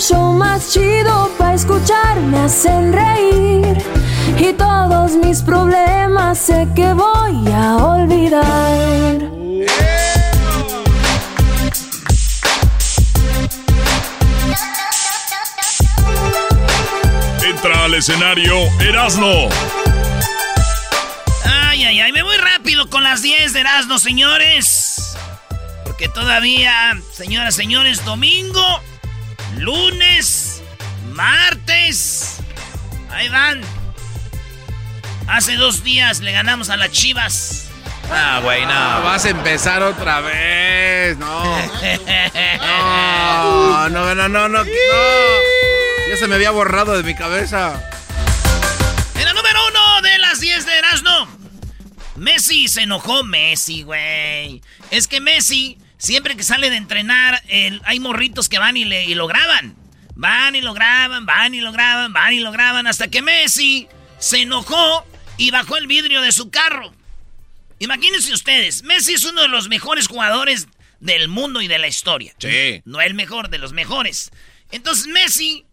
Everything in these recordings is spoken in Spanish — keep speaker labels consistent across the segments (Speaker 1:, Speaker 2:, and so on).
Speaker 1: show más chido para escuchar. Me hacen reír y todos mis problemas sé que voy a olvidar.
Speaker 2: Entra al escenario Erasno.
Speaker 3: Ay, ay, ay, me voy rápido con las 10 de Erasmo, señores. Porque todavía, señoras, señores, domingo, lunes, martes. Ahí van. Hace dos días le ganamos a las Chivas.
Speaker 4: Ah, güey, no. Vas a empezar otra vez. No. No, no, no, no, no. no. Ya se me había borrado de mi cabeza.
Speaker 3: En la número uno de las 10 de Erasmo. Messi se enojó. Messi, güey. Es que Messi, siempre que sale de entrenar, hay morritos que van y, le, y lo graban. Van y lo graban, van y lo graban, van y lo graban. Hasta que Messi se enojó y bajó el vidrio de su carro. Imagínense ustedes, Messi es uno de los mejores jugadores del mundo y de la historia.
Speaker 4: Sí.
Speaker 3: No el mejor, de los mejores. Entonces Messi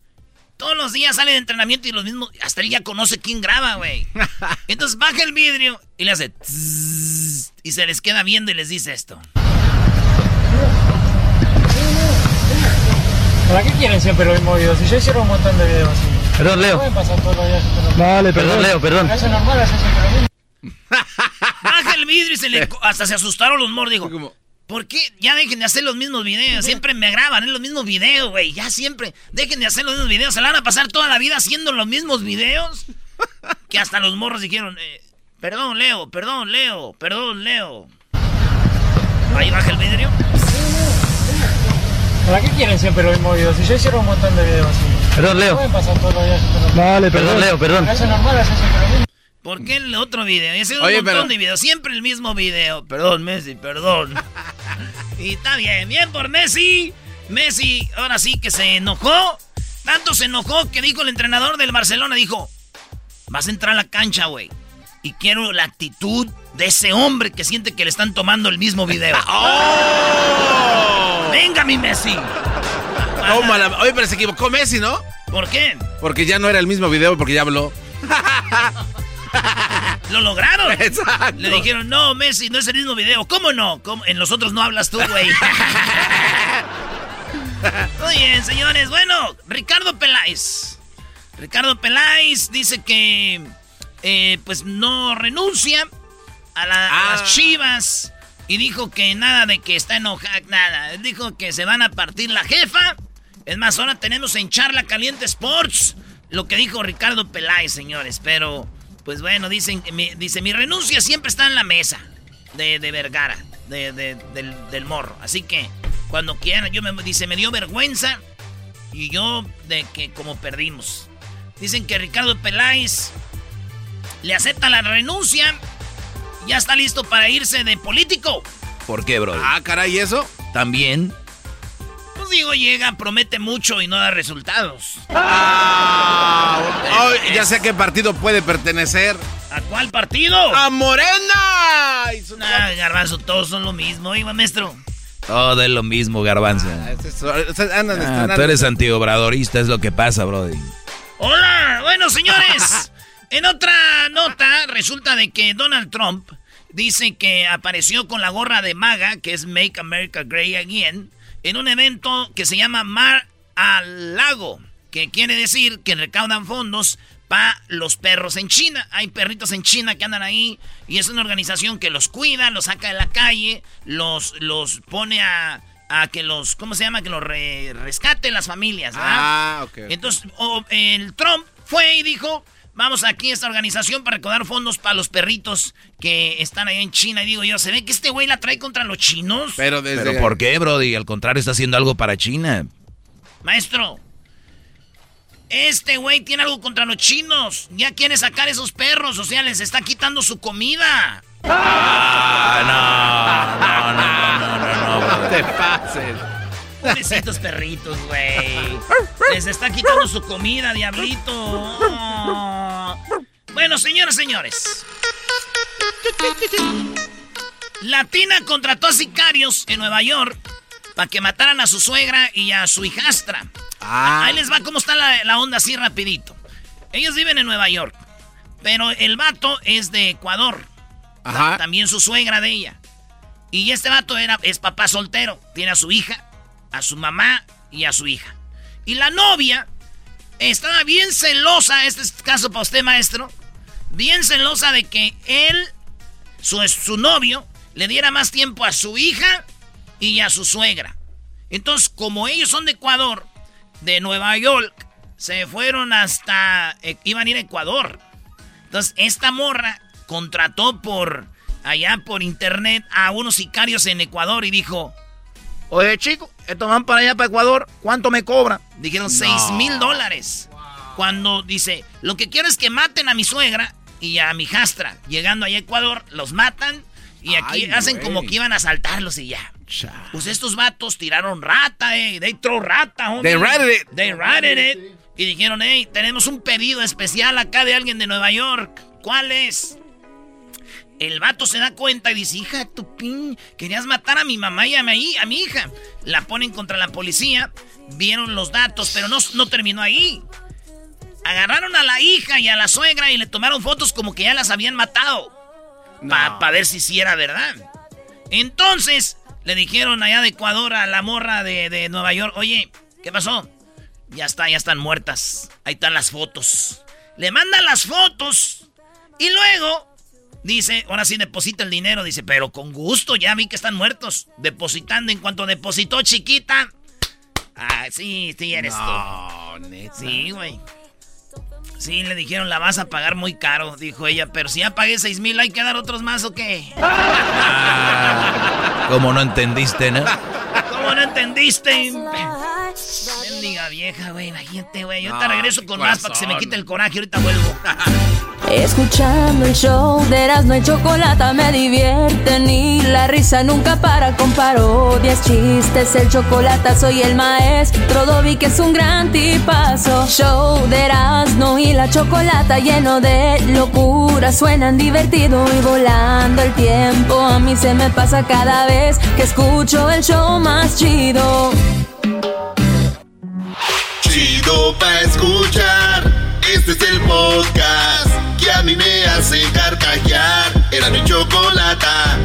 Speaker 3: todos los días sale de entrenamiento y los mismos, hasta él ya conoce quién graba, güey. Entonces baja el vidrio y le hace tzzz, y se les queda viendo y les dice esto.
Speaker 5: ¿Para qué quieren siempre los mismos videos? Si yo hicieron un montón de videos así.
Speaker 6: Perdón, Leo.
Speaker 5: Pueden pasar todos los días.
Speaker 6: Vale, perdón, Leo, perdón.
Speaker 5: Eso es normal, hacer siempre lo mismo.
Speaker 3: Baja el vidrio y se le, hasta se asustaron los morros. Digo, ¿por qué? Ya dejen de hacer los mismos videos. Siempre me graban en los mismos videos, güey. Ya siempre. Dejen de hacer los mismos videos. Se la van a pasar toda la vida haciendo los mismos videos. Que hasta los morros dijeron, eh, perdón, Leo, perdón, Leo, perdón, Leo. Ahí baja el vidrio.
Speaker 5: ¿Para qué quieren siempre los mismos videos? Si yo hicieron un montón de videos así.
Speaker 6: Perdón, Leo.
Speaker 5: Pueden pasar todos los días.
Speaker 6: Vale, perdón, Leo, perdón.
Speaker 5: Eso es normal, hacer siempre lo mismo.
Speaker 3: ¿Por qué el otro video? Ese es un
Speaker 4: Oye,
Speaker 3: montón
Speaker 4: pero-
Speaker 3: de videos. Siempre el mismo video. Perdón, Messi, perdón. y está bien, bien por Messi. Messi, ahora sí que se enojó. Tanto se enojó que dijo el entrenador del Barcelona, dijo, vas a entrar a la cancha, güey. Y quiero la actitud de ese hombre que siente que le están tomando el mismo video.
Speaker 4: ¡Oh!
Speaker 3: Venga, mi Messi.
Speaker 4: Tómala. Oye, pero se equivocó Messi, ¿no?
Speaker 3: ¿Por qué?
Speaker 4: Porque ya no era el mismo video, porque ya habló.
Speaker 3: Lo lograron.
Speaker 4: Exacto.
Speaker 3: Le dijeron, no, Messi, no es el mismo video. ¿Cómo no? ¿Cómo? En los otros no hablas tú, güey. Muy bien, señores. Bueno, Ricardo Peláez. Ricardo Peláez dice que, eh, pues, no renuncia a, la- a
Speaker 4: Ah.
Speaker 3: las chivas. Y dijo que nada de que está enojado, nada. Dijo que se van a partir la jefa. Es más, ahora tenemos en Charla Caliente Sports lo que dijo Ricardo Peláez, señores. Pero, pues bueno, dicen, mi- dice, mi renuncia siempre está en la mesa de, de Vergara, de, de- del, del morro. Así que Cuando quieran. Yo me dice, me dio vergüenza. Y yo de que como perdimos. Dicen que Ricardo Peláez le acepta la renuncia. Ya está listo para irse de político.
Speaker 7: ¿Por qué, bro?
Speaker 4: Ah, caray, ¿y eso?
Speaker 7: También.
Speaker 3: Pues digo, llega, promete mucho y no da resultados.
Speaker 4: Ah, oh, ya sé a qué partido puede pertenecer.
Speaker 3: ¿A cuál partido?
Speaker 4: ¡A Morena!
Speaker 3: Nah, garbanzo, todos son lo mismo, iba maestro.
Speaker 7: Todo es lo mismo, garbanzo.
Speaker 4: Ah, es
Speaker 7: Ah, tú eres antiobradorista, es lo que pasa, brody.
Speaker 3: Hola, bueno señores, en otra nota resulta de que Donald Trump dice que apareció con la gorra de MAGA, que es Make America Great Again, en un evento que se llama Mar al Lago, que quiere decir que recaudan fondos para los perros en China. Hay perritos en China que andan ahí y es una organización que los cuida, los saca de la calle, los, los pone a, a que los, ¿cómo se llama? Que los re- rescaten las familias, ¿verdad?
Speaker 4: Ah, ok.
Speaker 3: Entonces, o- el Trump fue y dijo, vamos aquí a esta organización para recaudar fondos para los perritos que están ahí en China. Y digo yo, se ve que este güey la trae contra los chinos.
Speaker 4: Pero desde...
Speaker 7: ¿Pero por qué, brody? Al contrario, está haciendo algo para China.
Speaker 3: Maestro, este güey tiene algo contra los chinos. Ya quiere sacar esos perros, o sea, les está quitando su comida.
Speaker 7: Ah, no, no, no, no, no,
Speaker 4: No te pases.
Speaker 3: Pobrecitos perritos, güey. Les está quitando su comida, diablito. Oh. Bueno, señoras, señores. Latina contrató a sicarios en Nueva York para que mataran a su suegra y a su hijastra.
Speaker 4: Ah,
Speaker 3: Ahí les va cómo está la, la onda así rapidito. Ellos viven en Nueva York, pero el vato es de Ecuador.
Speaker 4: Ajá.
Speaker 3: También su suegra de ella. Y este vato era, es papá soltero. Tiene a su hija, a su mamá y a su hija. Y la novia estaba bien celosa, este es caso para usted, maestro. Bien celosa de que él, su, su novio, le diera más tiempo a su hija y a su suegra. Entonces, como ellos son de Ecuador, de Nueva York, se fueron hasta... eh, iban a ir a Ecuador. Entonces, esta morra contrató por allá por internet a unos sicarios en Ecuador y dijo, oye chico, estos van para allá para Ecuador, ¿cuánto me cobran? Dijeron seis mil dólares. Cuando dice, lo que quiero es que maten a mi suegra y a mi jastra. Llegando a Ecuador, los matan y aquí
Speaker 4: Ay,
Speaker 3: hacen como que iban a asaltarlos y ya. Pues estos vatos tiraron rata, eh. They throw rata, homie.
Speaker 4: They ratted it.
Speaker 3: They ratted it. Y dijeron, hey, tenemos un pedido especial acá de alguien de Nueva York. ¿Cuál es? El vato se da cuenta y dice, hija, tu pin, querías matar a mi mamá y a mi, a mi hija. La ponen contra la policía, vieron los datos, pero no, no terminó ahí. Agarraron a la hija y a la suegra y le tomaron fotos como que ya las habían matado. Para ver si sí era verdad. Entonces, le dijeron allá de Ecuador a la morra de, de Nueva York, oye, ¿qué pasó? Ya está, ya están muertas. Ahí están las fotos. Le mandan las fotos y luego dice, ahora sí deposita el dinero. Dice, pero con gusto, ya vi que están muertos. Depositando, en cuanto depositó chiquita. Ah, sí, sí eres
Speaker 4: No, neta.
Speaker 3: tú. Sí, güey. Sí, le dijeron, la vas a pagar muy caro, dijo ella. Pero si ya pagué seis mil, ¿hay que dar otros más o qué?
Speaker 7: Como no entendiste, ¿no?
Speaker 3: ¿Cómo no entendiste? Bendiga vieja, güey, imagínate, güey. Yo ahorita
Speaker 4: No,
Speaker 3: regreso con más para que se me quite el coraje. Ahorita vuelvo.
Speaker 1: Escuchando el show de Erasmo y Chocolata me divierte ni la risa nunca para con parodias, chistes, el chocolate soy el maestro Dobby que es un gran tipazo. Show de Erasmo y la Chocolata lleno de locura, suenan divertido y volando el tiempo. A mí se me pasa cada vez que escucho el show más chido.
Speaker 8: Chido pa' escuchar. Este es el podcast que a mí me hace carcajear. Era mi chocolata.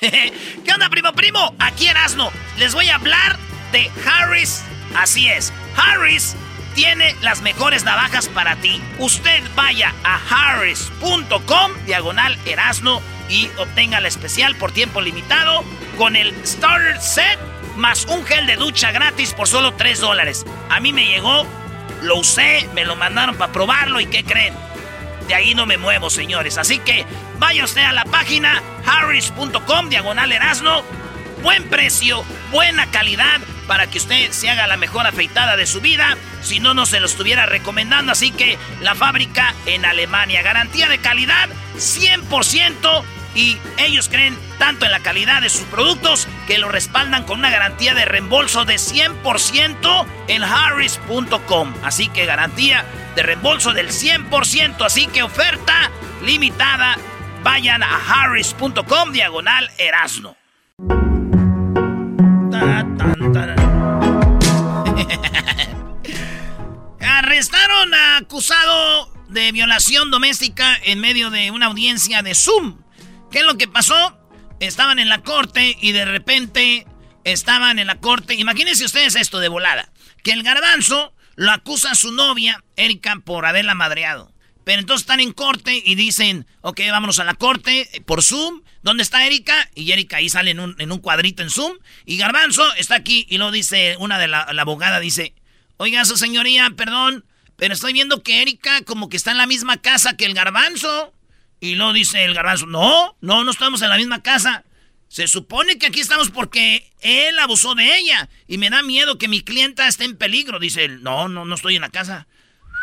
Speaker 3: ¿Qué onda, primo, primo? Aquí Erasno. Les voy a hablar de Harris. Así es, Harris tiene las mejores navajas para ti. Usted vaya a harris.com, diagonal Erasno, y obtenga la especial por tiempo limitado con el Starter Set más un gel de ducha gratis por solo 3 dólares. A mí me llegó, lo usé, me lo mandaron para probarlo y ¿qué creen? De ahí no me muevo, señores. Así que vaya usted a la página harris.com, diagonal Erasno. buen precio, buena calidad, para que usted se haga la mejor afeitada de su vida. Si no, no se lo estuviera recomendando. Así que la fábrica en Alemania, garantía de calidad 100% y ellos creen tanto en la calidad de sus productos que lo respaldan con una garantía de reembolso de 100% en harris.com. Así que garantía de reembolso del 100%. Así que oferta limitada. Vayan a harris.com diagonal erasno. Arrestaron a acusado de violación doméstica en medio de una audiencia de Zoom. ¿Qué es lo que pasó? Estaban en la corte y de repente estaban en la corte. Imagínense ustedes esto de volada. Que el garbanzo lo acusa a su novia, Erika, por haberla madreado. Pero entonces están en corte y dicen, ok, vámonos a la corte por Zoom. ¿Dónde está Erika? Y Erika ahí sale en un, en un cuadrito en Zoom. Y Garbanzo está aquí y luego dice, una de la, la abogada dice, oiga, su señoría, perdón, pero estoy viendo que Erika como que está en la misma casa que el Garbanzo. Y luego dice el Garbanzo, no, no, no estamos en la misma casa. Se supone que aquí estamos porque él abusó de ella. Y me da miedo que mi clienta esté en peligro. Dice él, no, no, no estoy en la casa.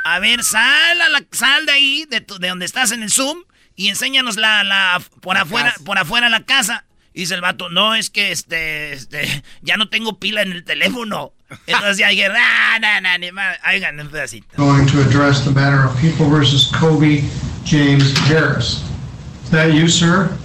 Speaker 3: A ver, sal, a la, sal de ahí, de, tu- de donde estás en el Zoom, y enséñanos la, la, por afuera, por afuera la casa. Y dice el vato, no, es que este, este, ya no tengo pila en el teléfono. Entonces ya dije, ah, no, no, ni más. Oigan, un pedacito.
Speaker 9: going to address the matter of People versus Kobe James Harris. Is that you, sir?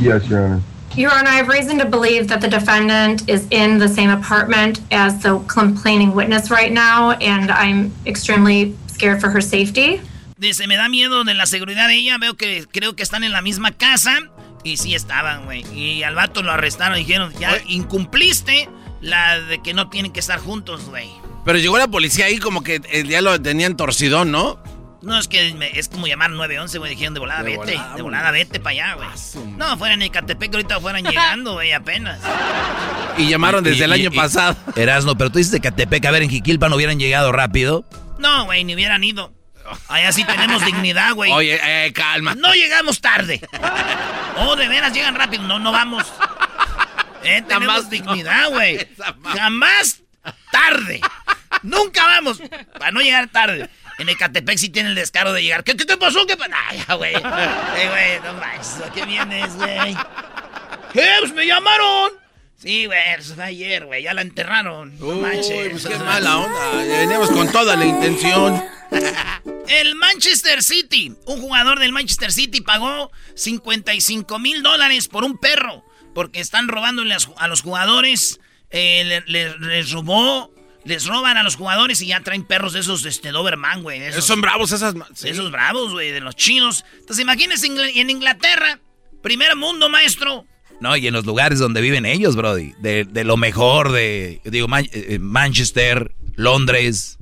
Speaker 10: Yes, Your Honor.
Speaker 11: Your Honor, I have reason to believe that the defendant is in the same apartment as the complaining witness right now, and I'm extremely scared for her safety.
Speaker 3: Dice, me da miedo de la seguridad de ella. Veo que creo que están en la misma casa. Y sí estaban, güey. Y al vato lo arrestaron y dijeron, ya incumpliste la de que no tienen que estar juntos, güey.
Speaker 4: Pero llegó la policía ahí como que ya lo tenían torcidón, ¿no?
Speaker 3: No, es que me- es como llamar 911, güey. Dijeron de volada,
Speaker 4: De
Speaker 3: vete.
Speaker 4: volada,
Speaker 3: de volada, vete para allá, güey. No, fueran en Ecatepec, ahorita fueran llegando, güey, apenas.
Speaker 4: Y llamaron desde el año pasado.
Speaker 7: Erasno, pero tú dices de Catepec, a ver, en Jiquilpan hubieran llegado rápido.
Speaker 3: No, güey, ni hubieran ido. Allá sí tenemos dignidad, güey.
Speaker 4: Oye, eh, calma.
Speaker 3: No llegamos tarde. Oh, de veras llegan rápido. No, no vamos. Eh, tenemos dignidad, güey. Jamás tarde. Nunca vamos. Para no llegar tarde. En Ecatepec sí tiene el descaro de llegar. ¿Qué, qué, qué pasó? ¿Qué pasó? Güey. Eh, güey, no. ¿A qué vienes, güey? ¿Qué? Pues me llamaron. Sí, güey, eso fue ayer, güey. Ya la enterraron. No manches.
Speaker 4: pues qué mala onda. Veníamos con toda la intención.
Speaker 3: El Manchester City, un jugador del Manchester City pagó 55 mil dólares por un perro, porque están robándole a, los jugadores, eh, le- le- les robó, les roban a los jugadores y ya traen perros de esos, este, Doberman, güey. de esos-
Speaker 4: Son bravos esas. sí.
Speaker 3: Esos bravos, güey, de los chinos. Entonces imagínense Ingl- en Inglaterra, primer mundo, maestro.
Speaker 7: No, y en los lugares donde viven ellos, Brody. De, de lo mejor de, digo, Man- eh, Manchester, Londres.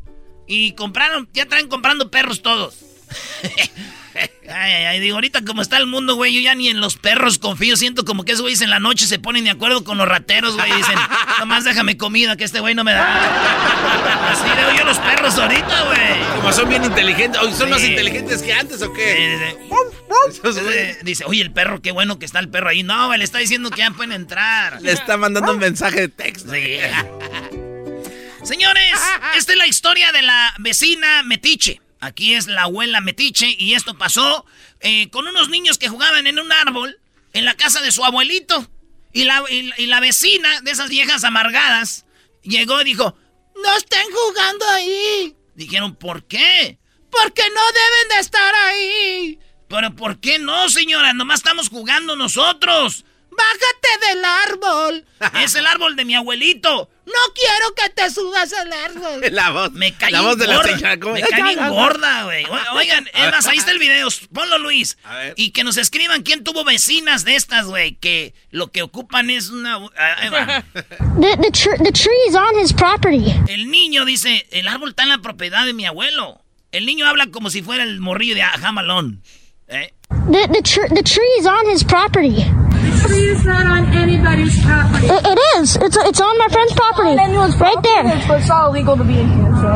Speaker 3: Y compraron, ya traen comprando perros todos. Ay, ay, ay, digo, ahorita como está el mundo, güey, yo ya ni en los perros confío. Siento como que esos güeyes en la noche se ponen de acuerdo con los rateros, güey. y Dicen, nomás déjame comida, que este güey no me da. Así veo yo los perros ahorita, güey.
Speaker 4: Como son bien inteligentes. Oye, ¿son
Speaker 3: Sí.
Speaker 4: más inteligentes que antes o qué?
Speaker 3: Eh, Dice, oye, el perro, qué bueno que está el perro ahí. No, güey, le está diciendo que ya pueden entrar.
Speaker 4: Le está mandando un mensaje de texto.
Speaker 3: Sí. Señores, esta es la historia de la vecina Metiche. Aquí es la abuela Metiche y esto pasó eh, con unos niños que jugaban en un árbol en la casa de su abuelito. Y la, y, y la vecina de esas viejas amargadas llegó y dijo, no estén jugando ahí. Dijeron, ¿por qué? Porque no deben de estar ahí. Pero ¿por qué no, señora? Nomás estamos jugando nosotros. Bájate del árbol. Es el árbol de mi abuelito. No quiero que te subas al árbol.
Speaker 4: La voz.
Speaker 3: Me caí
Speaker 4: La voz de la
Speaker 3: gorda.
Speaker 4: señora. ¿cómo?
Speaker 3: Me caí bien gorda, güey. Oigan, es más, ahí está el video. Ponlo, Luis.
Speaker 4: A ver.
Speaker 3: Y que nos escriban quién tuvo vecinas de estas, güey. Que lo que ocupan es una... ah.
Speaker 12: The, the, tr- the tree is on his property.
Speaker 3: El niño dice, el árbol está en la propiedad de mi abuelo. El niño habla como si fuera el morrillo de Jamalón. ¿Eh?
Speaker 12: The, the, tr- the tree is on his property.
Speaker 13: The tree is not on anybody's property.
Speaker 12: It, it is. It's, it's on my friend's property. right there.
Speaker 13: But it's all illegal to be in here, so.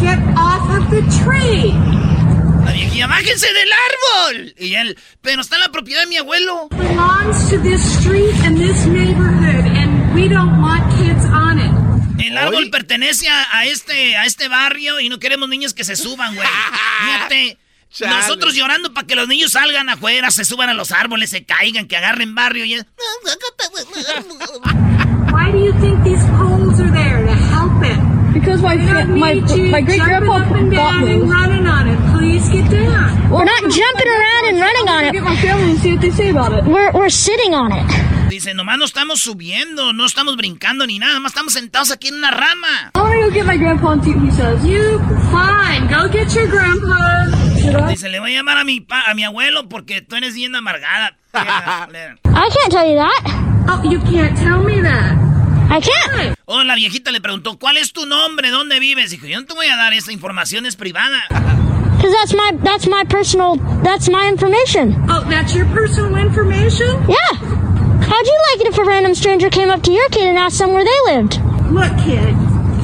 Speaker 13: Get off of the tree.
Speaker 3: La viejilla, bájense del árbol. Y él, pero está en la propiedad de mi abuelo.
Speaker 13: Belongs to this street and this neighborhood We don't want kids on it.
Speaker 3: El árbol pertenece a, a este, a este barrio y no queremos niños que se suban, güey. Fíjate.
Speaker 4: Chale.
Speaker 3: Nosotros llorando para que los niños salgan afuera, se suban a los árboles, se caigan, que agarren barrio. Y...
Speaker 13: Why do you think these poles are there to help it?
Speaker 12: Because my my my great grandpa got those.
Speaker 13: running on it. Please get down.
Speaker 12: We're not jumping around and running on it. Get my family and see what they say about it. We're we're sitting on it.
Speaker 3: Dice, nomás no estamos subiendo, no estamos brincando ni nada, nomás estamos sentados aquí en una rama.
Speaker 12: I want to go get my grandpa and see what he says.
Speaker 13: You fine. Go get your grandpa.
Speaker 3: Dice, le voy a llamar a mi, pa- a mi abuelo porque tú eres bien amargada.
Speaker 12: I can't tell you that.
Speaker 13: Oh, you can't tell me that.
Speaker 12: I can't.
Speaker 3: Oh, la viejita le preguntó, ¿cuál es tu nombre? ¿Dónde vives? Dijo, yo no te voy a dar esa información, es privada.
Speaker 12: Because that's my that's my personal that's my information.
Speaker 13: Oh, that's your personal information?
Speaker 12: Yeah. How'd you like it if a random stranger came up to your kid and asked them where they lived?
Speaker 13: Look, kid.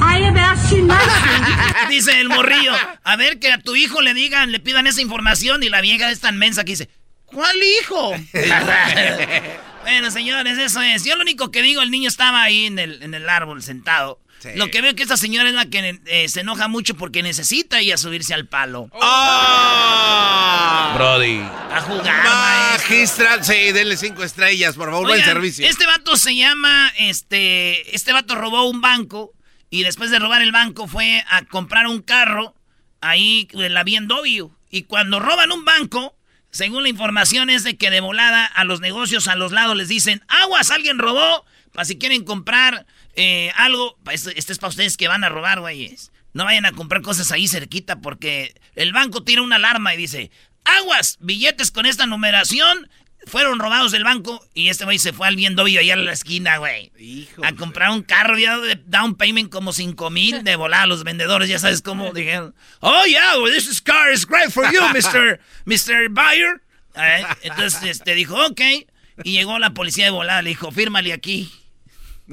Speaker 13: I have asked you nicely.
Speaker 3: Dice el morrillo, a ver que a tu hijo le digan, le pidan esa información y la vieja es tan mensa que dice, ¿cuál hijo? bueno, señores, eso es. Yo lo único que digo, el niño estaba ahí en el, en el árbol sentado. Lo que veo que esta señora es la que eh, se enoja mucho porque necesita ella subirse al palo.
Speaker 4: ¡Oh!
Speaker 7: Brody.
Speaker 3: A jugar, maestro.
Speaker 4: Magistral, sí, denle cinco estrellas, por favor, buen servicio.
Speaker 3: Este vato se llama, este, este vato robó un banco y después de robar el banco fue a comprar un carro ahí en la BMW. Y cuando roban un banco, según la información es de que de volada a los negocios a los lados les dicen, aguas, alguien robó, para si quieren comprar eh, algo, pa- este, este es para ustedes que van a robar, güeyes. No vayan a comprar cosas ahí cerquita porque el banco tira una alarma y dice, aguas, billetes con esta numeración fueron robados del banco y este güey se fue al BMW allá en la esquina, güey. A comprar un carro ya de down payment como 5 mil de volar a los vendedores, ya sabes cómo dijeron. Oh, yeah, well, this is car is great for you, Mr. Mr. Buyer. Entonces este, dijo, ok. Y llegó la policía de volada, le dijo, fírmale aquí.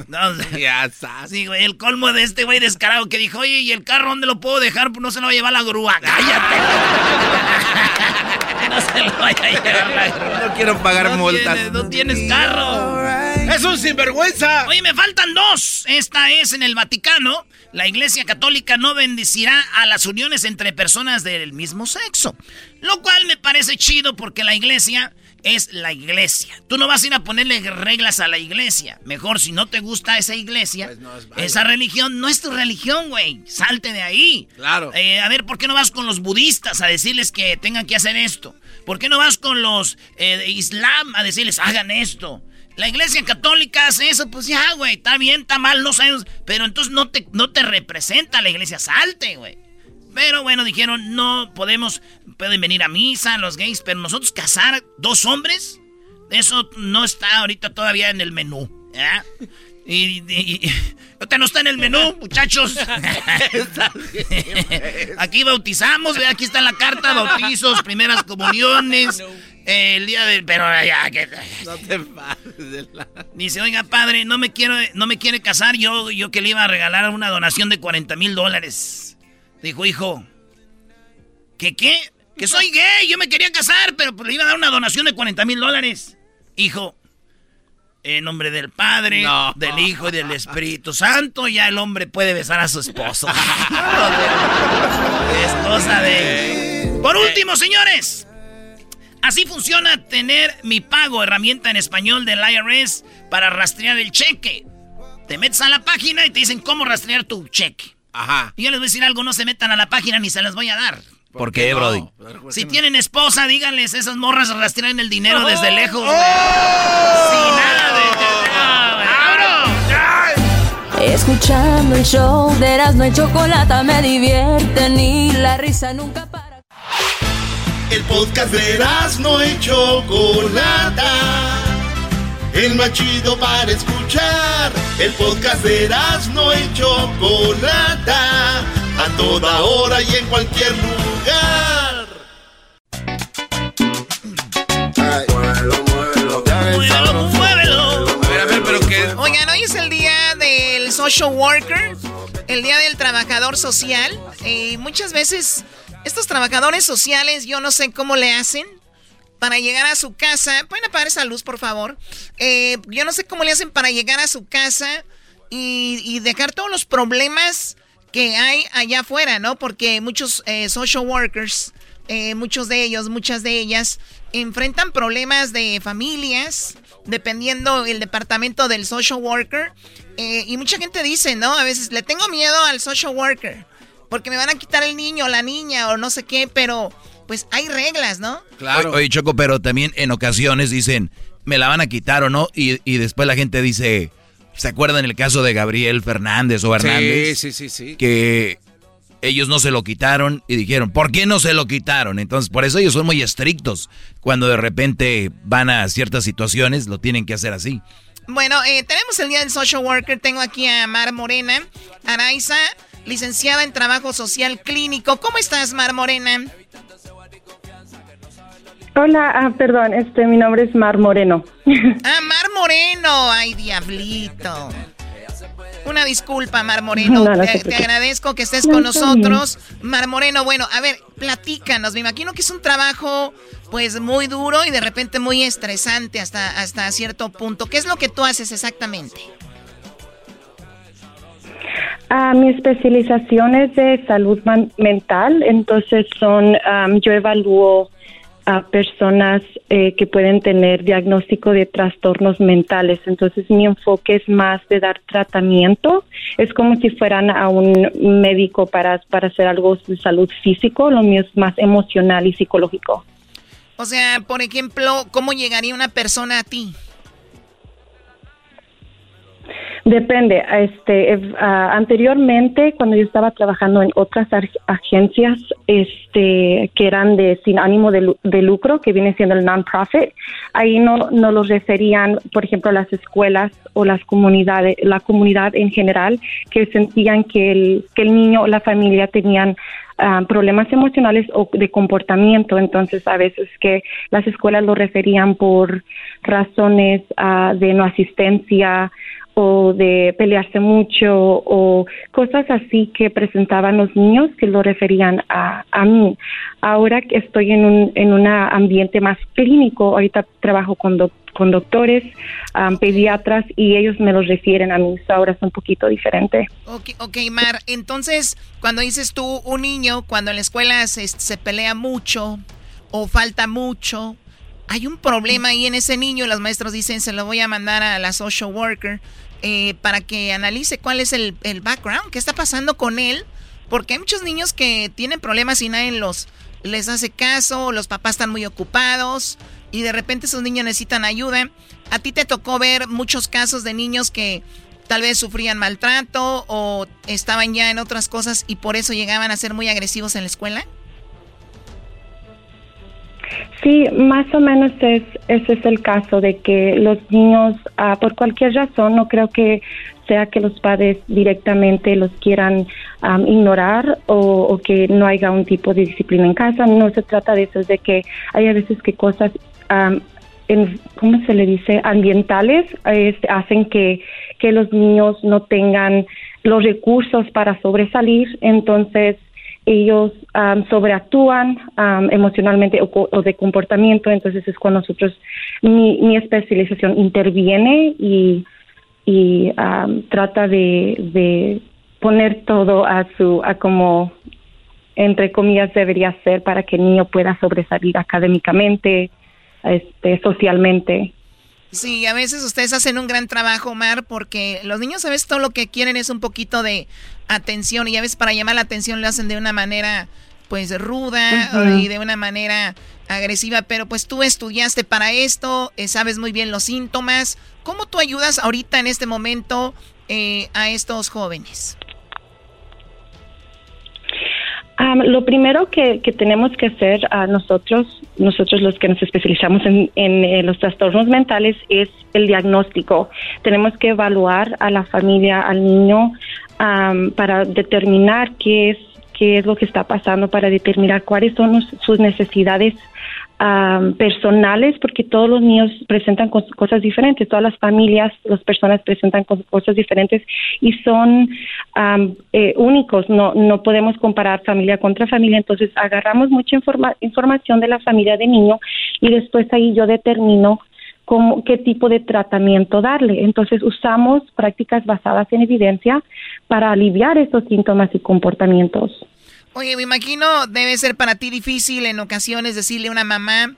Speaker 3: No,
Speaker 4: ya.
Speaker 3: Sí, güey, el colmo de este güey descarado que dijo, oye, ¿y el carro dónde lo puedo dejar? Pues no se lo va a llevar la grúa. ¡Cállate! no se lo vaya a llevar la grúa.
Speaker 4: No quiero pagar
Speaker 3: No
Speaker 4: multas.
Speaker 3: tienes- no tienes carro.
Speaker 4: ¡Es un sinvergüenza!
Speaker 3: Oye, me faltan dos. Esta es en el Vaticano. La Iglesia Católica no bendecirá a las uniones entre personas del mismo sexo. Lo cual me parece chido porque la Iglesia es la Iglesia. Tú no vas a ir a ponerle reglas a la Iglesia. Mejor, si no te gusta esa Iglesia, esa religión no es tu religión, güey. Salte de ahí.
Speaker 4: Claro.
Speaker 3: Eh, a ver, ¿por qué no vas con los budistas a decirles que tengan que hacer esto? ¿Por qué no vas con los eh, de Islam a decirles hagan esto? La iglesia católica hace eso, pues ya, güey, está bien, está mal, no sabemos. Pero entonces no te, no te representa la iglesia, salte, güey. Pero bueno, dijeron, no podemos, pueden venir a misa los gays, pero nosotros casar dos hombres, eso no está ahorita todavía en el menú. Y, y- y- ahorita no está en el menú, muchachos. Aquí bautizamos, aquí está la carta, bautizos, primeras comuniones, eh, el día del... Pero ya, que...
Speaker 4: No te pases de la...
Speaker 3: Dice, oiga, padre, no me quiero, no me quiere casar, yo, yo que le iba a regalar una donación de 40 mil dólares. Dijo, hijo, ¿que qué? Que soy gay, yo me quería casar, pero pues le iba a dar una donación de 40 mil dólares. Hijo, en nombre del Padre,
Speaker 4: No.
Speaker 3: del Hijo y del Espíritu Santo, ya el hombre puede besar a su esposo. es cosa de... Por último, señores. Así funciona tener mi pago, herramienta en español del IRS para rastrear el cheque. Te metes a la página y te dicen cómo rastrear tu cheque.
Speaker 4: Ajá.
Speaker 3: Y yo les voy a decir algo, no se metan a la página ni se las voy a dar.
Speaker 7: ¿Por qué, Brody?
Speaker 3: Si tienen esposa, díganles, esas morras rastrean el dinero desde lejos.
Speaker 4: ¡Oh!
Speaker 3: Sin nada de... ¡Abro!
Speaker 1: Escuchando el show de Erasmo y Chocolata me divierte ni la risa nunca para.
Speaker 8: El podcast de no y Chocolata. El más chido para escuchar. El podcast de no y Chocolata. A toda hora y en cualquier lugar.
Speaker 3: Muévelo, muévelo.
Speaker 4: A ver, a ver, pero que...
Speaker 14: Oigan, hoy es el día del social worker, el día del trabajador social. Eh, muchas veces estos trabajadores sociales, yo no sé cómo le hacen. Para llegar a su casa. ¿Pueden apagar esa luz, por favor? Eh, yo no sé cómo le hacen para llegar a su casa y, dejar todos los problemas que hay allá afuera, ¿no? Porque muchos eh, social workers, eh, muchos de ellos, muchas de ellas, enfrentan problemas de familias, dependiendo el departamento del social worker. y mucha gente dice, ¿no? A veces le tengo miedo al social worker porque me van a quitar el niño o la niña o no sé qué, pero pues hay reglas, ¿no?
Speaker 7: Claro. Oye, Choco, pero también en ocasiones dicen, me la van a quitar o no, y, y después la gente dice, ¿se acuerdan el caso de Gabriel Fernández o Hernández?
Speaker 4: Sí, sí, sí, sí.
Speaker 7: Que ellos no se lo quitaron y dijeron, ¿por qué no se lo quitaron? Entonces, por eso ellos son muy estrictos. Cuando de repente van a ciertas situaciones, lo tienen que hacer así.
Speaker 14: Bueno, eh, tenemos el día del social worker. Tengo aquí a Mar Morena, Araiza, licenciada en trabajo social clínico. ¿Cómo estás, Mar Morena?
Speaker 15: Hola, ah, perdón, este, mi nombre es Mar Moreno.
Speaker 14: Ah, Mar Moreno, ay, diablito. Una disculpa, Mar Moreno. te, agradezco que estés con nosotros. Mar Moreno, bueno, a ver, platícanos. Me imagino que es un trabajo, pues, muy duro y de repente muy estresante hasta, hasta cierto punto. ¿Qué es lo que tú haces exactamente?
Speaker 15: Ah, mi especialización es de salud mental, entonces son, yo evalúo a personas eh, que pueden tener diagnóstico de trastornos mentales. Entonces mi enfoque es más de dar tratamiento. Es como si fueran a un médico para, para hacer algo de salud físico. Lo mío es más emocional y psicológico.
Speaker 14: O sea, por ejemplo, ¿cómo llegaría una persona a ti?
Speaker 15: Depende. Este, anteriormente, cuando yo estaba trabajando en otras agencias, este, que eran de sin ánimo de, lucro, que viene siendo el non-profit, ahí no, no los referían, por ejemplo, las escuelas o las comunidades, la comunidad en general, que sentían que el, que el niño o la familia tenían problemas emocionales o de comportamiento. Entonces, a veces que las escuelas lo referían por razones de no asistencia o de pelearse mucho o cosas así que presentaban los niños que lo referían a, a mí. Ahora que estoy en un en un ambiente más clínico, ahorita trabajo con, con doctores, pediatras y ellos me los refieren a mí. Ahora es un poquito diferente.
Speaker 14: Ok, okay Mar, entonces cuando dices tú un niño, cuando en la escuela se, se pelea mucho o falta mucho, hay un problema ahí en ese niño, los maestros dicen se lo voy a mandar a la social worker eh, para que analice cuál es el, background, qué está pasando con él, porque hay muchos niños que tienen problemas y nadie los les hace caso, los papás están muy ocupados y de repente esos niños necesitan ayuda. A ti te tocó ver muchos casos de niños que tal vez sufrían maltrato o estaban ya en otras cosas y por eso llegaban a ser muy agresivos en la escuela.
Speaker 15: Sí, más o menos es, ese es el caso de que los niños, ah, por cualquier razón, no creo que sea que los padres directamente los quieran ignorar o, que no haya un tipo de disciplina en casa. No se trata de eso, es de que hay a veces que cosas, en, ¿cómo se le dice?, ambientales, este, hacen que, que los niños no tengan los recursos para sobresalir. Entonces, ellos sobreactúan emocionalmente o, de comportamiento, entonces es cuando nosotros, mi, mi especialización interviene y, y trata de, de, poner todo a su, a como, entre comillas, debería ser para que el niño pueda sobresalir académicamente, este, socialmente.
Speaker 14: Sí, a veces ustedes hacen un gran trabajo, Omar, porque los niños a veces todo lo que quieren es un poquito de atención y a veces para llamar la atención lo hacen de una manera pues ruda y de una manera agresiva, pero pues tú estudiaste para esto, eh, sabes muy bien los síntomas. ¿Cómo tú ayudas ahorita en este momento eh, a estos jóvenes?
Speaker 15: Lo primero que, tenemos que hacer a nosotros, nosotros los que nos especializamos en, eh, los trastornos mentales, es el diagnóstico. Tenemos que evaluar a la familia, al niño, para determinar qué es qué es lo que está pasando, para determinar cuáles son sus necesidades personales, porque todos los niños presentan cos- cosas diferentes, todas las familias, las personas presentan cos- cosas diferentes y son am, eh, únicos, no, no podemos comparar familia contra familia, entonces agarramos mucha informa- información de la familia de niño y después ahí yo determino cómo, qué tipo de tratamiento darle. Entonces usamos prácticas basadas en evidencia para aliviar estos síntomas y comportamientos.
Speaker 14: Oye, me imagino debe ser para ti difícil en ocasiones decirle a una mamá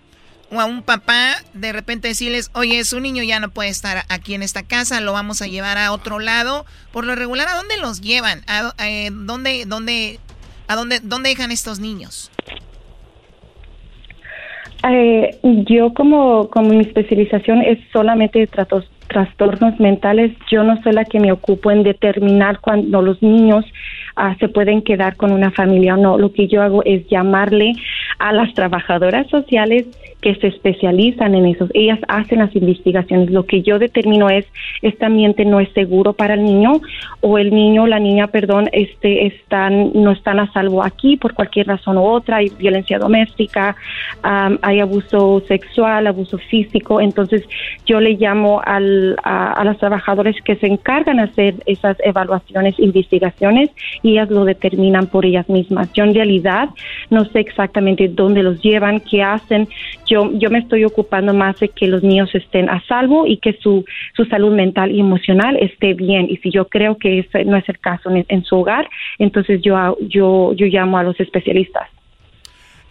Speaker 14: o a un papá, de repente decirles, oye, su niño ya no puede estar aquí en esta casa, lo vamos a llevar a otro lado. Por lo regular, ¿a dónde los llevan? ¿A, eh, dónde, dónde, a dónde, dónde dejan estos niños?
Speaker 15: Eh, yo como, como mi especialización es solamente tratos, trastornos mentales, yo no soy la que me ocupo en determinar cuando los niños ah, se pueden quedar con una familia o no. Lo que yo hago es llamarle a las trabajadoras sociales que se especializan en eso. Ellas hacen las investigaciones. Lo que yo determino es este ambiente no es seguro para el niño o el niño la niña, perdón, este están no están a salvo aquí por cualquier razón u otra. Hay violencia doméstica, hay abuso sexual, abuso físico. Entonces yo le llamo al, a, a las trabajadoras que se encargan de hacer esas evaluaciones, investigaciones y ellas lo determinan por ellas mismas. Yo en realidad no sé exactamente dónde los llevan, qué hacen. Yo, yo me estoy ocupando más de que los niños estén a salvo y que su, su salud mental y emocional esté bien. Y si yo creo que ese no es el caso en, su hogar, entonces yo, yo, yo llamo a los especialistas.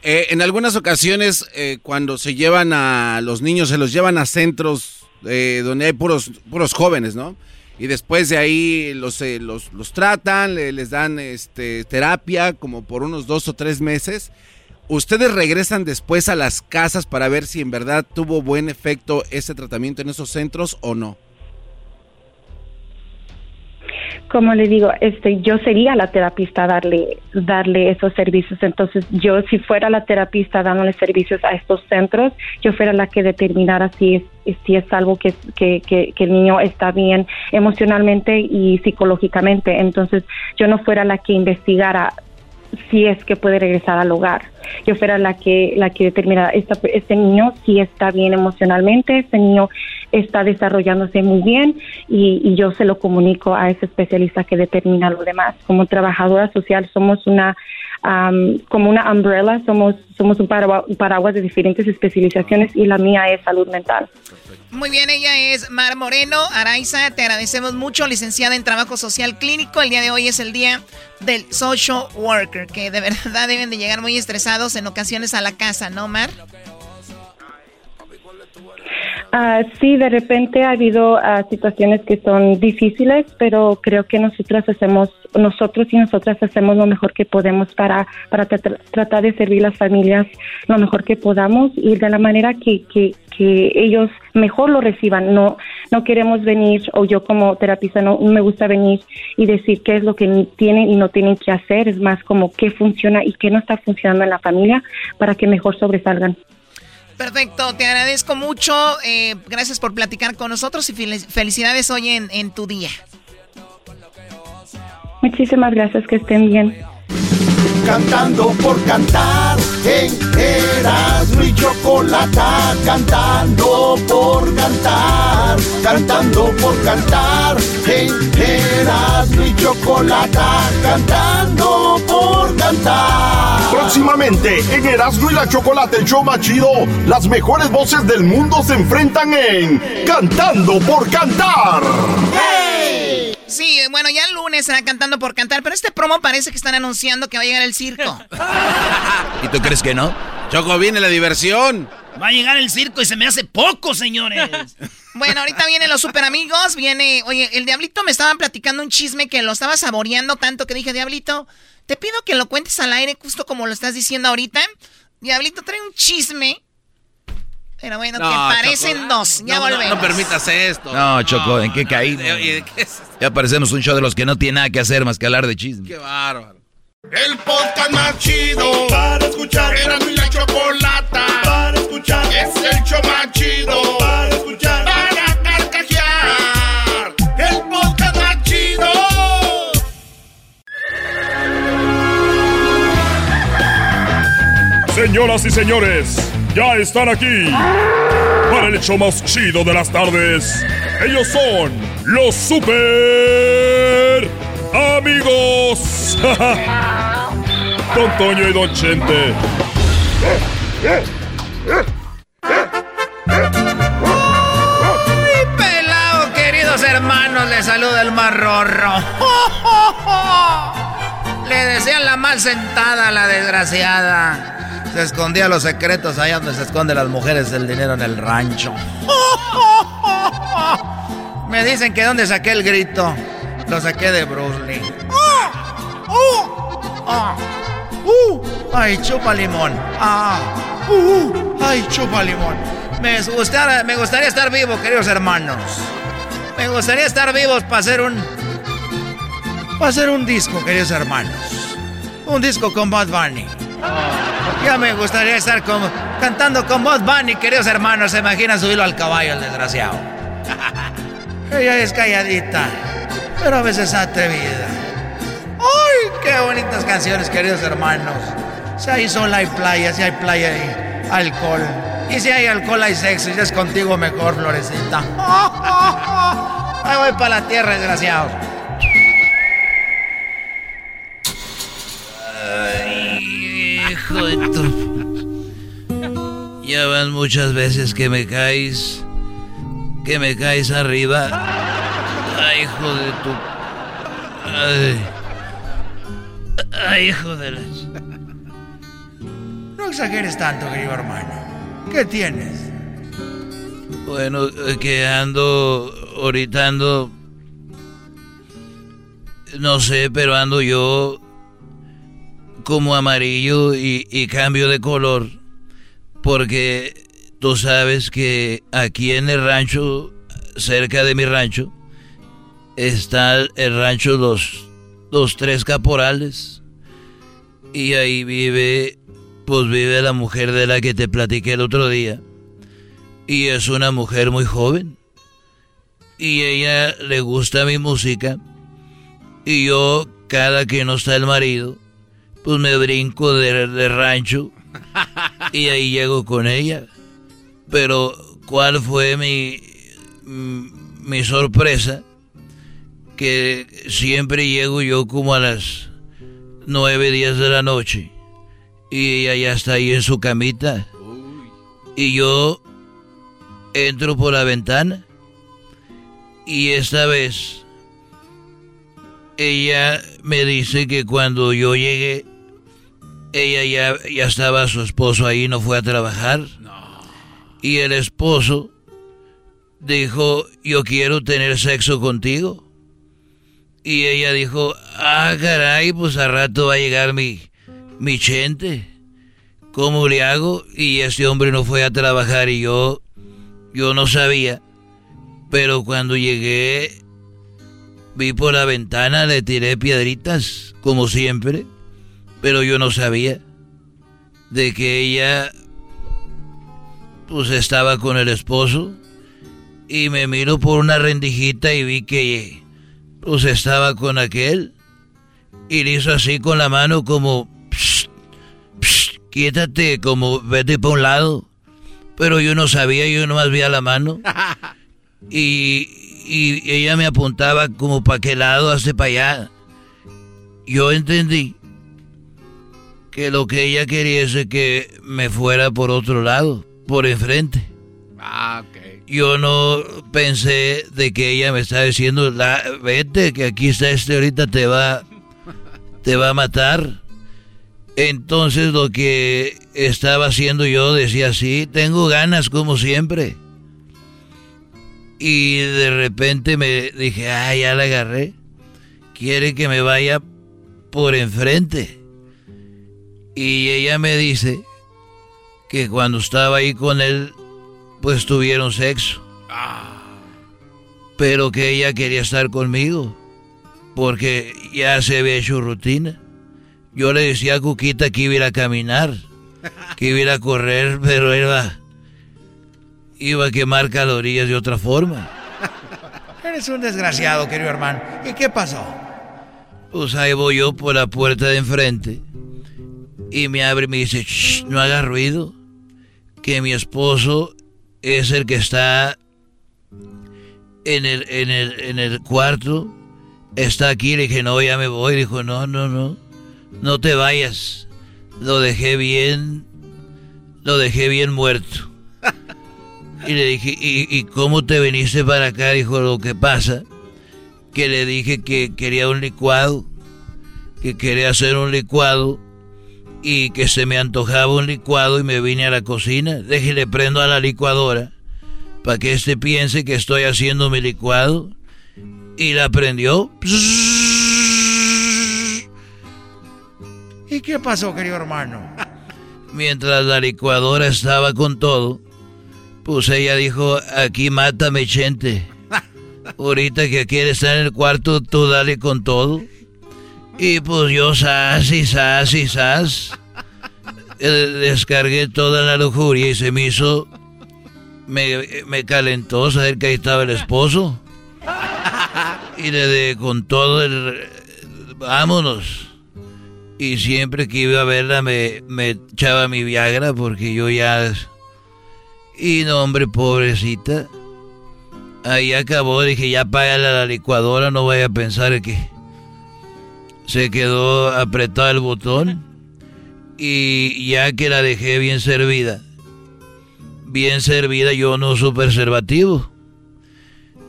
Speaker 4: Eh, en algunas ocasiones, eh, cuando se llevan a los niños, se los llevan a centros eh, donde hay puros, puros jóvenes, ¿no? Y después de ahí los, eh, los, los tratan, le- les dan este, terapia como por unos dos o tres meses. ¿Ustedes regresan después a las casas para ver si en verdad tuvo buen efecto ese tratamiento en esos centros o no?
Speaker 15: como le digo, este, yo sería la terapista darle, darle esos servicios. Entonces, yo si fuera la terapista dándole servicios a estos centros, yo fuera la que determinara si es, si es algo que, que, que, que el niño está bien emocionalmente y psicológicamente. Entonces, yo no fuera la que investigara si es que puede regresar al hogar. Yo fuera la que la que determinara esta, este niño si está bien emocionalmente, este niño está desarrollándose muy bien y, y yo se lo comunico a ese especialista que determina lo demás. Como trabajadora social somos una am, como una umbrella, somos somos un paragua- un paraguas de diferentes especializaciones y la mía es salud mental.
Speaker 14: Muy bien, ella es Mar Moreno. Araiza, te agradecemos mucho, licenciada en Trabajo Social Clínico. El día de hoy es el día del social worker, que de verdad deben de llegar muy estresados en ocasiones a la casa, ¿no, Mar?
Speaker 15: Ah, sí, de repente ha habido ah, situaciones que son difíciles, pero creo que nosotras hacemos, nosotros y nosotras hacemos lo mejor que podemos para, para tra- tratar de servir las familias lo mejor que podamos y de la manera que, que, ellos mejor lo reciban. No, no queremos venir, o yo como terapista no me gusta venir y decir qué es lo que tienen y no tienen que hacer, es más como qué funciona y qué no está funcionando en la familia para que mejor sobresalgan.
Speaker 14: Perfecto, te agradezco mucho. eh, gracias por platicar con nosotros y fel- felicidades hoy en, en tu día.
Speaker 15: Muchísimas gracias, que estén bien.
Speaker 8: Cantando por cantar en Erasmo y Chocolata, cantando por cantar, cantando por cantar en Erasmo y Chocolata, cantando por cantar.
Speaker 16: Próximamente en Erasmo y la Chocolate, el show más chido, las mejores voces del mundo se enfrentan en Cantando por Cantar.
Speaker 14: Sí, bueno, ya el lunes será cantando por cantar, pero este promo parece que están anunciando que va a llegar el circo.
Speaker 7: ¿Y tú crees que no?
Speaker 4: Choco, viene la diversión.
Speaker 3: Va a llegar el circo y se me hace poco, señores.
Speaker 14: Bueno, ahorita vienen los super amigos, viene, oye, el Diablito me estaban platicando un chisme que lo estaba saboreando tanto que dije, Diablito, te pido que lo cuentes al aire justo como lo estás diciendo ahorita. Diablito trae un chisme. Pero bueno, que parecen
Speaker 4: Choco.
Speaker 14: dos. Ya
Speaker 4: No, no,
Speaker 14: volvemos.
Speaker 4: No, permitas esto.
Speaker 7: No, Choco, ¿en qué caí?
Speaker 4: Oye, ¿qué es?
Speaker 7: Ya parecemos un show de los que no tiene nada que hacer más que hablar de chisme.
Speaker 4: Qué bárbaro.
Speaker 8: El podcast más chido para escuchar. Era mi la chocolata para escuchar. Es el show más chido para escuchar. Para carcajear. El podcast más chido.
Speaker 2: Señoras y señores, ya están aquí para el hecho más chido de las tardes. Ellos son los super amigos. Don Toño y Don Chente.
Speaker 17: ¡Ay, pelado, queridos hermanos! Les saluda el marrorro. Le desean la mal sentada a la desgraciada. Se escondía los secretos allá donde se esconden las mujeres del dinero en el rancho. Me dicen que dónde saqué el grito. Lo saqué de Bruce Lee. Uh, ¡Ay, chupa limón! ¡Ah! Uh, ¡Ay, chupa limón! Me gustaría, me gustaría estar vivo, queridos hermanos. Me gustaría estar vivos para hacer un. Para hacer un disco, queridos hermanos. Un disco con Bud Bunny. Ya me gustaría estar con, cantando con Bud Bunny, queridos hermanos. Se imagina subirlo al caballo, el desgraciado. Ella es calladita, pero a veces atrevida. ¡Ay, qué bonitas canciones, queridos hermanos! Si hay sol, hay playa, si hay playa, hay alcohol. Y si hay alcohol, hay sexo. Y si es contigo mejor, florecita. Ahí voy para la tierra, desgraciado. Hijo de tu... Ya van muchas veces que me caes. Que me caes arriba. Ay, hijo de tu... Ay. Ay, hijo de la... No exageres tanto, querido hermano. ¿Qué tienes? Bueno, eh, que ando ahorita ando... No sé, pero ando yo como amarillo y, cambio de color. Porque tú sabes que aquí en el rancho, cerca de mi rancho, está el rancho Los, los Tres Caporales. Y ahí vive, pues vive la mujer de la que te platiqué el otro día. Y es una mujer muy joven. Y ella le gusta mi música. Y yo, cada que no está el marido, pues me brinco de, de rancho. Y ahí llego con ella. Pero, ¿cuál fue mi, mi sorpresa? Que siempre llego yo como a las nueve, diez de la noche. Y ella ya está ahí en su camita. Y yo entro por la ventana. Y esta vez ella me dice que cuando yo llegué, ella ya, ya estaba su esposo ahí, no fue a trabajar. Y el esposo dijo, yo quiero tener sexo contigo. Y ella dijo, ah, caray, pues a rato va a llegar mi, mi chente. ¿Cómo le hago? Y ese hombre no fue a trabajar y yo, yo no sabía. Pero cuando llegué, vi por la ventana, le tiré piedritas, como siempre. Pero yo no sabía de que ella, pues estaba con el esposo. Y me miro por una rendijita y vi que, pues estaba con aquel. Y le hizo así con la mano como, "Psst, psst, quítate, como vete para un lado. Pero yo no sabía, yo nomás veía la mano. Y, y ella me apuntaba como para qué lado, hace para allá. Yo entendí que lo que ella quería es que me fuera por otro lado, por enfrente.
Speaker 4: Ah, ok.
Speaker 17: Yo no pensé de que ella me estaba diciendo, la, vete, que aquí está este ahorita te va, te va a matar. Entonces lo que estaba haciendo yo decía sí, tengo ganas como siempre. Y de repente me dije, ah, ya la agarré. Quiere que me vaya por enfrente. Y ella me dice que cuando estaba ahí con él, pues tuvieron sexo. Pero que ella quería estar conmigo. Porque ya se había hecho rutina. Yo le decía a Cuquita que iba a ir a caminar. Que iba a ir a correr, pero iba, iba a quemar calorías de otra forma. Eres un desgraciado, querido hermano. ¿Y qué pasó? Pues ahí voy yo por la puerta de enfrente. Y me abre y me dice, "Shh, no haga ruido. que mi esposo es el que está en el, en el, en el cuarto. Está aquí, le dije, no, ya me voy. Dijo, no, no, no, no te vayas. Lo dejé bien, lo dejé bien muerto. Y le dije, ¿y, ¿y cómo te viniste para acá? Dijo, lo que pasa, que le dije que quería un licuado, que quería hacer un licuado y que se me antojaba un licuado y me vine a la cocina. Déjele prendo a la licuadora para que este piense que estoy haciendo mi licuado. Y la prendió.
Speaker 18: ¿Y qué pasó, querido hermano?
Speaker 17: Mientras la licuadora estaba con todo, pues ella dijo, aquí mátame, Chente. Ahorita que quiere estar en el cuarto, tú dale con todo. Y pues yo sas y sas y sas. Eh, Descargué toda la lujuria y se me hizo... Me, me calentó saber que ahí estaba el esposo. Y le de con todo el... Vámonos. Y siempre que iba a verla me, me echaba mi Viagra porque yo ya... Y no, hombre, pobrecita. Ahí acabó, dije, ya págale a la licuadora, no vaya a pensar que se quedó apretado el botón. Y ya que la dejé bien servida, bien servida, yo no uso preservativo.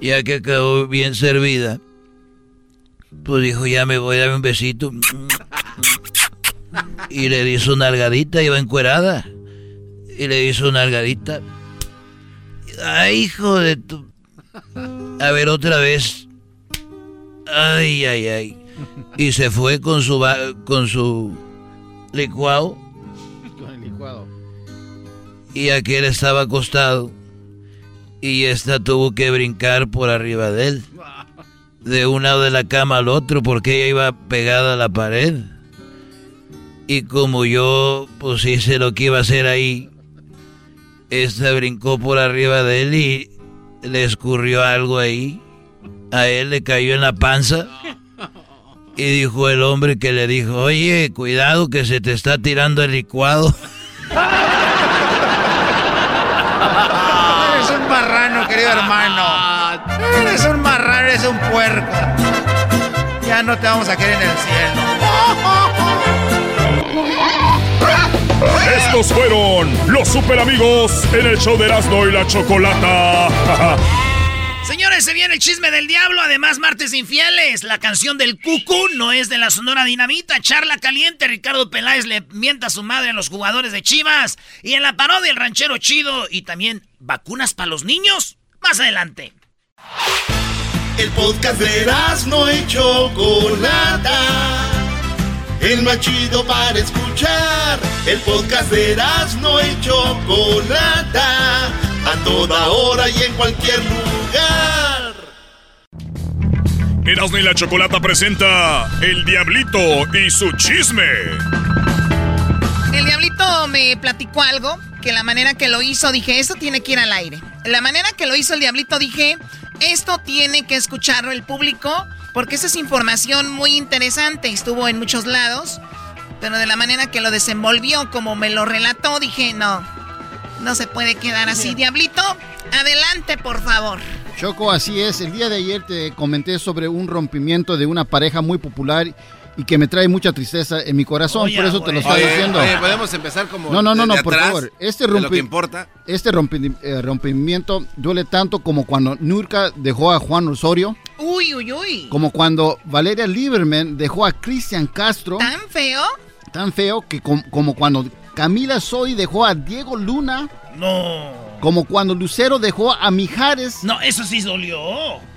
Speaker 17: Ya que quedó bien servida, pues dijo, ya me voy a dar un besito. Y le hizo una algadita, iba encuerada. Y le hizo una algadita. Ay, hijo de tu... A ver, otra vez. Ay, ay, ay. Y se fue con su, con su licuado.
Speaker 4: Con el licuado.
Speaker 17: Y aquel estaba acostado. Y esta tuvo que brincar por arriba de él. De un lado de la cama al otro porque ella iba pegada a la pared. Y como yo pues hice lo que iba a hacer ahí, esta brincó por arriba de él y le escurrió algo ahí. A él le cayó en la panza. Y dijo el hombre que le dijo, oye, cuidado que se te está tirando el licuado.
Speaker 18: Eres un marrano, querido hermano. Eres un marrano, eres un puerco. Ya no te vamos a querer en el cielo.
Speaker 2: Estos fueron los super amigos en el show de Erasmo y la Chocolata.
Speaker 3: Se viene el chisme del diablo. Además, martes infieles. La canción del cucú no es de la Sonora Dinamita. Charla caliente. Ricardo Peláez le mienta a su madre a los jugadores de Chivas. Y en la parodia, el ranchero chido. Y también vacunas para los niños. Más adelante.
Speaker 8: El podcast de no y Chocolata. El más chido para escuchar. El podcast de no y Chocolata. A toda hora y en cualquier lugar.
Speaker 2: Erasmo y la Chocolata presenta El Diablito y su chisme.
Speaker 14: El diablito me platicó algo, que la manera que lo hizo, dije, esto tiene que ir al aire. La manera que lo hizo el diablito, dije, esto tiene que escucharlo el público, porque esa es información muy interesante, estuvo en muchos lados, pero de la manera que lo desenvolvió, como me lo relató, dije, no, no se puede quedar así. Diablito, adelante, por favor.
Speaker 19: Choco, así es. El día de ayer te comenté sobre un rompimiento de una pareja muy popular y que me trae mucha tristeza en mi corazón.
Speaker 4: Oye,
Speaker 19: por eso te lo estoy diciendo.
Speaker 4: oye, podemos empezar como
Speaker 19: No, no, no, no, por
Speaker 4: atrás,
Speaker 19: favor. Este,
Speaker 4: lo
Speaker 19: rompi-
Speaker 4: que importa.
Speaker 19: este rompi- eh, rompimiento duele tanto como cuando Nurka dejó a Juan Osorio,
Speaker 14: Uy, uy, uy.
Speaker 19: como cuando Valeria Lieberman dejó a Cristian Castro.
Speaker 14: ¿Tan feo?
Speaker 19: Tan feo que com- como cuando Camila Sodi dejó a Diego Luna.
Speaker 3: No.
Speaker 19: Como cuando Lucero dejó a Mijares.
Speaker 3: No, eso sí dolió.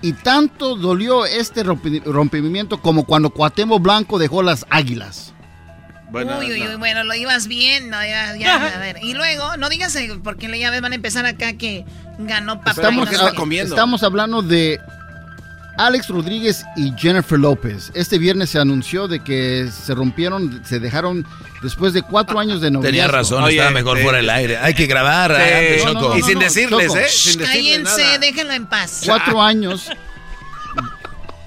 Speaker 19: Y tanto dolió este rompi- rompimiento como cuando Cuauhtémoc Blanco dejó las Águilas.
Speaker 14: uy, uy, uy, bueno, lo ibas bien, no, ya, ya, a ver. Y luego, no digas, porque ya ves, van a empezar acá que ganó papá.
Speaker 19: Estamos,
Speaker 14: no sé
Speaker 19: estamos hablando de Alex Rodríguez y Jennifer López. Este viernes se anunció de que se rompieron, se dejaron después de cuatro años de noviazgo.
Speaker 17: Tenía razón, estaba mejor fuera del aire. Hay que grabar.
Speaker 19: No, no, no, no, no, Choco.
Speaker 17: Sin
Speaker 14: Cállense, déjenlo en paz.
Speaker 19: Cuatro años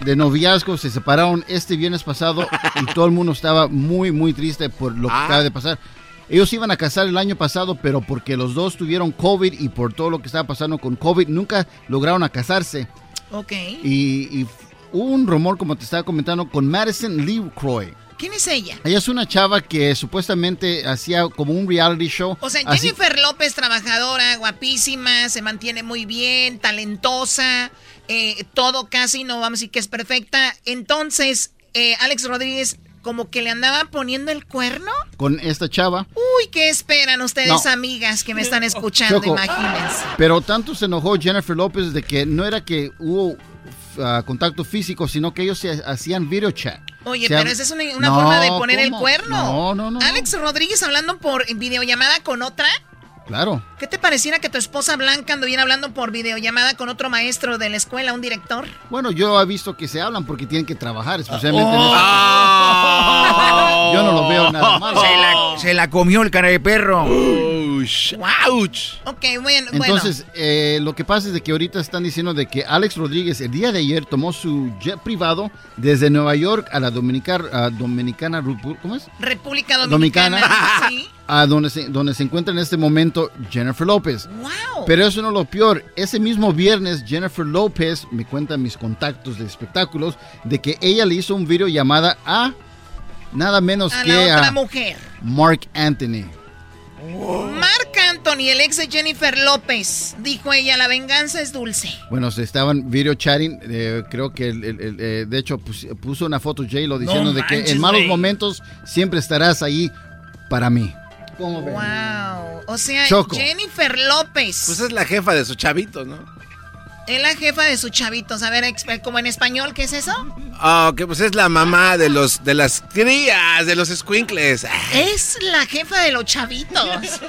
Speaker 19: de noviazgo se separaron este viernes pasado y todo el mundo estaba muy, muy triste por lo que
Speaker 4: Ah.
Speaker 19: acaba de pasar. Ellos iban a casar el año pasado, pero porque los dos tuvieron COVID y por todo lo que estaba pasando con COVID, nunca lograron a casarse.
Speaker 14: Ok.
Speaker 19: Y, y hubo un rumor, como te estaba comentando, con Madison Lee Croy.
Speaker 14: ¿Quién es ella?
Speaker 19: Ella es una chava que supuestamente hacía como un reality show.
Speaker 14: O sea,
Speaker 19: Así-
Speaker 14: Jennifer López, trabajadora, guapísima, se mantiene muy bien, talentosa, eh, todo casi, no vamos a decir que es perfecta. Entonces, eh, Alex Rodríguez como que le andaba poniendo el cuerno.
Speaker 19: con esta chava.
Speaker 14: Uy, ¿qué esperan ustedes,
Speaker 19: No.
Speaker 14: amigas que me están escuchando?
Speaker 19: Choco.
Speaker 14: Imagínense.
Speaker 19: Pero tanto se enojó Jennifer López de que no era que hubo ah, contacto físico, sino que ellos se hacían video chat.
Speaker 14: Oye,
Speaker 19: O sea,
Speaker 14: pero esa es una, una
Speaker 19: no,
Speaker 14: forma de poner el cuerno.
Speaker 19: No, no, no. no.
Speaker 14: Alex Rodríguez hablando por videollamada con otra.
Speaker 19: Claro.
Speaker 14: ¿Qué te pareciera que tu esposa Blanca anduviera hablando por videollamada con otro maestro de la escuela, un director?
Speaker 19: Bueno, yo he visto que se hablan porque tienen que trabajar, especialmente en este-
Speaker 18: Oh.
Speaker 19: Yo no lo veo nada mal.
Speaker 18: Se la, se la comió el cara de perro.
Speaker 14: Ok, bueno,
Speaker 19: Entonces, eh, lo que pasa es de que ahorita están diciendo de que Alex Rodríguez el día de ayer tomó su jet privado desde Nueva York a la Dominicana, Repu- ¿cómo es?
Speaker 14: bueno, República Dominicana.
Speaker 19: Dominicana.
Speaker 14: sí.
Speaker 19: A donde se, donde se encuentra en este momento Jennifer López.
Speaker 14: Wow.
Speaker 19: Pero eso no es lo peor. Ese mismo viernes, Jennifer López me cuentan mis contactos de espectáculos de que ella le hizo un video llamada a nada menos
Speaker 14: A
Speaker 19: que
Speaker 14: la otra
Speaker 19: a
Speaker 14: mujer.
Speaker 19: Mark Anthony.
Speaker 14: Marc Anthony, el ex de Jennifer López, dijo ella, la venganza es dulce.
Speaker 19: Bueno, se estaban video chatting. eh, creo que, el- el- el, eh, de hecho, pus- puso una foto J-Lo diciendo de que en malos momentos siempre estarás ahí para mí. ¿Cómo ven?
Speaker 14: Wow. O sea,
Speaker 4: Choco.
Speaker 14: Jennifer López.
Speaker 4: Pues es la jefa de su chavito, ¿no?
Speaker 14: Es la jefa de sus chavitos. A ver, como en español, ¿qué es eso?
Speaker 4: Ah, que pues es la mamá de los de las crías, de los squinkles.
Speaker 14: Es la jefa de los chavitos.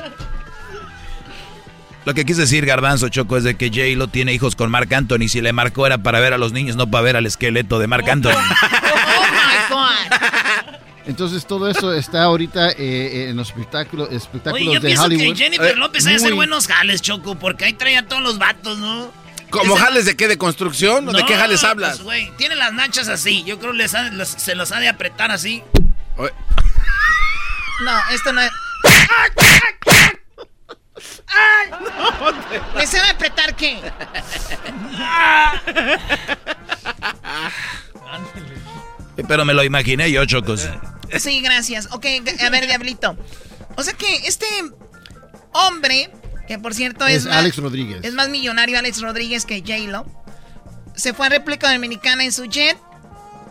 Speaker 7: Lo que quise decir, Garbanzo Choco, es de que Jay lo tiene hijos con Marc Anthony. Si le marcó era para ver a los niños, no para ver al esqueleto de Marc Anthony.
Speaker 14: Oh my God.
Speaker 19: Entonces todo eso está ahorita eh, en los espectáculos,
Speaker 3: Oye,
Speaker 19: espectáculos
Speaker 3: yo
Speaker 19: de
Speaker 3: pienso
Speaker 19: Hollywood.
Speaker 3: que Jennifer
Speaker 19: Eh,
Speaker 3: López ha de hacer buenos jales, Choco, porque ahí trae a todos los vatos, ¿no?
Speaker 4: ¿Como
Speaker 3: Ese-
Speaker 4: jales de qué? ¿De construcción? ¿O de
Speaker 3: No,
Speaker 4: qué jales hablas?
Speaker 3: pues, güey, tiene las nachas así. Yo creo que se los ha de apretar así.
Speaker 14: No, esto no es. ¿Les va a apretar qué?
Speaker 7: Pero me lo imaginé yo, Chocos.
Speaker 14: Sí, gracias. Ok, a ver, Diablito. O sea que este hombre, que por cierto es,
Speaker 19: Es
Speaker 14: más,
Speaker 19: Alex Rodríguez.
Speaker 14: es más millonario Alex Rodríguez que J-Lo, se fue a República Dominicana en su jet.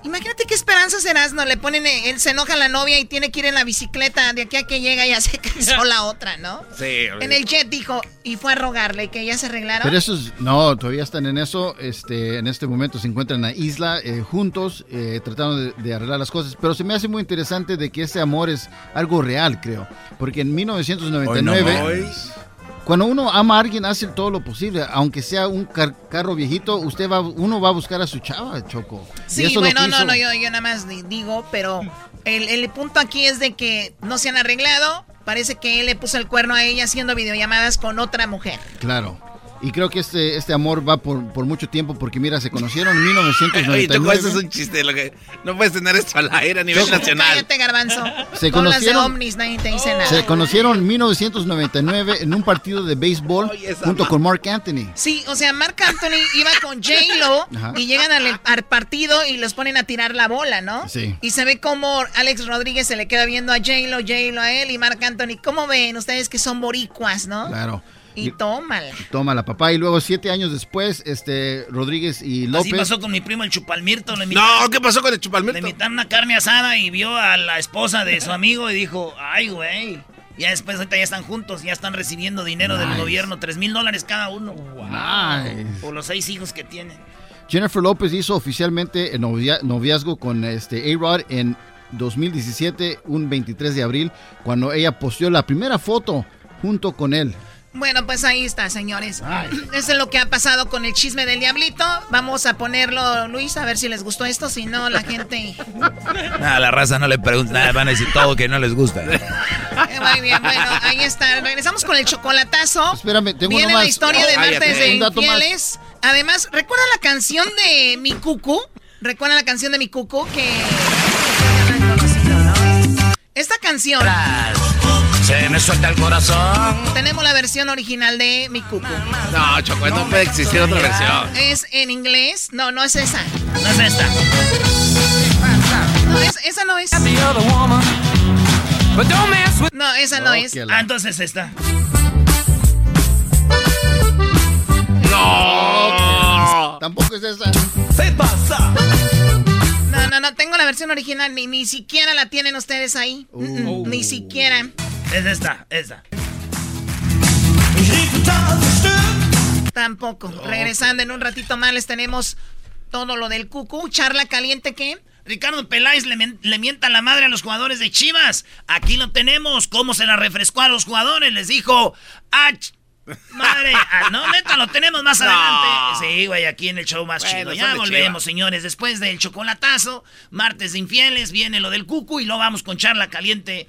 Speaker 14: Imagínate qué esperanza serás, ¿no? Le ponen, eh, él se enoja a la novia y tiene que ir en la bicicleta de aquí a que llega y ya se casó la otra, ¿no?
Speaker 4: Sí,
Speaker 14: En el jet dijo, y fue a rogarle que ya se arreglaron.
Speaker 19: Pero eso es, no, todavía están en eso. Este, en este momento se encuentran en la isla eh, juntos, eh, tratando de, de arreglar las cosas. Pero se me hace muy interesante de que este amor es algo real, creo. Porque en 1999,
Speaker 4: Hoy no.
Speaker 19: Cuando uno ama a alguien, hace todo lo posible. Aunque sea un car- carro viejito, usted va, uno va a buscar a su chava, Choco.
Speaker 14: Sí, bueno, no, no, yo, yo nada más di- digo, pero el, el punto aquí es de que no se han arreglado. Parece que él le puso el cuerno a ella haciendo videollamadas con otra mujer.
Speaker 19: Claro. Y creo que este, este amor va por, por mucho tiempo porque mira, se conocieron en
Speaker 4: Oye,
Speaker 19: 1999.
Speaker 4: Choco, eso es un chiste. Lo que, no puedes tener esto al aire a nivel nacional.
Speaker 14: Cállate, garbanzo.
Speaker 19: Se
Speaker 14: Con las de
Speaker 19: conocieron-
Speaker 14: Omnis nadie te dice nada.
Speaker 19: Se conocieron en 1999 en un partido de béisbol junto con Mark Anthony.
Speaker 14: Sí, o sea, Marc Anthony iba con J-Lo y llegan al, al partido y los ponen a tirar la bola, ¿no?
Speaker 19: Sí.
Speaker 14: Y se ve como Alex Rodríguez se le queda viendo a J-Lo, J-Lo a él y Marc Anthony. ¿Cómo ven ustedes que son boricuas, no?
Speaker 19: Claro.
Speaker 14: Y tómala.
Speaker 19: Toma la papá. Y luego, siete años después, este Rodríguez y López.
Speaker 3: Así pasó con mi primo el Chupalmirto. Le
Speaker 4: No, ¿qué pasó con el Chupalmirto?
Speaker 3: Le invitaron una carne asada y vio a la esposa de su amigo y dijo, ay, güey. Ya después ahorita ya están juntos, ya están recibiendo dinero del gobierno, tres mil dólares cada uno.
Speaker 19: Nice.
Speaker 3: Por los seis hijos que tienen.
Speaker 19: Jennifer López hizo oficialmente el novia- noviazgo con este A-Rod en 2017, un 23 de abril, cuando ella posteó la primera foto junto con él.
Speaker 14: Bueno, pues ahí está, señores. Eso es lo que ha pasado con el chisme del diablito. Vamos a ponerlo, Luis, a ver si les gustó esto. Si no, la gente...
Speaker 7: A la raza no le pregunta nada, van a decir todo que no les gusta.
Speaker 14: Eh, Muy bien, bueno, ahí está. Regresamos con el chocolatazo.
Speaker 19: Espérame, tengo
Speaker 14: Viene
Speaker 19: uno
Speaker 14: la historia de martes de infieles. Además, ¿recuerda la canción de Mi Cucu? ¿Recuerda la canción de Mi Cucu? Que... Esta canción...
Speaker 20: Se me suelta el corazón.
Speaker 14: Tenemos la versión original de Mi Cucu.
Speaker 4: No, Choco, no puede existir otra versión.
Speaker 14: Es en inglés. No, no es esa. No es esta. No, es- esa no es. No, esa no es.
Speaker 3: Ah, entonces esta.
Speaker 4: No.
Speaker 19: Tampoco es esa.
Speaker 20: Se pasa.
Speaker 14: No, no, no, tengo la versión original. Ni, ni siquiera la tienen ustedes ahí. Mm, Ni siquiera.
Speaker 3: Es esta, esta.
Speaker 14: Tampoco. Regresando en un ratito más les tenemos todo lo del cucu. Charla caliente, ¿qué?
Speaker 3: Ricardo Peláez le, le mienta la madre a los jugadores de Chivas. Aquí lo tenemos. ¿Cómo se la refrescó a los jugadores? Les dijo. ¡Ah, madre! Ah, no, neta, lo tenemos más
Speaker 4: No.
Speaker 3: adelante. Sí, güey, aquí en el show más
Speaker 4: Bueno,
Speaker 3: chido. Ya volvemos, señores. Después del chocolatazo, martes de infieles, viene lo del cucu y luego vamos con charla caliente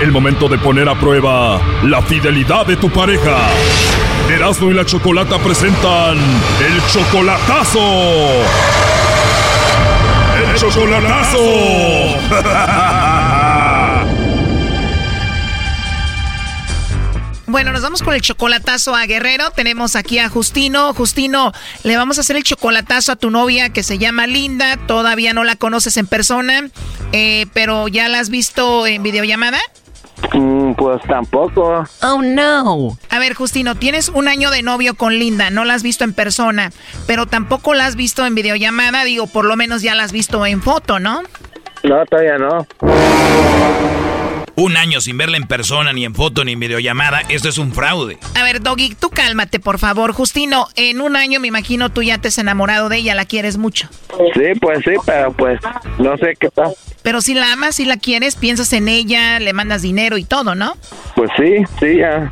Speaker 2: El momento de poner a prueba la fidelidad de tu pareja. Erasmo y la Chocolata presentan el chocolatazo. El chocolatazo.
Speaker 14: Bueno, nos vamos con el chocolatazo a Guerrero. Tenemos aquí a Justino. Justino, le vamos a hacer el chocolatazo a tu novia que se llama Linda. Todavía no la conoces en persona, eh, pero ya la has visto en videollamada.
Speaker 21: Mm, pues tampoco.
Speaker 14: Oh no. A ver, Justino, tienes un año de novio con Linda, no la has visto en persona, pero tampoco la has visto en videollamada, digo, por lo menos ya la has visto en foto, ¿no?
Speaker 21: No, todavía no.
Speaker 7: Un año sin verla en persona, ni en foto, ni en videollamada. Esto es un fraude.
Speaker 14: A ver, Doggy, tú cálmate, por favor. Justino, en un año me imagino tú ya te has enamorado de ella, la quieres mucho.
Speaker 21: Sí, pues sí, pero pues no sé qué tal.
Speaker 14: Pero si la amas, si la quieres, piensas en ella, le mandas dinero y todo, ¿no?
Speaker 21: Pues sí, sí, ya.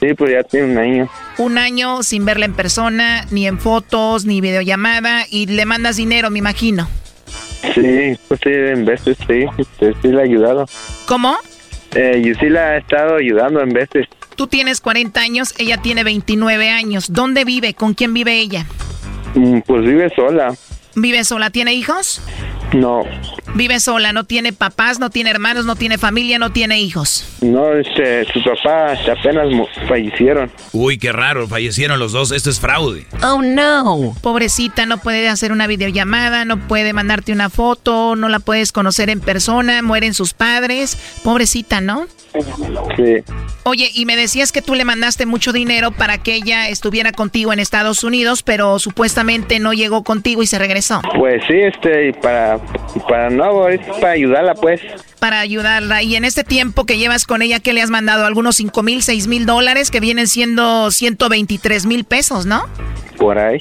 Speaker 21: Sí, pues ya tiene un año.
Speaker 14: Un año sin verla en persona, ni en fotos, ni videollamada, y le mandas dinero, me imagino.
Speaker 21: Sí, pues sí, en veces sí, este, sí le he ayudado.
Speaker 14: ¿Cómo?
Speaker 21: Eh, yo sí la he estado ayudando en veces.
Speaker 14: Tú tienes 40 años, ella tiene 29 años. ¿Dónde vive? ¿Con quién vive ella?
Speaker 21: Mm, Pues vive sola.
Speaker 14: ¿Vive sola? ¿Tiene hijos?
Speaker 21: No,
Speaker 14: Vive sola, no tiene papás, no tiene hermanos, no tiene familia, no tiene hijos.
Speaker 21: no, este, su papá apenas fallecieron.
Speaker 7: Uy, qué raro, fallecieron los dos. Esto es fraude.
Speaker 14: Oh no. Pobrecita, no puede hacer una videollamada, no puede mandarte una foto, no la puedes conocer en persona, mueren sus padres. Pobrecita, ¿no?
Speaker 21: Sí.
Speaker 14: Oye, y me decías que tú le mandaste mucho dinero para que ella estuviera contigo en Estados Unidos, pero supuestamente no llegó contigo y se regresó.
Speaker 21: Pues sí, este, y para, y para no, es para ayudarla, pues.
Speaker 14: Para ayudarla. Y en este tiempo que llevas con ella, ¿qué le has mandado? Algunos 5 mil, 6 mil dólares, que vienen siendo 123 mil pesos, ¿no?
Speaker 21: Por ahí.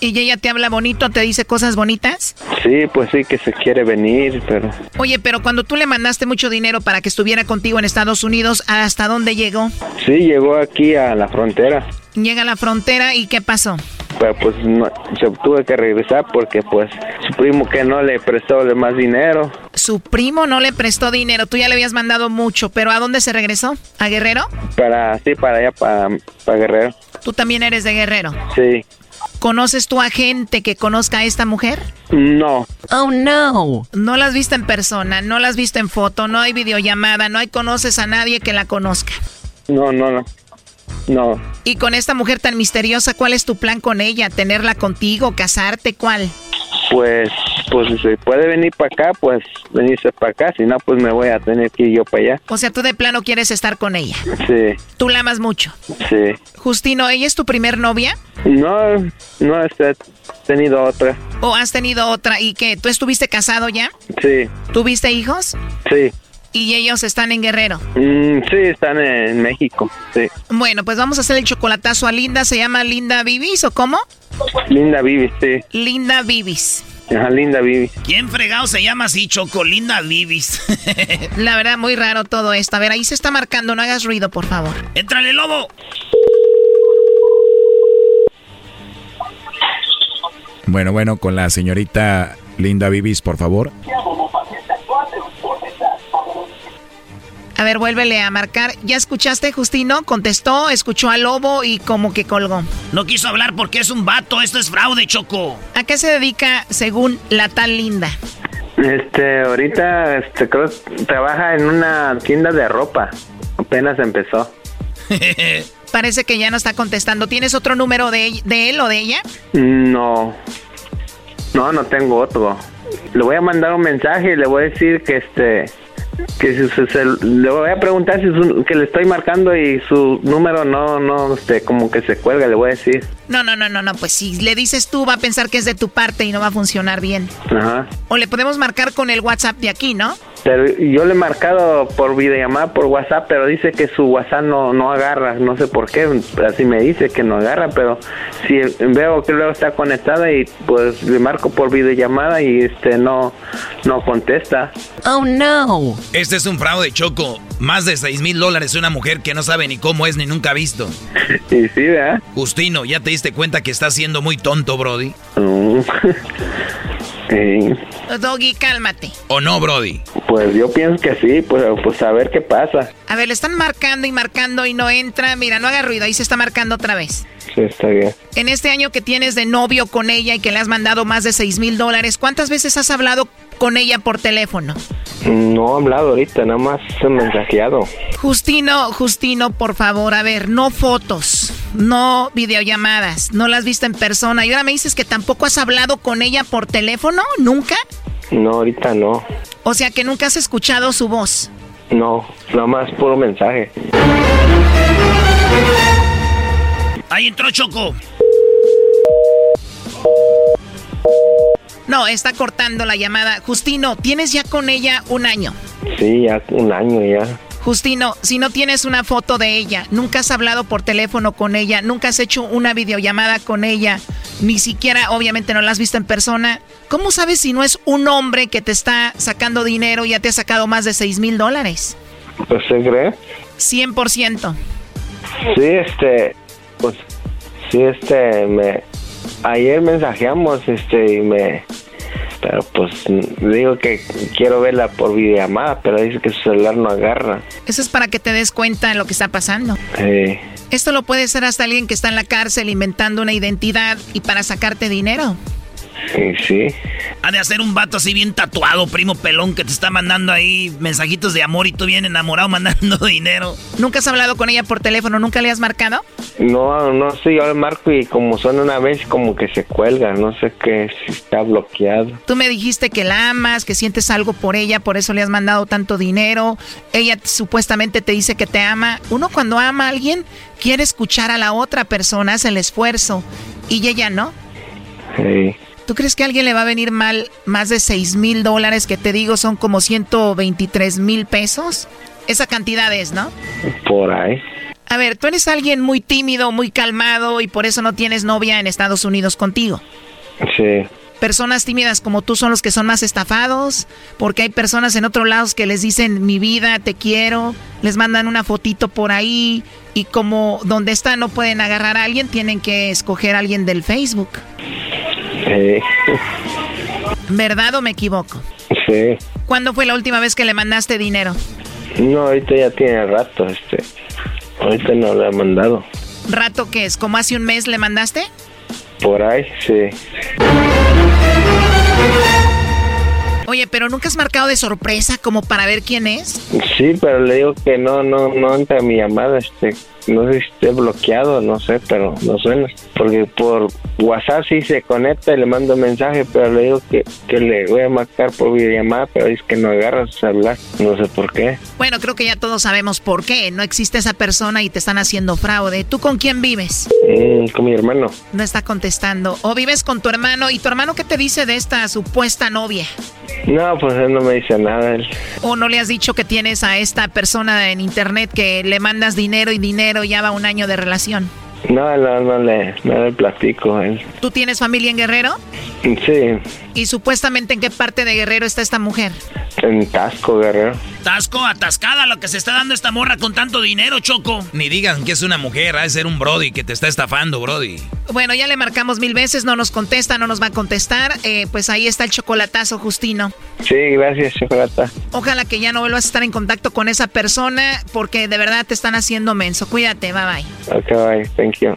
Speaker 14: Y ella te habla bonito, te dice cosas bonitas.
Speaker 21: Sí, pues sí, que se quiere venir, pero
Speaker 14: Oye, pero cuando tú le mandaste mucho dinero para que estuviera contigo en Estados Unidos, ¿hasta dónde llegó?
Speaker 21: sí llegó aquí a la frontera.
Speaker 14: Llega a la frontera y ¿qué pasó?
Speaker 21: Pero pues no, se tuve que regresar porque pues su primo que no le prestó más dinero.
Speaker 14: Su primo no le prestó dinero, tú ya le habías mandado mucho, pero ¿a dónde se regresó? ¿A Guerrero?
Speaker 21: Para, sí, para allá, para, para Guerrero.
Speaker 14: Tú también eres de Guerrero.
Speaker 21: Sí.
Speaker 14: ¿Conoces tú a gente que conozca a esta mujer?
Speaker 21: No.
Speaker 14: Oh no. No la has visto en persona, no la has visto en foto, no hay videollamada, no hay conoces a nadie que la conozca.
Speaker 21: No, no, no. No.
Speaker 14: Y con esta mujer tan misteriosa, ¿cuál es tu plan con ella? ¿Tenerla contigo? ¿Casarte? ¿Cuál?
Speaker 21: Pues, pues si se puede venir para acá, pues venirse para acá. Si no, pues me voy a tener que ir yo para allá.
Speaker 14: O sea, tú de plano quieres estar con ella.
Speaker 21: Sí,
Speaker 14: Tú la amas mucho.
Speaker 21: sí.
Speaker 14: Justino, ¿ella es tu primer novia?
Speaker 21: No, no este, he tenido otra.
Speaker 14: ¿O has tenido otra? ¿Y qué? ¿Tú estuviste casado ya?
Speaker 21: Sí,
Speaker 14: ¿Tuviste hijos?
Speaker 21: sí.
Speaker 14: Y ellos están en Guerrero.
Speaker 21: Mm, sí, están en México. Sí.
Speaker 14: Bueno, pues vamos a hacer el chocolatazo a Linda. ¿Se llama Linda Vivis o cómo?
Speaker 21: Linda Vivi, sí.
Speaker 14: Linda Vivis.
Speaker 21: Ajá, Linda Vivi.
Speaker 3: ¿Quién fregado se llama así, Chocolinda Vivis?
Speaker 14: La verdad, muy raro todo esto. A ver, ahí se está marcando. No hagas ruido, por favor.
Speaker 3: ¡Éntrale, lobo!
Speaker 22: Bueno, bueno, con la señorita Linda Vivis, por favor.
Speaker 14: A ver, vuélvele a marcar. ¿Ya escuchaste, Justino? Contestó, escuchó al lobo y como que colgó.
Speaker 3: No quiso hablar porque es un vato. Esto es fraude, Choco.
Speaker 14: ¿A qué se dedica según la tal Linda?
Speaker 21: Este, ahorita, este, creo que trabaja en una tienda de ropa. Apenas empezó.
Speaker 14: Parece que ya no está contestando. ¿Tienes otro número de, de él o de ella?
Speaker 21: No. No, no tengo otro. Le voy a mandar un mensaje y le voy a decir que este que si su cel- le voy a preguntar si su- que le estoy marcando y su número no no este como que se cuelga, le voy a decir.
Speaker 14: No, no, no, no, no. Pues si le dices tú, va a pensar que es de tu parte y no va a funcionar bien.
Speaker 21: Ajá.
Speaker 14: O le podemos marcar con el WhatsApp de aquí, ¿no?
Speaker 21: Pero yo le he marcado por videollamada por WhatsApp, pero dice que su WhatsApp no, no agarra, no sé por qué, así me dice que no agarra, pero si veo que luego está conectada y pues le marco por videollamada y este no no contesta.
Speaker 3: Oh, no. Este es un fraude, Choco. Más de 6 mil dólares una mujer que no sabe ni cómo es ni nunca ha visto.
Speaker 21: Y sí, ¿verdad?
Speaker 3: Justino, ¿ya te diste cuenta que estás siendo muy tonto, Brody?
Speaker 21: Mm. Sí.
Speaker 14: Doggy, cálmate.
Speaker 3: ¿O no, Brody?
Speaker 21: Pues yo pienso que sí, pues, pues a ver qué pasa.
Speaker 14: A ver, le están marcando y marcando y no entra. Mira, no haga ruido, ahí se está marcando otra vez.
Speaker 21: Sí, está bien.
Speaker 14: En este año que tienes de novio con ella y que le has mandado más de 6 mil dólares, ¿cuántas veces has hablado con ella por teléfono?
Speaker 21: No he hablado ahorita, nada más he mensajeado.
Speaker 14: Justino, Justino, por favor, a ver, no fotos, no videollamadas, no las has visto en persona. Y ahora me dices que tampoco has hablado con ella por teléfono, ¿nunca?
Speaker 21: No, ahorita no.
Speaker 14: O sea que nunca has escuchado su voz.
Speaker 21: No, nada más puro mensaje.
Speaker 3: Ahí entró Choco.
Speaker 14: No, está cortando la llamada. Justino, tienes ya con ella un año.
Speaker 21: Sí, ya un año ya.
Speaker 14: Justino, si no tienes una foto de ella, nunca has hablado por teléfono con ella, nunca has hecho una videollamada con ella, ni siquiera obviamente no la has visto en persona, ¿cómo sabes si no es un hombre que te está sacando dinero y ya te ha sacado más de 6 mil dólares?
Speaker 21: Pues se cree.
Speaker 14: 100%.
Speaker 21: Sí, este, pues, sí, este, me, ayer mensajeamos, este, y me, pero pues digo que quiero verla por videollamada, pero dice que su celular no agarra.
Speaker 14: Eso es para que te des cuenta de lo que está pasando.
Speaker 21: Eh,
Speaker 14: Esto lo puede ser hasta alguien que está en la cárcel inventando una identidad y para sacarte dinero.
Speaker 21: Sí,
Speaker 3: Ha de hacer un vato así bien tatuado, primo pelón, que te está mandando ahí mensajitos de amor y tú bien enamorado mandando dinero.
Speaker 14: ¿Nunca has hablado con ella por teléfono? ¿Nunca le has marcado?
Speaker 21: no, no sé, yo le marco y como suena una vez como que se cuelga, no sé qué, si está bloqueado.
Speaker 14: Tú me dijiste que la amas, que sientes algo por ella, por eso le has mandado tanto dinero. Ella supuestamente te dice que te ama. Uno cuando ama a alguien quiere escuchar a la otra persona, hace el esfuerzo. Y ella no.
Speaker 21: Sí.
Speaker 14: ¿Tú crees que a alguien le va a venir mal más de 6 mil dólares que te digo son como 123 mil pesos? Esa cantidad es, ¿no?
Speaker 21: Por ahí.
Speaker 14: A ver, tú eres alguien muy tímido, muy calmado y por eso no tienes novia en Estados Unidos contigo.
Speaker 21: Sí.
Speaker 14: Personas tímidas como tú son los que son más estafados, porque hay personas en otros lados que les dicen mi vida, te quiero, les mandan una fotito por ahí y como donde están no pueden agarrar a alguien, tienen que escoger a alguien del Facebook.
Speaker 21: Sí.
Speaker 14: ¿Verdad o me equivoco?
Speaker 21: Sí.
Speaker 14: ¿Cuándo fue la última vez que le mandaste dinero?
Speaker 21: No, ahorita ya tiene rato, este. Ahorita no le he mandado.
Speaker 14: ¿Rato que es? ¿Como hace un mes le mandaste?
Speaker 21: Por ahí, sí.
Speaker 14: Oye, pero nunca has marcado de sorpresa como para ver quién es.
Speaker 21: Sí, pero le digo que no, no, no entra mi llamada, este. No sé si esté bloqueado, no sé, pero no suena. Porque por WhatsApp sí se conecta y le mando mensaje, pero le digo que, que le voy a marcar por videollamada, pero dice que no agarra su celular. No sé por qué.
Speaker 14: Bueno, creo que ya todos sabemos por qué. No existe esa persona y te están haciendo fraude. ¿Tú con quién vives?
Speaker 21: Mm, con mi hermano.
Speaker 14: No está contestando. ¿O vives con tu hermano? ¿Y tu hermano qué te dice de esta supuesta novia?
Speaker 21: No, pues él no me dice nada. Él.
Speaker 14: ¿O no le has dicho que tienes a esta persona en internet que le mandas dinero y dinero y ya va un año de relación?
Speaker 21: No, no, no le, no le platico.
Speaker 14: ¿Tú tienes familia en Guerrero?
Speaker 21: Sí,
Speaker 14: ¿Y supuestamente en qué parte de Guerrero está esta mujer?
Speaker 21: en Tasco, Guerrero.
Speaker 3: Tasco, atascada lo que se está dando esta morra con tanto dinero, Choco. Ni digan que es una mujer, ha de ser un Brody que te está estafando, Brody.
Speaker 14: Bueno, ya le marcamos mil veces, no nos contesta, no nos va a contestar. Eh, pues ahí está el chocolatazo, Justino.
Speaker 21: Sí, gracias, chocolata.
Speaker 14: Ojalá que ya no vuelvas a estar en contacto con esa persona porque de verdad te están haciendo menso. Cuídate, bye bye.
Speaker 21: Ok, bye, thank you.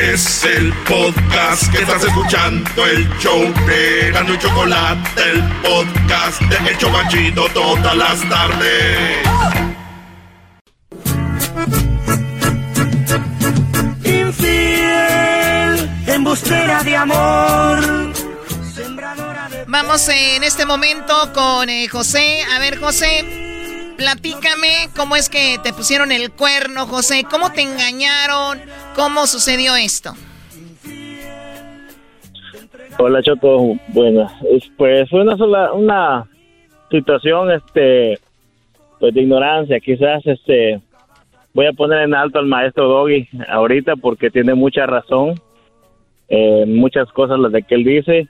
Speaker 8: Es el podcast que estás escuchando, el show de Gano y Chocolate, el podcast de El Chocachito todas las tardes.
Speaker 20: Infiel, embustera de amor.
Speaker 14: Vamos en este momento con eh, José. A ver, José, platícame cómo es que te pusieron el cuerno, José. ¿Cómo te engañaron? ¿Cómo sucedió esto?
Speaker 23: Hola Choco, bueno, es- pues fue una sola, una situación, este, pues de ignorancia, quizás, este, voy a poner en alto al maestro Doggy ahorita porque tiene mucha razón, eh, muchas cosas las de que él dice,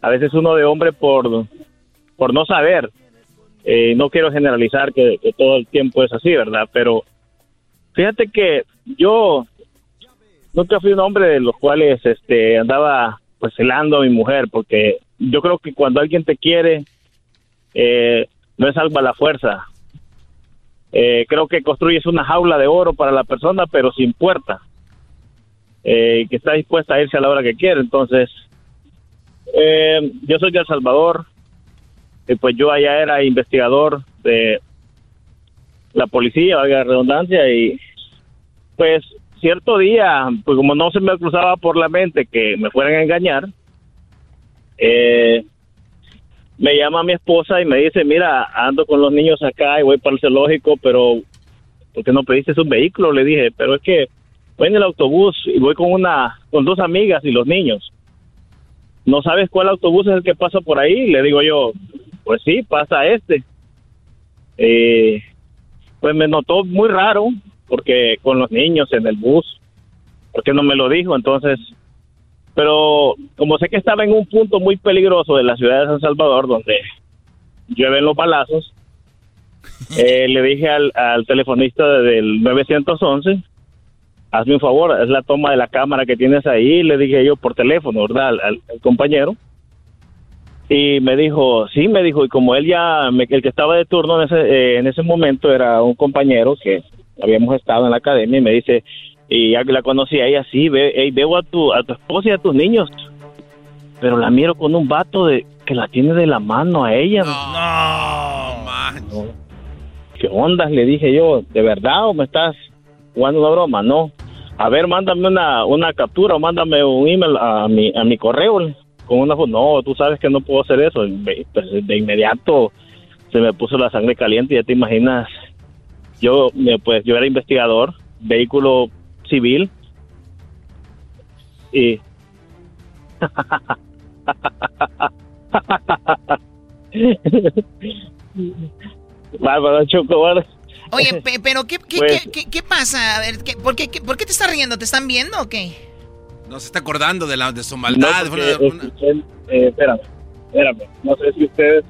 Speaker 23: a veces uno de hombre por, por no saber, eh, no quiero generalizar que, todo el tiempo es así, ¿verdad? Pero fíjate que yo nunca fui un hombre de los cuales este andaba pues celando a mi mujer porque yo creo que cuando alguien te quiere eh, no es algo a la fuerza Eh, creo que construyes una jaula de oro para la persona pero sin puerta eh, que está dispuesta a irse a la hora que quiere entonces eh, yo soy de El Salvador y pues yo allá era investigador de la policía valga la redundancia y pues cierto día, pues como no se me cruzaba por la mente que me fueran a engañar, eh, me llama mi esposa y me dice, mira, ando con los niños acá y voy para el zoológico, pero ¿por qué no pediste un vehículo? Le dije, pero es que voy en el autobús y voy con una, con dos amigas y los niños. ¿No sabes cuál autobús es el que pasa por ahí? Le digo yo, pues sí, pasa este. Eh, pues me notó muy raro porque con los niños en el bus, porque no me lo dijo, entonces, pero como sé que estaba en un punto muy peligroso de la ciudad de San Salvador, donde llueven los balazos, eh, le dije al, al telefonista del 911, hazme un favor, es la toma de la cámara que tienes ahí, le dije yo por teléfono, ¿verdad? Al, compañero. Y me dijo, sí, me dijo, y como él ya, me- el que estaba de turno en ese, eh, en ese momento era un compañero que habíamos estado en la academia y me dice, y ya que la conocí a ella, sí, ve, ey, veo a tu, a tu esposa y a tus niños, pero la miro con un vato de que la tiene de la mano a ella. No, ¿Qué ondas? Le dije yo, ¿de verdad o me estás jugando una broma? No. A ver, mándame una, una captura o mándame un email a mi, a mi correo con una foto. No, tú sabes que no puedo hacer eso. Pues, de inmediato se me puso la sangre caliente, ya te imaginas. Yo, me- pues, yo era investigador, vehículo civil. Y... Bárbaro, Choco.
Speaker 14: Oye, pe- pero ¿qué, qué,
Speaker 4: Pues-
Speaker 14: qué- qué- qué pasa? A ver, ¿qué- por, qué, qué- ¿por qué te estás riendo? ¿Te están viendo o qué?
Speaker 4: No se está acordando de, la, de su maldad.
Speaker 23: No, porque
Speaker 4: una-
Speaker 23: eh, espérame, espérame. No sé si ustedes.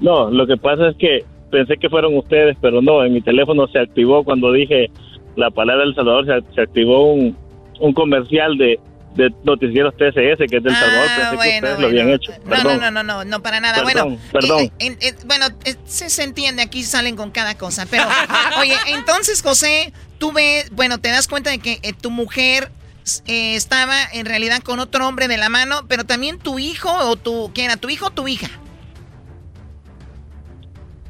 Speaker 23: No, lo que pasa es que pensé que fueron ustedes, pero no. En mi teléfono se activó cuando dije la palabra El Salvador. Se, se activó un, un comercial de, de noticieros TCS que es del Salvador. Pensé que
Speaker 14: Ah, bueno,
Speaker 23: ustedes lo habían hecho. Perdón.
Speaker 14: no, no, no, no, no, para nada.
Speaker 23: Perdón,
Speaker 14: bueno,
Speaker 23: perdón.
Speaker 14: eh, eh, eh, bueno, eh, se, se entiende, aquí salen con cada cosa. Pero, oye, entonces, José, tú ves, bueno, te das cuenta de que eh, tu mujer eh, estaba en realidad con otro hombre de la mano, pero también tu hijo o tu, ¿quién era? ¿Tu hijo o tu hija?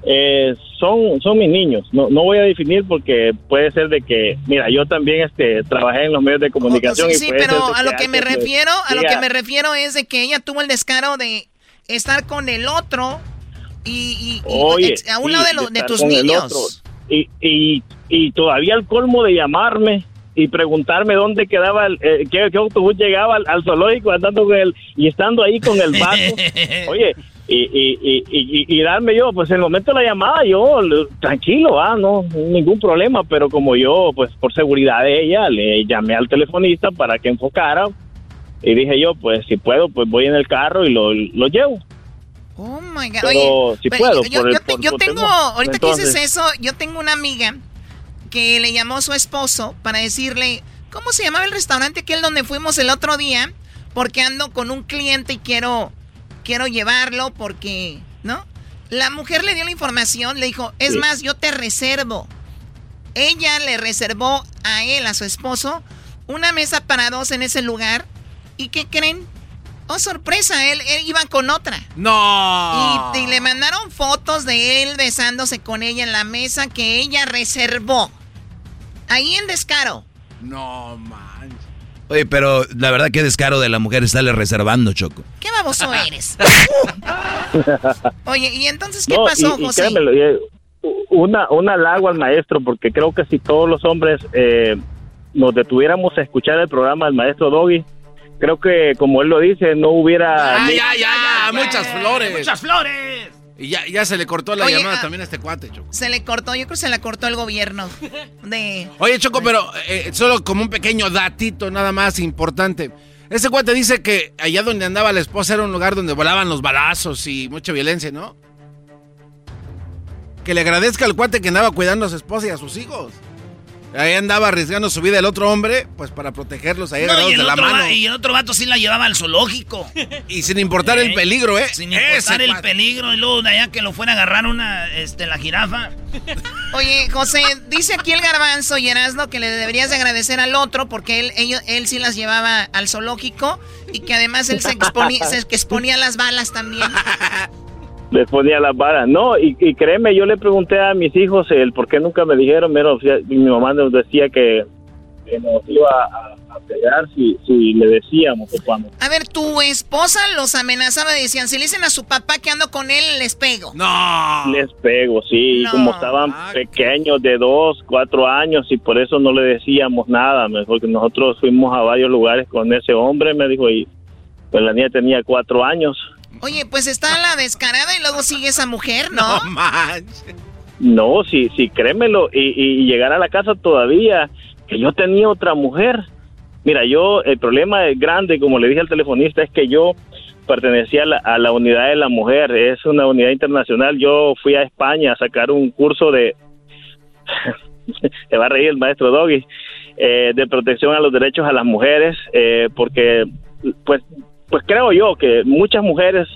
Speaker 23: Eh, son son mis niños. No, no voy a definir porque puede ser de que, mira, yo también este trabajé en los medios de comunicación.
Speaker 14: Sí,
Speaker 23: y
Speaker 14: sí,
Speaker 23: puede
Speaker 14: pero a lo que me refiero, a lo que me refiero es de que ella tuvo el descaro de estar con el otro y, y- y
Speaker 23: Oye,
Speaker 14: a un
Speaker 23: sí,
Speaker 14: lado de, lo- de tus niños.
Speaker 23: Y, y, y todavía el colmo de llamarme y preguntarme dónde quedaba, el, eh, qué, qué autobús llegaba al, al zoológico andando con el, y estando ahí con el vato. Oye, y, y, y, y, y darme yo, pues en el momento de la llamada, yo tranquilo, ah, no, ningún problema, pero como yo, pues por seguridad de ella, le llamé al telefonista para que enfocara y dije yo, pues si puedo, pues voy en el carro y lo, lo llevo.
Speaker 14: Oh my God.
Speaker 23: Pero
Speaker 14: Oye,
Speaker 23: si
Speaker 14: pero
Speaker 23: puedo,
Speaker 14: yo,
Speaker 23: por
Speaker 14: yo
Speaker 23: por-
Speaker 14: tengo, ahorita que dices
Speaker 23: Entonces-
Speaker 14: eso, yo tengo una amiga que le llamó su esposo para decirle, ¿cómo se llamaba el restaurante aquel donde fuimos el otro día? Porque ando con un cliente y quiero, quiero llevarlo porque, ¿no? La mujer le dio la información, le dijo, es más, yo te reservo. Ella le reservó a él, a su esposo, una mesa para dos en ese lugar. ¿Y qué creen? Oh, sorpresa, él, él iba con otra.
Speaker 4: No.
Speaker 14: Y, y le mandaron fotos de él besándose con ella en la mesa que ella reservó. Ahí en descaro.
Speaker 4: No manches.
Speaker 17: Oye, pero la verdad que descaro de la mujer estarle reservando, Choco.
Speaker 14: ¿Qué baboso eres? Oye, ¿y entonces qué
Speaker 23: No,
Speaker 14: pasó,
Speaker 23: y- y
Speaker 14: José?
Speaker 23: créemelo, eh, una, una halago al maestro, porque creo que si todos los hombres eh, nos detuviéramos a escuchar el programa del maestro Doggy, creo que, como él lo dice, no hubiera...
Speaker 4: Ah, ya, ya, ya, muchas flores.
Speaker 3: ¡Muchas flores!
Speaker 4: Y ya, ya se le cortó la
Speaker 14: Oye,
Speaker 4: llamada
Speaker 14: ah.
Speaker 4: también a este cuate, Choco.
Speaker 14: Se le cortó, yo creo que se la cortó el gobierno. De.
Speaker 4: Oye, Choco, pero eh, solo como un pequeño datito nada más importante. Ese cuate dice que allá donde andaba la esposa era un lugar donde volaban los balazos y mucha violencia, ¿no? Que le agradezca al cuate que andaba cuidando a su esposa y a sus hijos. Ahí andaba arriesgando su vida el otro hombre, pues para protegerlos ahí
Speaker 3: No,
Speaker 4: agarrados de la mano.
Speaker 3: va- y el otro vato sí la llevaba al zoológico.
Speaker 4: Y sin importar el
Speaker 3: Ey,
Speaker 4: peligro, ¿eh?
Speaker 3: Sin
Speaker 4: Ese
Speaker 3: importar el peligro. Y luego de allá que lo fuera a agarrar una, este, la jirafa.
Speaker 14: Oye, José, dice aquí el garbanzo y Erasmo que le deberías de agradecer al otro porque él, ellos- él sí las llevaba al zoológico y que además él se exponía, se exponía las balas también.
Speaker 23: les ponía las varas. No, y, y créeme, yo le pregunté a mis hijos el por qué nunca me dijeron, sea, mi mamá nos decía que, que nos iba a, a pegar si, si le decíamos que cuando...
Speaker 14: A ver, tu esposa los amenazaba y decían, si le dicen a su papá que ando con él, les pego.
Speaker 4: No.
Speaker 23: Les pego, sí, y como estaban pequeños de dos, cuatro años y por eso no le decíamos nada, me- porque nosotros fuimos a varios lugares con ese hombre, me dijo, y pues la niña tenía cuatro años.
Speaker 14: Oye, pues está la descarada y luego sigue esa mujer, ¿no?
Speaker 4: No manches.
Speaker 23: No, sí, sí, créemelo. Y, y llegar a la casa todavía, que yo tenía otra mujer. Mira, yo, el problema es grande, como le dije al telefonista, es que yo pertenecía a la, a la unidad de la mujer. Es una unidad internacional. Yo fui a España a sacar un curso de. Se va a reír el maestro Doggy. eh, de protección a los derechos a las mujeres, eh, porque, pues, pues creo yo que muchas mujeres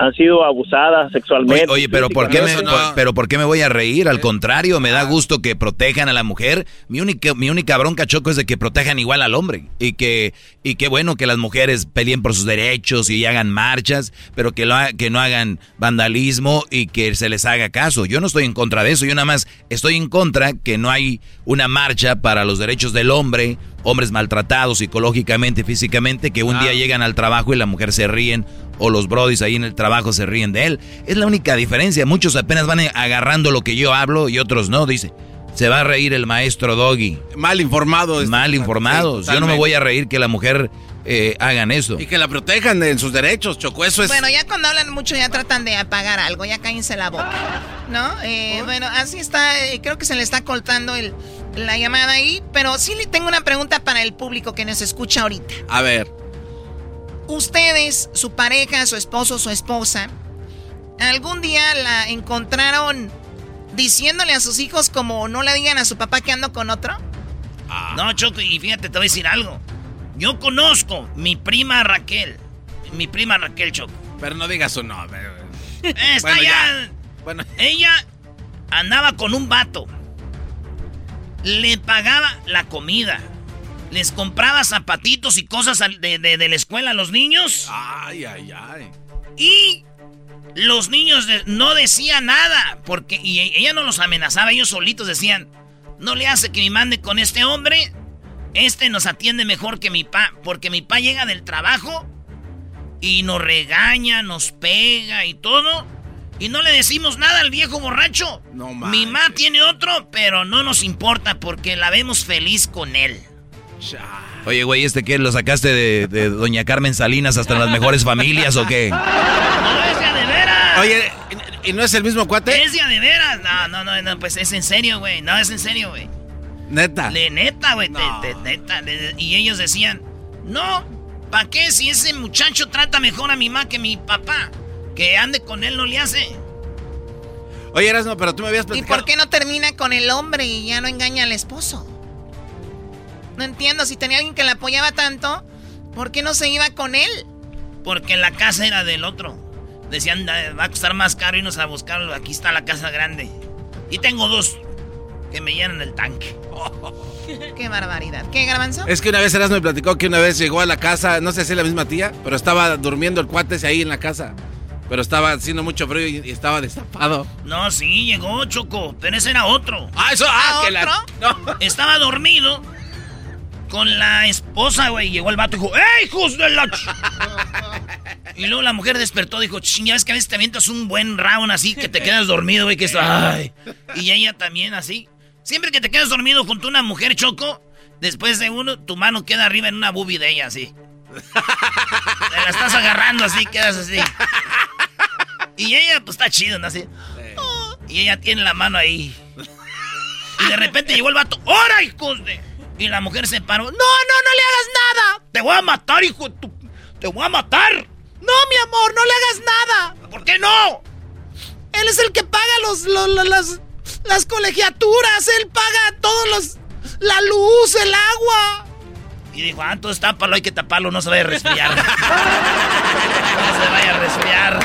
Speaker 23: han sido abusadas sexualmente.
Speaker 17: oye, pero ¿por qué me, pero ¿por qué me voy a reír? Al contrario, me da gusto que protejan a la mujer. Mi única, mi única bronca, Choco, es de que protejan igual al hombre. Y que, y qué bueno que las mujeres peleen por sus derechos y hagan marchas, pero que, lo ha- que no hagan vandalismo y que se les haga caso. Yo no estoy en contra de eso, yo nada más estoy en contra que no hay una marcha para los derechos del hombre, hombres maltratados psicológicamente, físicamente, que un día llegan al trabajo y la mujer se ríen o los brodis ahí en el trabajo se ríen de él. Es la única diferencia. Muchos apenas van agarrando lo que yo hablo y otros no, dice. Se va a reír el maestro Doggy.
Speaker 4: Mal informado. este
Speaker 17: Mal informados.
Speaker 4: sí,
Speaker 17: yo no me voy a reír que la mujer eh, hagan eso.
Speaker 4: Y que la protejan en sus derechos, Choco. Eso es.
Speaker 14: Bueno, ya cuando hablan mucho ya tratan de apagar algo, ya cállense la boca, ¿no? Eh, bueno, así está, eh, creo que se le está cortando el, la llamada ahí, pero sí le tengo una pregunta para el público que nos escucha ahorita.
Speaker 4: A ver.
Speaker 14: Ustedes, su pareja, su esposo, su esposa, ¿algún día la encontraron diciéndole a sus hijos como no le digan a su papá que ando con otro?
Speaker 3: No, Choco, y fíjate, te voy a decir algo. Yo conozco mi prima Raquel. Mi prima Raquel, Choco.
Speaker 4: Pero no digas su nombre.
Speaker 3: Está
Speaker 4: Bueno,
Speaker 3: ya.
Speaker 4: Bueno.
Speaker 3: Ella andaba con un vato. Le pagaba la comida. Les compraba zapatitos y cosas de, de- de la escuela a los niños.
Speaker 4: Ay, ay, ay.
Speaker 3: Y los niños de- no decían nada. Porque y e- ella no los amenazaba. Ellos solitos decían: No le hace que me mande con este hombre. Este nos atiende mejor que mi pa. Porque mi pa llega del trabajo y nos regaña, nos pega y todo. Y no le decimos nada al viejo borracho.
Speaker 4: No
Speaker 3: Mi ma tiene otro, pero no nos importa porque la vemos feliz con él.
Speaker 17: Oye, güey, ¿este qué? ¿Lo sacaste de, de Doña Carmen Salinas hasta las mejores familias o qué?
Speaker 3: ¡No es de de veras!
Speaker 4: Oye, ¿y no es el mismo cuate?
Speaker 3: Es de de veras. No, no, no, no, pues es en serio, güey. No, es en serio, güey.
Speaker 4: Neta.
Speaker 3: Le neta, güey. neta. y ellos decían, no, ¿para qué si ese muchacho trata mejor a mi mamá que mi papá? Que ande con él no le hace.
Speaker 4: Oye, Erasmo, pero tú me habías
Speaker 14: platicado. ¿Y por qué no termina con el hombre y ya no engaña al esposo? No entiendo, si tenía alguien que le apoyaba tanto, ¿por qué no se iba con él?
Speaker 3: Porque la casa era del otro. Decían, va a costar más caro irnos a buscarlo. Aquí está la casa grande. Y tengo dos que me llenan el tanque.
Speaker 14: Qué barbaridad. ¿Qué, Garbanzo?
Speaker 4: Es que una vez Erasmo me platicó que una vez llegó a la casa, no sé si es la misma tía, pero estaba durmiendo el cuate ahí en la casa. Pero estaba haciendo mucho frío y, estaba destapado.
Speaker 3: No, sí, llegó Choco, pero ese era otro.
Speaker 4: Ah, eso, ah, que la.
Speaker 3: Estaba dormido con la esposa, güey. Llegó el vato y dijo, ¡Ey, hijos de la Y luego la mujer despertó, dijo, ya ves que a veces te avientas un buen round así, que te quedas dormido, güey, que es... Ay. Y ella también así. Siempre que te quedas dormido junto a una mujer, Choco, después de uno, tu mano queda arriba en una boobie de ella, así. Te la estás agarrando así, quedas así. Y ella, pues está chido, ¿no? Así. Y ella tiene la mano ahí. Y de repente llegó el vato. ¡Hora, hijos de! Y la mujer se paró. ¡No, no, no le hagas nada! ¡Te voy a matar, hijo de tu... ¡Te voy a matar!
Speaker 14: No, mi amor, no le hagas nada.
Speaker 3: ¿Por qué no?
Speaker 14: Él es el que paga los, las, las colegiaturas. Él paga todos los... La luz, el agua.
Speaker 3: Y dijo, ah, entonces tápalo, hay que taparlo, no se vaya a resfriar. no se vaya a resfriar.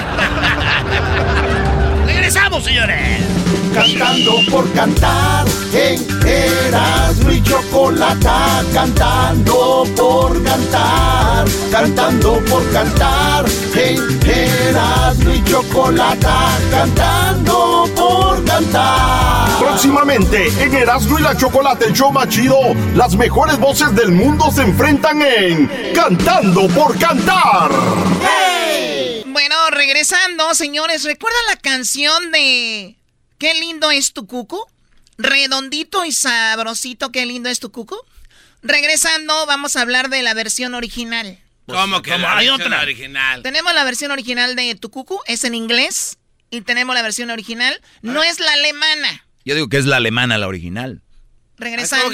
Speaker 3: Regresamos, señores.
Speaker 16: Cantando por cantar en Erasmo y Chocolata. Cantando por cantar, cantando por cantar en Erasmo y Chocolata. Cantando por cantar. Próximamente en Erasmo y la Chocolate, el show más chido, las mejores voces del mundo se enfrentan en Cantando por Cantar.
Speaker 14: Bueno, regresando, señores, ¿recuerdan la canción de Qué lindo es tu cuco? Redondito y sabrosito, qué lindo es tu cuco. Regresando, vamos a hablar de la versión original.
Speaker 4: Pues, ¿Cómo que la hay otra? original?
Speaker 14: Tenemos la versión original de tu cuco, es en inglés. Y tenemos la versión original, no ah. es la alemana.
Speaker 22: Yo digo que es la alemana la original.
Speaker 14: Regresando,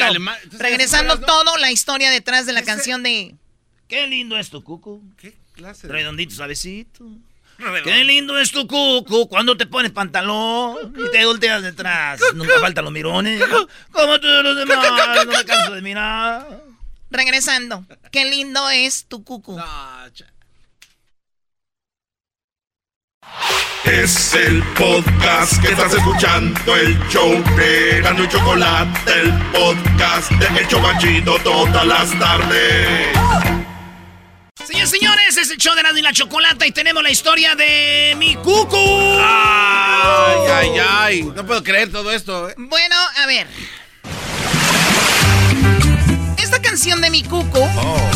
Speaker 14: regresando todo, la historia detrás de la canción de...
Speaker 3: Qué lindo es tu cuco. ¿Qué clase? Redondito, suavecito. Qué lindo es tu cuco cuando te pones pantalón y te volteas detrás. Nunca faltan los mirones. Como todos los demás, no me canso de mirar.
Speaker 14: Regresando. Qué lindo es tu cucu.
Speaker 16: Es el podcast que estás escuchando, el show de Gano y Chocolate, el podcast de Hecho Banchito todas las tardes.
Speaker 3: Señores, señores, es el show de y la Chocolata y tenemos la historia de mi cucu.
Speaker 4: Ay, ay, ay. No puedo creer todo esto. ¿eh?
Speaker 14: Bueno, a ver. Esta canción de mi cucu. Oh.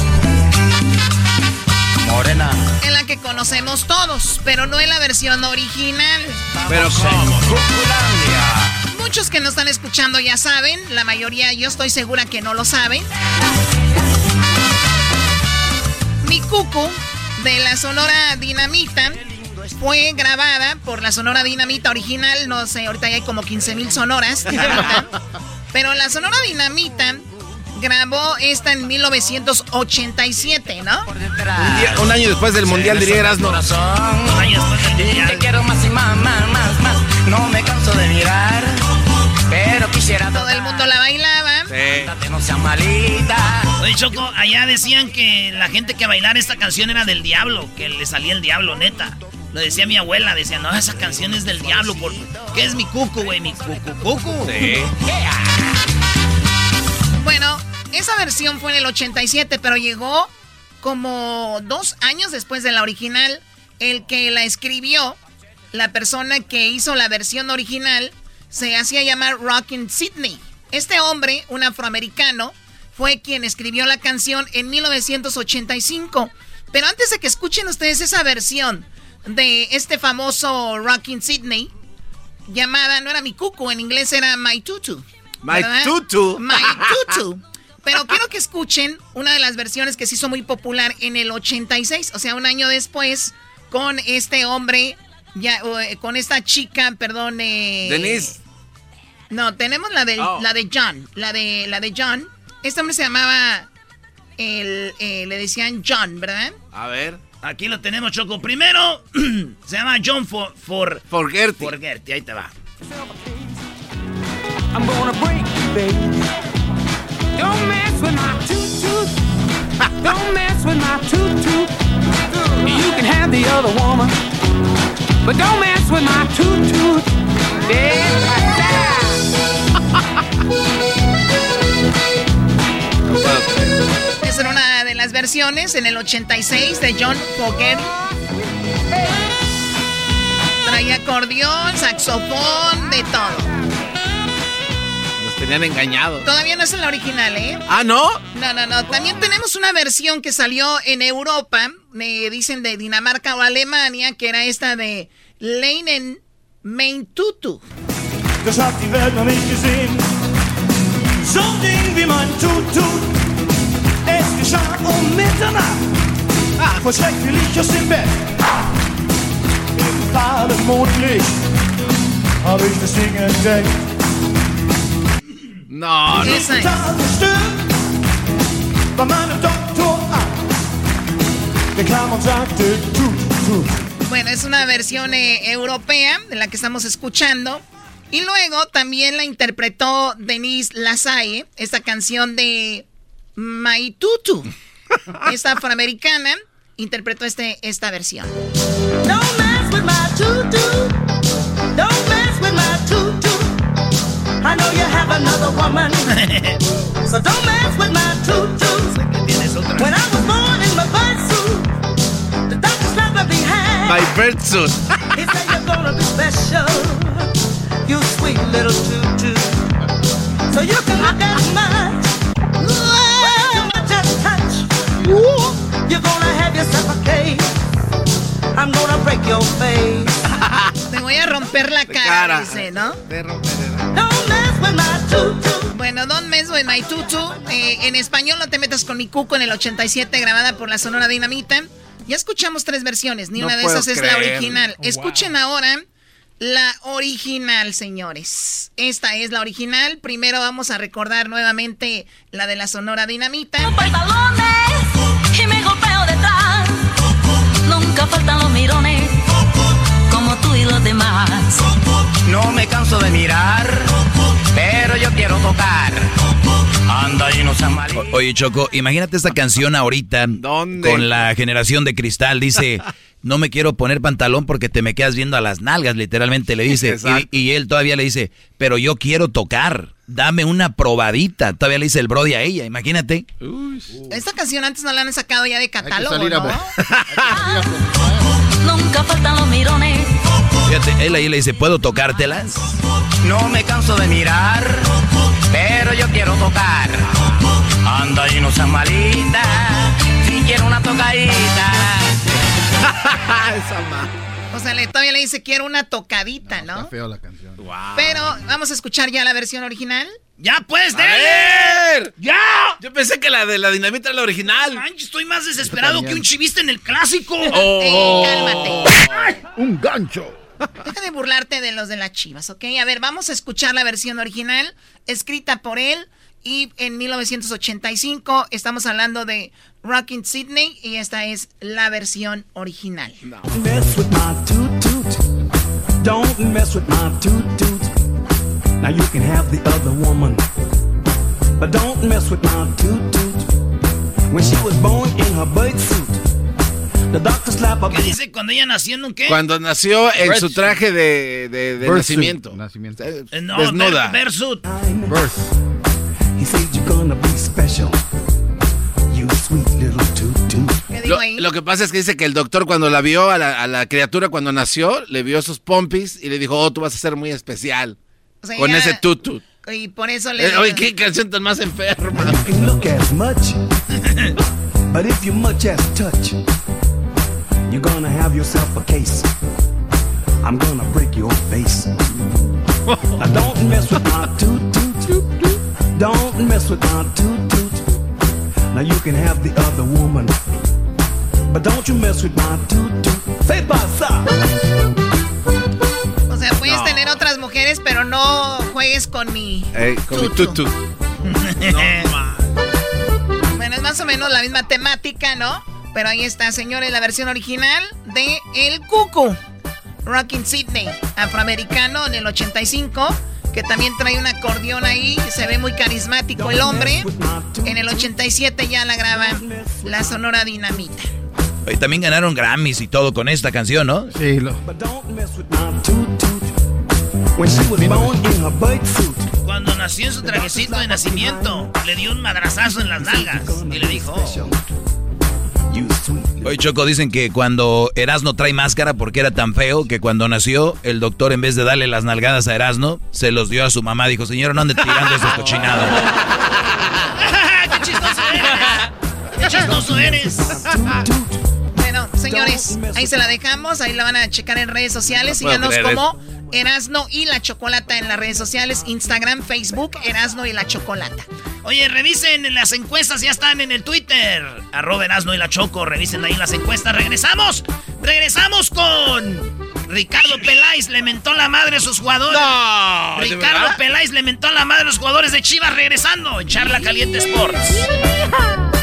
Speaker 22: Morena.
Speaker 14: En la que conocemos todos, pero no en la versión original.
Speaker 4: Pero ¿cómo?
Speaker 14: Muchos que nos están escuchando ya saben, la mayoría yo estoy segura que no lo saben. Cucu de la Sonora Dinamita fue grabada por la Sonora Dinamita original. No sé, ahorita ya hay como 15 mil sonoras. Pero la Sonora Dinamita grabó esta en 1987, ¿no?
Speaker 4: Un, año después del Mundial, diría Erasmo. Un
Speaker 20: año después del Mundial. Te quiero más y más, más, más, más. No me canso de mirar. Pero quisiera.
Speaker 14: Todo el mundo la bailaba.
Speaker 20: Sí. No sea malita.
Speaker 3: Oye, Choco, allá decían que la gente que bailara esta canción era del diablo, que le salía el diablo, neta. Lo decía mi abuela, decía, no, esa canción es del diablo, porque ¿qué es mi cuco, güey? Mi cucu, cucu.
Speaker 4: Sí.
Speaker 14: Bueno, esa versión fue en el 87, pero llegó como dos años después de la original. El que la escribió, la persona que hizo la versión original, se hacía llamar Rockin' Sydney. Este hombre, un afroamericano, fue quien escribió la canción en 1985. Pero antes de que escuchen ustedes esa versión de este famoso Rockin' Sydney, llamada, no era mi cuco, en inglés era My Tutu.
Speaker 4: My Tutu.
Speaker 14: My Tutu. Pero quiero que escuchen una de las versiones que se hizo muy popular en el 86, o sea, un año después, con este hombre Ya, eh, con esta chica, perdón. Eh,
Speaker 4: Denise.
Speaker 14: No, tenemos la de,
Speaker 4: Oh.
Speaker 14: la de John. La de, la de John. Este hombre se llamaba. El, eh, le decían John, ¿verdad?
Speaker 4: A ver.
Speaker 3: Aquí lo tenemos, Choco. Primero, se llama John for, for,
Speaker 4: Forgerty.
Speaker 3: Forgerty. Ahí te va.
Speaker 20: I'm gonna break you, baby. Don't mess with my toot. Don't mess with my toot. You can have the other woman, but don't mess with my toot toot.
Speaker 14: Esa versiones en el 86 de John Fogerty. Traía acordeón, saxofón, de todo.
Speaker 4: Nos tenían engañados.
Speaker 14: Todavía no es la original, ¿eh?
Speaker 4: Ah, ¿no?
Speaker 14: No, no, no. También tenemos una versión que salió en Europa, me dicen de Dinamarca o Alemania, que era esta de Leinen Meintutu.
Speaker 24: Das hat die Welt noch nicht gesehen. So ein Ding wie mein Tutu. Mitternacht. Bett. Im Mondlicht ich das Ding entdeckt.
Speaker 4: No, no.
Speaker 14: Esa es.
Speaker 24: Tagesstück bei meinem Doktor an. Der kam und sagte, tut, tut.
Speaker 14: Bueno, es una versión eh, europea de la que estamos escuchando. Y luego también la interpretó Denise Lasalle, esta canción de Maitutu. Esta afroamericana interpretó este, esta versión.
Speaker 20: Don't mess with my tutu. Don't mess with my tutu. I know you have another woman. so don't mess with my tutu. When I was born in my birth suit, the doctor slapped me behind.
Speaker 4: My bird suit.
Speaker 20: He said you're gonna be special. You sweet little tutu. So you can look as much. Touch. You're gonna have yourself a case. I'm gonna break your face.
Speaker 14: Te voy a romper la cara,
Speaker 20: cara.
Speaker 14: dice, ¿no?
Speaker 20: Don't mess with my tutu.
Speaker 14: Bueno, Don't Mess With My Tutu. eh, en español, No Te Metas Con Mi Cuco en el 87, grabada por la Sonora Dinamita. Ya escuchamos tres versiones, ni
Speaker 20: No
Speaker 14: una de esas es la
Speaker 20: creer.
Speaker 14: original.
Speaker 20: Wow.
Speaker 14: Escuchen ahora la original, señores. Esta es la original. Primero vamos a recordar nuevamente la de la Sonora Dinamita.
Speaker 20: pantalones y me golpeo detrás. Nunca faltan los mirones, como tú y los demás.
Speaker 7: No me canso de mirar, pero yo quiero tocar. Anda y no. Oye, Choco, imagínate esta canción ahorita con la generación de cristal. Dice, no me quiero poner pantalón porque te me quedas viendo a las nalgas, literalmente le dice. Y, y él todavía le dice, pero yo quiero tocar. Dame una probadita. Todavía le dice el Brody a ella, imagínate.
Speaker 14: Esta canción antes no la han sacado ya de catálogo,
Speaker 7: salir a
Speaker 14: ¿no?
Speaker 20: Nunca faltan los mirones.
Speaker 7: Fíjate, él ahí le dice, ¿puedo tocártelas? No me canso de mirar, pero yo quiero tocar. Anda y no seas malita, si quiero una tocadita.
Speaker 14: O sea, le, todavía le dice, quiero una tocadita, ¿no?
Speaker 19: Feo la canción.
Speaker 14: Pero vamos a escuchar ya la versión original.
Speaker 3: ¡Ya pues, dele!
Speaker 4: ver.
Speaker 3: ¡Ya!
Speaker 4: Yo pensé que la de la dinamita era la original.
Speaker 3: Estoy más desesperado que un chivista en el clásico.
Speaker 4: Oh.
Speaker 14: Cálmate.
Speaker 19: Un gancho.
Speaker 14: Deja de burlarte de los de las chivas, ¿ok? A ver, vamos a escuchar la versión original, escrita por él. Y en 1985 estamos hablando de Rockin' Sydney y esta es la versión original.
Speaker 24: Mess with my toot toot. Don't mess with my toot toot. Now you can have the other woman. But don't mess with my toot toot. When she was born in her birth suit,
Speaker 3: ¿Qué dice cuando ella nació en un qué?
Speaker 4: Cuando nació en
Speaker 3: Birth
Speaker 4: su traje de, de- de
Speaker 19: Birth suit.
Speaker 4: nacimiento.
Speaker 19: Nacimiento.
Speaker 4: Eh,
Speaker 3: Eh, No,
Speaker 4: Desnuda.
Speaker 3: ver- Versuit.
Speaker 24: He said you're gonna be special. You sweet little toot toot.
Speaker 4: Lo, lo que pasa es que dice que el doctor cuando la vio a la, a la criatura cuando nació, le vio sus pompis y le dijo, oh, tú vas a ser muy especial.
Speaker 14: O sea,
Speaker 4: con
Speaker 14: ya-
Speaker 4: ese tutu.
Speaker 14: Y por eso le...
Speaker 4: Eh, oye, qué canción tan más enferma.
Speaker 24: You can look as much, but if you much as touch, You're gonna have yourself a case. I'm gonna break your face. now don't mess with my toot toot. Don't mess with my toot toot. Now you can have the other woman. But don't you mess with my toot toot. Say pasa.
Speaker 14: O sea, puedes no. tener otras mujeres, pero no juegues con mi.
Speaker 4: Hey, con tutu. mi tutu.
Speaker 14: no, bueno, es más o menos la misma temática, ¿no? Pero ahí está, señores, la versión original de El Cucu. Rockin' Sydney, afroamericano en el 85, que también trae un acordeón ahí, se ve muy carismático el hombre. En el 87 ya la graba la Sonora Dinamita.
Speaker 17: Y también ganaron Grammys y todo con esta canción, ¿no?
Speaker 19: Sí, lo.
Speaker 3: Cuando nació en su trajecito de nacimiento, le dio un madrazazo en las nalgas y le dijo...
Speaker 17: Oye, Choco, dicen que cuando Erasno trae máscara porque era tan feo que cuando nació, el doctor en vez de darle las nalgadas a Erasno, se los dio a su mamá. Dijo, señora, no ande tirando ese cochinado.
Speaker 3: ¡Qué chistoso eres! ¡Qué chistoso eres!
Speaker 14: Bueno, señores, ahí se la dejamos. Ahí la van a checar en redes sociales. Síganos
Speaker 17: creer
Speaker 14: como Erasno y la Chocolata en las redes sociales. Instagram, Facebook, Erasno y la Chocolata.
Speaker 3: Oye, revisen las encuestas, ya están en el Twitter. Arroba Erasno y la Choco, revisen ahí las encuestas. Regresamos, regresamos con Ricardo Peláez, le mentó la madre a sus jugadores.
Speaker 4: No, ¿de
Speaker 3: Ricardo? Peláez le mentó la madre a los jugadores de Chivas regresando en Charla Caliente Sports.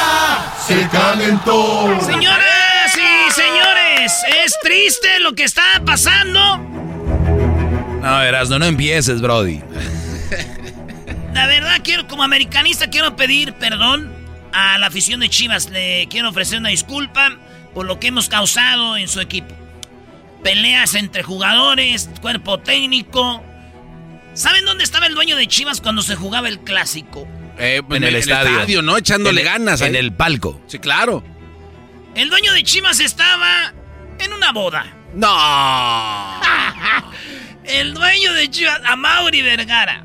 Speaker 8: chocolata, se calentó.
Speaker 3: Señoras y señores, es triste lo que está pasando.
Speaker 17: No, Erasno, no empieces, Brody.
Speaker 3: La verdad, quiero, como americanista, quiero pedir perdón a la afición de Chivas. Le quiero ofrecer una disculpa por lo que hemos causado en su equipo. Peleas entre jugadores, cuerpo técnico. ¿Saben dónde estaba el dueño de Chivas cuando se jugaba el clásico?
Speaker 4: Eh, pues
Speaker 17: en el estadio.
Speaker 4: ¿no? Echándole
Speaker 17: En
Speaker 4: ganas.
Speaker 17: En
Speaker 4: ahí.
Speaker 17: el palco.
Speaker 4: Sí, claro.
Speaker 3: El dueño de Chivas estaba en una boda.
Speaker 4: No.
Speaker 3: El dueño de Chivas, a Mauri Vergara.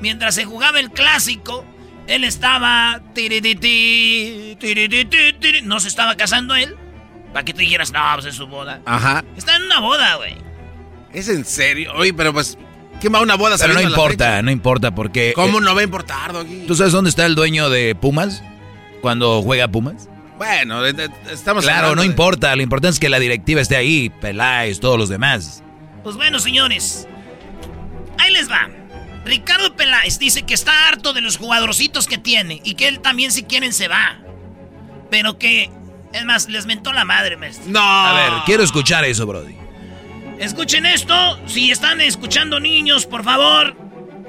Speaker 3: Mientras se jugaba el clásico, él estaba. tirititi, tirititi, tiri- No se estaba casando él. Para que tú dijeras, no, pues es su boda.
Speaker 4: Ajá.
Speaker 3: Está en una boda, güey.
Speaker 4: ¿Es en serio? Oye, pero pues, ¿quién va a una boda
Speaker 17: Pero no importa, no importa porque...
Speaker 4: ¿Cómo
Speaker 17: eh,
Speaker 4: no va a importar, Doggy?
Speaker 17: ¿Tú sabes dónde está el dueño de Pumas? Cuando juega Pumas.
Speaker 4: Bueno, estamos
Speaker 17: Claro, no
Speaker 4: de-
Speaker 17: importa. Lo importante es que la directiva esté ahí. Peláez, todos los demás.
Speaker 3: Pues bueno, señores. Ahí les va. Ricardo Peláez dice que está harto de los jugadorcitos que tiene y que él también si quieren se va. Pero que, es más, les mentó la madre, maestro.
Speaker 4: No.
Speaker 17: A ver, quiero escuchar eso, Brody.
Speaker 3: Escuchen esto. Si están escuchando niños, por favor,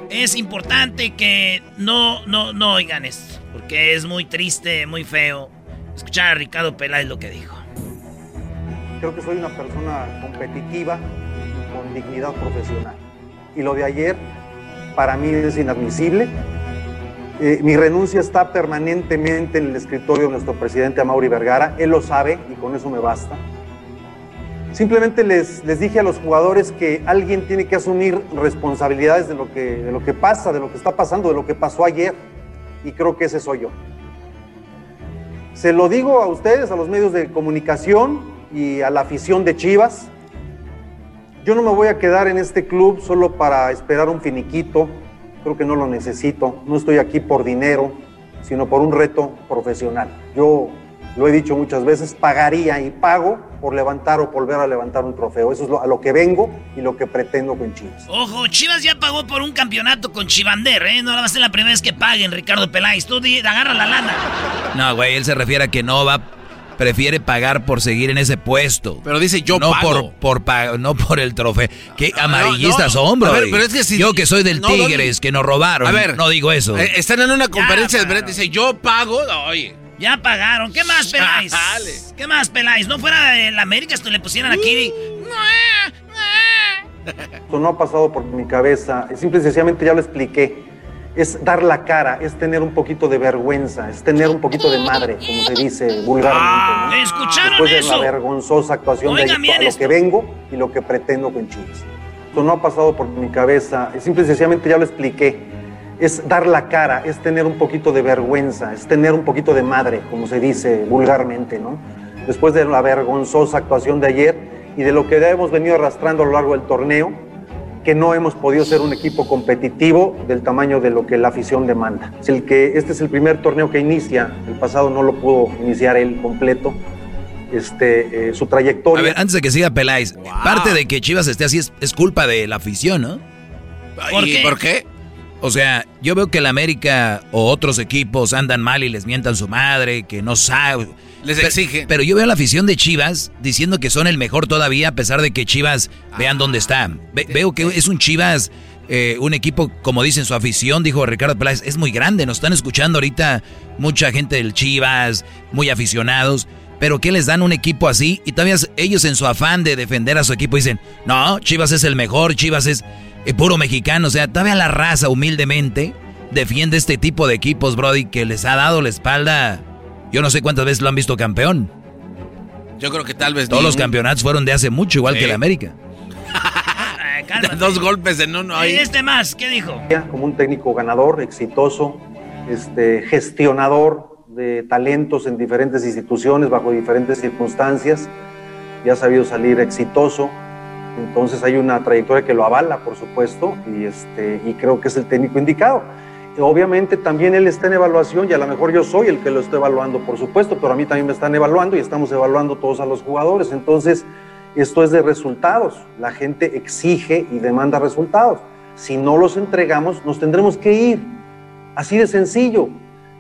Speaker 3: es importante que no, no, no oigan esto. Porque es muy triste, muy feo. Escuchar a Ricardo Peláez lo que dijo.
Speaker 25: Creo que soy una persona competitiva y con dignidad profesional. Y lo de ayer para mí es inadmisible. Eh, mi renuncia está permanentemente en el escritorio de nuestro presidente Amaury Vergara. Él lo sabe y con eso me basta. Simplemente les, les dije a los jugadores que alguien tiene que asumir responsabilidades de lo, que, de lo que pasa, de lo que está pasando, de lo que pasó ayer. Y creo que ese soy yo. Se lo digo a ustedes, a los medios de comunicación y a la afición de Chivas. Yo no me voy a quedar en este club solo para esperar un finiquito. Creo que no lo necesito. No estoy aquí por dinero, sino por un reto profesional. Yo lo he dicho muchas veces, pagaría y pago por levantar o volver a levantar un trofeo. Eso es lo- a lo que vengo y lo que pretendo con Chivas.
Speaker 3: Ojo, Chivas ya pagó por un campeonato con Chivander, ¿eh? No va a ser la primera vez que paguen, Ricardo Peláez. Tú di- agarra la lana.
Speaker 17: No, güey, él se refiere a que no va, prefiere pagar por seguir en ese puesto.
Speaker 4: Pero dice yo
Speaker 17: no
Speaker 4: pago.
Speaker 17: Por, por no por el trofeo. Qué
Speaker 4: no,
Speaker 17: amarillistas
Speaker 4: no.
Speaker 17: son, bro.
Speaker 4: A ver, pero es que si-
Speaker 17: Yo que soy del
Speaker 4: no.
Speaker 17: Tigres, que nos robaron.
Speaker 4: A ver,
Speaker 17: no digo eso.
Speaker 4: Eh, están en una conferencia de prensa, dice yo pago, oye.
Speaker 3: Ya pagaron. ¿Qué más?
Speaker 4: Chale.
Speaker 3: ¿Qué más, Peláez? No fuera de la América, esto le pusieran aquí.
Speaker 25: Esto no ha pasado por mi cabeza, simple y sencillamente ya lo expliqué. Es dar la cara, es tener un poquito de vergüenza, es tener un poquito de madre, como se dice vulgarmente. ¿no?
Speaker 3: ¿Escucharon
Speaker 25: Después de la vergonzosa actuación de
Speaker 3: Oigan
Speaker 25: a lo que vengo y lo que pretendo con Chivas. Esto no ha pasado por mi cabeza, simple y sencillamente ya lo expliqué. Es dar la cara, es tener un poquito de vergüenza, es tener un poquito de madre, como se dice vulgarmente, ¿no? Después de la vergonzosa actuación de ayer y de lo que ya hemos venido arrastrando a lo largo del torneo, que no hemos podido ser un equipo competitivo del tamaño de lo que la afición demanda. Es el que, este es el primer torneo que inicia, el pasado no lo pudo iniciar él completo, este, eh, su trayectoria.
Speaker 17: A ver, antes de que siga Peláez, parte de que Chivas esté así es, es culpa de la afición, ¿no?
Speaker 3: ¿Por
Speaker 17: ¿Y
Speaker 3: qué?
Speaker 17: por qué? O sea, yo veo que el América o otros equipos andan mal y les mientan su madre, que no sabe.
Speaker 4: Les
Speaker 17: Pero-
Speaker 4: exigen.
Speaker 17: Pero yo veo a la afición de Chivas diciendo que son el mejor todavía, a pesar de que Chivas vean dónde está. Ve- veo que es un Chivas, eh, un equipo, como dicen su afición, dijo Ricardo Peláez, es muy grande. Nos están escuchando ahorita mucha gente del Chivas, muy aficionados. Pero que les dan un equipo así y todavía ellos en su afán de defender a su equipo dicen, no, Chivas es el mejor, Chivas es eh, puro mexicano. O sea, todavía la raza humildemente defiende este tipo de equipos, Brody, que les ha dado la espalda. Yo no sé cuántas veces lo han visto campeón.
Speaker 4: Yo creo que tal vez
Speaker 17: Todos los
Speaker 4: un-
Speaker 17: campeonatos fueron de hace mucho, igual
Speaker 4: Sí.
Speaker 17: que el América.
Speaker 3: Cálmate.
Speaker 4: Dos golpes en uno ahí.
Speaker 3: Y este más, ¿qué dijo?
Speaker 25: como un técnico ganador, exitoso, este, gestionador de talentos en diferentes instituciones, bajo diferentes circunstancias, y ha sabido salir exitoso. Entonces hay una trayectoria que lo avala, por supuesto, y, este, y creo que es el técnico indicado. Obviamente también él está en evaluación y a lo mejor yo soy el que lo está evaluando, por supuesto, pero a mí también me están evaluando y estamos evaluando todos a los jugadores. Entonces, esto es de resultados. La gente exige y demanda resultados. Si no los entregamos, nos tendremos que ir. Así de sencillo.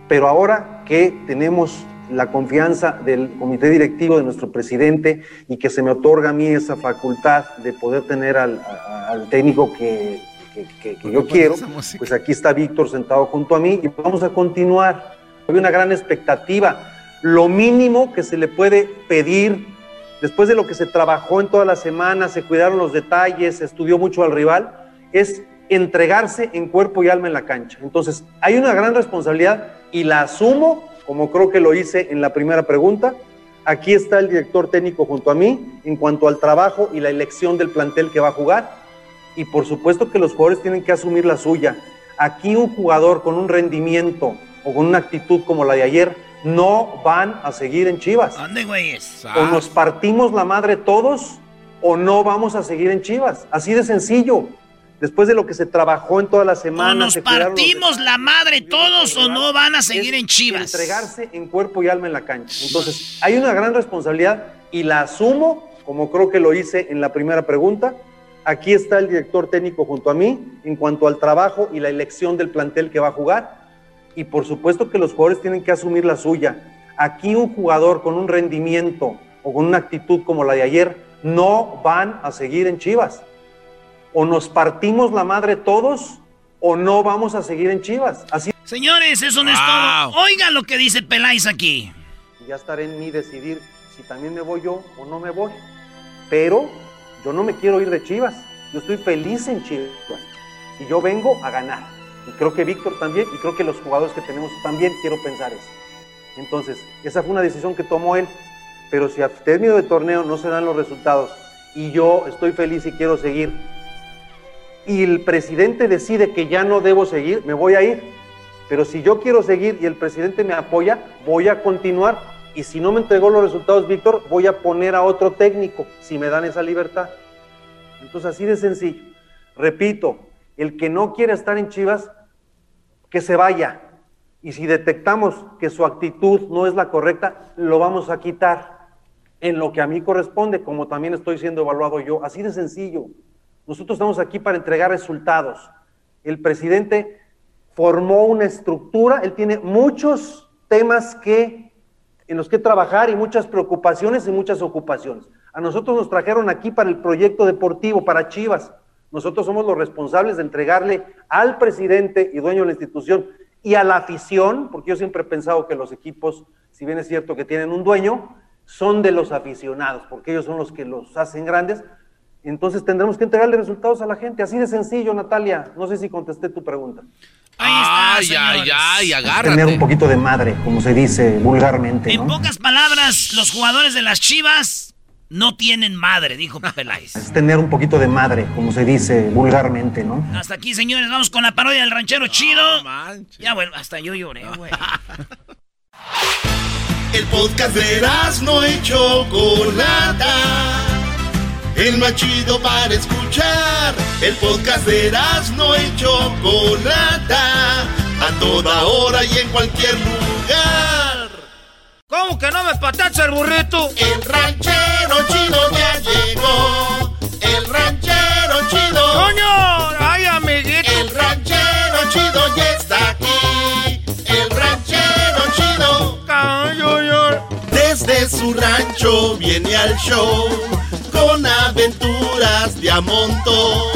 Speaker 25: Pero ahora que tenemos la confianza del comité directivo de nuestro presidente y que se me otorga a mí esa facultad de poder tener al, a- al técnico que, que- que- que yo quiero, pues aquí está Víctor sentado junto a mí y vamos a continuar. Hay una gran expectativa. Lo mínimo que se le puede pedir después de lo que se trabajó en toda la semana, se cuidaron los detalles, se estudió mucho al rival, es entregarse en cuerpo y alma en la cancha. Entonces, hay una gran responsabilidad y la asumo, como creo que lo hice en la primera pregunta. Aquí está el director técnico junto a mí en cuanto al trabajo y la elección del plantel que va a jugar. Y por supuesto que los jugadores tienen que asumir la suya. Aquí un jugador con un rendimiento o con una actitud como la de ayer no van a seguir en Chivas.
Speaker 3: ¿Dónde, güeyes?
Speaker 25: O nos partimos la madre todos o no vamos a seguir en Chivas. Así de sencillo. Después de lo que se trabajó en toda la semana.
Speaker 3: ¿O nos
Speaker 25: se cuidaron los
Speaker 3: partimos la madre todos o no van a seguir en Chivas?
Speaker 25: Entregarse en cuerpo y alma en la cancha. Entonces, hay una gran responsabilidad y la asumo, como creo que lo hice en la primera pregunta. Aquí está el director técnico junto a mí en cuanto al trabajo y la elección del plantel que va a jugar. Y por supuesto que los jugadores tienen que asumir la suya. Aquí un jugador con un rendimiento o con una actitud como la de ayer no van a seguir en Chivas. O nos partimos la madre todos o no vamos a seguir en Chivas. Así
Speaker 3: Señores, eso no es todo. Oigan lo que dice Peláez aquí.
Speaker 25: ya estará en mí decidir si también me voy yo o no me voy. Pero yo no me quiero ir de Chivas. Yo estoy feliz en Chivas. Y yo vengo a ganar. Y creo que Víctor también, y creo que los jugadores que tenemos también quiero pensar eso. Entonces, esa fue una decisión que tomó él. Pero si a término de torneo no se dan los resultados y yo estoy feliz y quiero seguir, y el presidente decide que ya no debo seguir, me voy a ir. Pero si yo quiero seguir y el presidente me apoya, voy a continuar. Y si no me entregó los resultados, Víctor, voy a poner a otro técnico, si me dan esa libertad. Entonces, así de sencillo. Repito, el que no quiere estar en Chivas, que se vaya. Y si detectamos que su actitud no es la correcta, lo vamos a quitar en lo que a mí corresponde, como también estoy siendo evaluado yo. Así de sencillo. Nosotros estamos aquí para entregar resultados. El presidente formó una estructura, él tiene muchos temas que, en los que trabajar y muchas preocupaciones y muchas ocupaciones. A nosotros nos trajeron aquí para el proyecto deportivo, para Chivas. Nosotros somos los responsables de entregarle al presidente y dueño de la institución y a la afición, porque yo siempre he pensado que los equipos, si bien es cierto que tienen un dueño, son de los aficionados, porque ellos son los que los hacen grandes. Entonces tendremos que entregarle resultados a la gente. Así de sencillo, Natalia. No sé si contesté tu pregunta.
Speaker 26: Ahí está,
Speaker 4: ay, ay, agárrate.
Speaker 25: Tener un poquito de madre, como se dice vulgarmente.
Speaker 26: En
Speaker 25: ¿no?
Speaker 26: pocas palabras, los jugadores de las Chivas no tienen madre, dijo Peláez.
Speaker 25: Es tener un poquito de madre, como se dice vulgarmente, ¿no?
Speaker 26: Hasta aquí, señores, vamos con la parodia del ranchero chido. Ya, bueno, hasta yo lloré, güey.
Speaker 8: El podcast de no y Chocolata. El más chido para escuchar. El podcast de no y Chocolata. A toda hora y en cualquier lugar.
Speaker 3: ¿Cómo que no me patacha el burrito?
Speaker 8: El ranchero chido ya llegó. El ranchero chido.
Speaker 3: ¡Coño! ¡Ay, amiguito!
Speaker 8: El ranchero chido ya Desde su rancho viene al show con aventuras de a montón.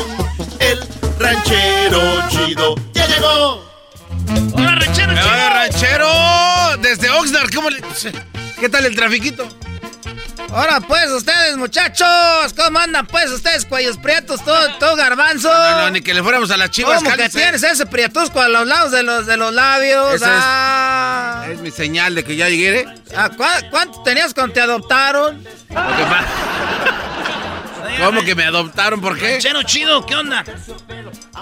Speaker 8: El ranchero chido ya llegó.
Speaker 26: ¡Hola, ranchero chido!
Speaker 4: Hola, ranchero. Desde Oxnard, ¿cómo le... ¿Qué tal el trafiquito?
Speaker 3: Ahora pues ustedes, muchachos, ¿cómo andan pues ustedes, cuellos prietos, todo, todo garbanzo?
Speaker 4: No, no, ni que le fuéramos a las chivas.
Speaker 3: ¿Cómo que tienes ese prietusco a los lados de los, de los labios?
Speaker 4: Esa es-
Speaker 3: ah.
Speaker 4: Es mi señal de que ya llegué.
Speaker 3: ¿cuá- ¿Cuánto tenías cuando te adoptaron?
Speaker 4: Lo que ¿Cómo que me adoptaron? ¿Por qué?
Speaker 26: Ranchero chido, ¿qué onda?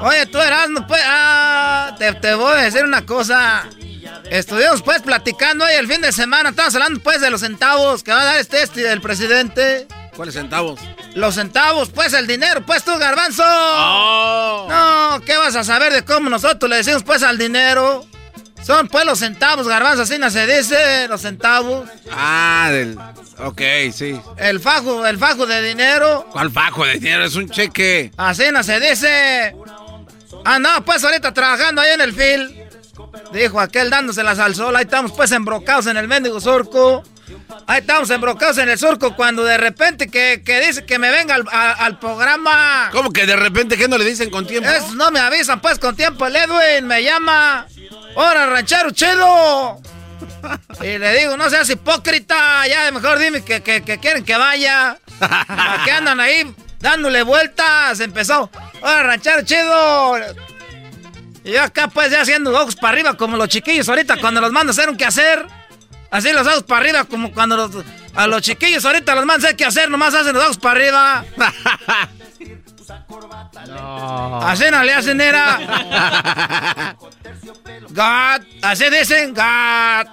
Speaker 3: Oye, tú eras, pues, ah, te, te voy a decir una cosa. Estuvimos pues platicando hoy el fin de semana, estamos hablando pues de los centavos que va a dar este este del presidente.
Speaker 4: ¿Cuáles centavos?
Speaker 3: Los centavos, pues el dinero, pues tú, garbanzo.
Speaker 4: Oh.
Speaker 3: No, ¿qué vas a saber de cómo nosotros le decimos pues al dinero? Son pues los centavos, garbanzo, así no se dice, los centavos.
Speaker 4: Ah, del... Ok, sí.
Speaker 3: El fajo, el fajo de dinero.
Speaker 4: ¿Cuál fajo de dinero? Es un cheque.
Speaker 3: Así no se dice. Ah, no, pues ahorita trabajando ahí en el fil. Dijo aquel dándoselas al sol. Ahí estamos pues embrocados en el mendigo surco. Ahí estamos embrocados en el surco cuando de repente que, que dice que me venga al, a- al programa.
Speaker 4: ¿Cómo que de repente qué no le dicen con tiempo?
Speaker 3: Eso no me avisan pues con tiempo. El Edwin me llama. Hola, ranchero chido. Y le digo, no seas hipócrita. Ya mejor dime que, que- quieren que vaya. ¿Para qué andan ahí dándole vueltas? Empezó. Hola, ranchero chido. Y yo acá pues ya haciendo ojos para arriba como los chiquillos ahorita cuando los mando a hacer un quehacer. Así los ojos para arriba como cuando a los chiquillos ahorita los mando a hacer qué hacer, nomás hacen los ojos para arriba. Así no le hacen era. God, así dicen God.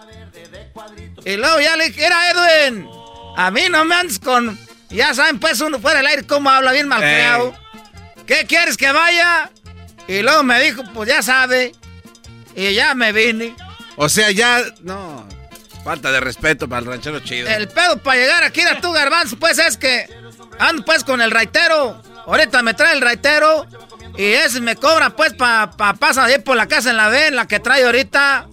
Speaker 3: Y luego ya le dije, era Edwin. A mí no me andes con. Ya saben, pues uno fuera del aire cómo habla bien malcriado. ¿Qué quieres que vaya? Y luego me dijo, pues ya sabe. Y ya me vine.
Speaker 4: O sea, ya... No. Falta de respeto para el ranchero chido.
Speaker 3: El pedo para llegar aquí a tu garbanzo, pues es que ando pues con el raitero. Ahorita me trae el raitero. Y ese me cobra pues para pa, pasar ahí por la casa en la ven, la que trae ahorita.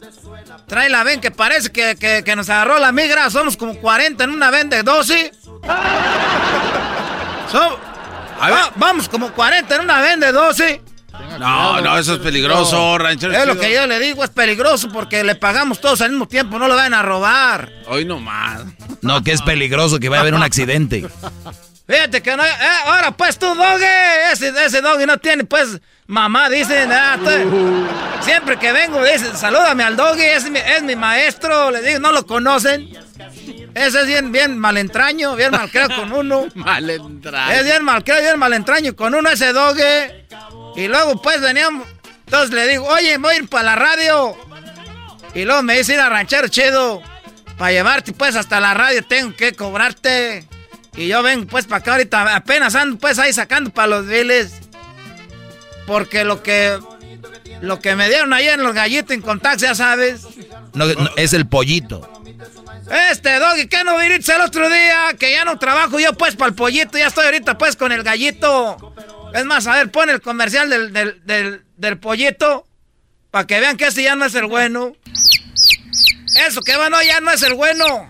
Speaker 3: Trae la ven que parece que, que- que nos agarró la migra. Somos como 40 en una ven de 12. So- Va- vamos como 40 en una ven de 12.
Speaker 4: No, no, eso es peligroso, ranchero
Speaker 3: Es lo que yo le digo, es peligroso porque le pagamos todos al mismo tiempo, no lo vayan a robar.
Speaker 4: Hoy nomás.
Speaker 17: No, que es peligroso, que va a haber un accidente.
Speaker 3: Fíjate que no. eh, ahora pues tú, Doggy. Ese, ese Doggy no tiene pues mamá, dicen. ah, tú- siempre que vengo, dicen, salúdame al Doggy, es mi, es mi maestro. Le digo, no lo conocen. Ese es bien, bien malentraño, bien malcriado con uno.
Speaker 4: Malentraño.
Speaker 3: Es bien malcriado, bien malentraño con uno ese Doggy. Y luego pues veníamos. Entonces le digo, oye, voy a ir para la radio. Y luego me dice ir a ranchero chido. Para llevarte pues hasta la radio tengo que cobrarte. Y yo vengo pues para acá ahorita, apenas ando pues ahí sacando para los biles. Porque lo que lo que me dieron ahí en los gallitos en contacto, ya sabes.
Speaker 17: No, no, es el pollito.
Speaker 3: Este, Doggy, ¿qué no viniste el otro día? Que ya no trabajo yo pues para el pollito, ya estoy ahorita pues con el gallito. Es más, a ver, pon el comercial del, del, del, del pollito para que vean que ese ya no es el bueno. Eso, que bueno, ya no es el bueno.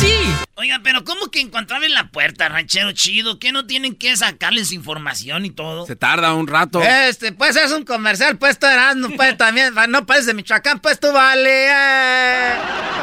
Speaker 27: Sí.
Speaker 28: Oiga, pero ¿cómo que encontrarle la puerta, ranchero chido? ¿Qué no tienen que sacarles información y todo?
Speaker 4: Se tarda un rato.
Speaker 3: Este, pues es un comercial, pues tú eras, no pues también, no pareces de Michoacán, pues tú vale. eh.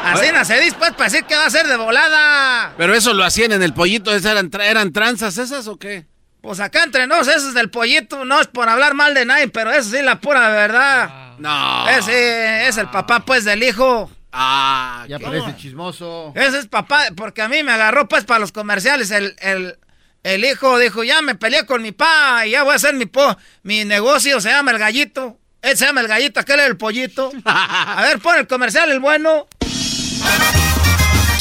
Speaker 3: Así no se dice, pues para decir que va a ser de volada.
Speaker 4: Pero eso lo hacían en el pollito, ¿esas ¿eran, tra- eran tranzas esas o qué?
Speaker 3: Pues acá entre nos, eso es del pollito, no es por hablar mal de nadie, pero eso sí la pura verdad.
Speaker 4: No.
Speaker 3: Ese es el papá, pues, del hijo.
Speaker 4: Ah,
Speaker 19: Ya
Speaker 3: ¿qué?
Speaker 19: parece chismoso.
Speaker 3: Ese es papá, porque a mí me agarró, pues, para los comerciales. El, el, el hijo dijo, ya me peleé con mi pa y ya voy a hacer mi, po, mi negocio, se llama El Gallito. Él se llama El Gallito, aquel es el pollito. A ver, pon el comercial, el bueno.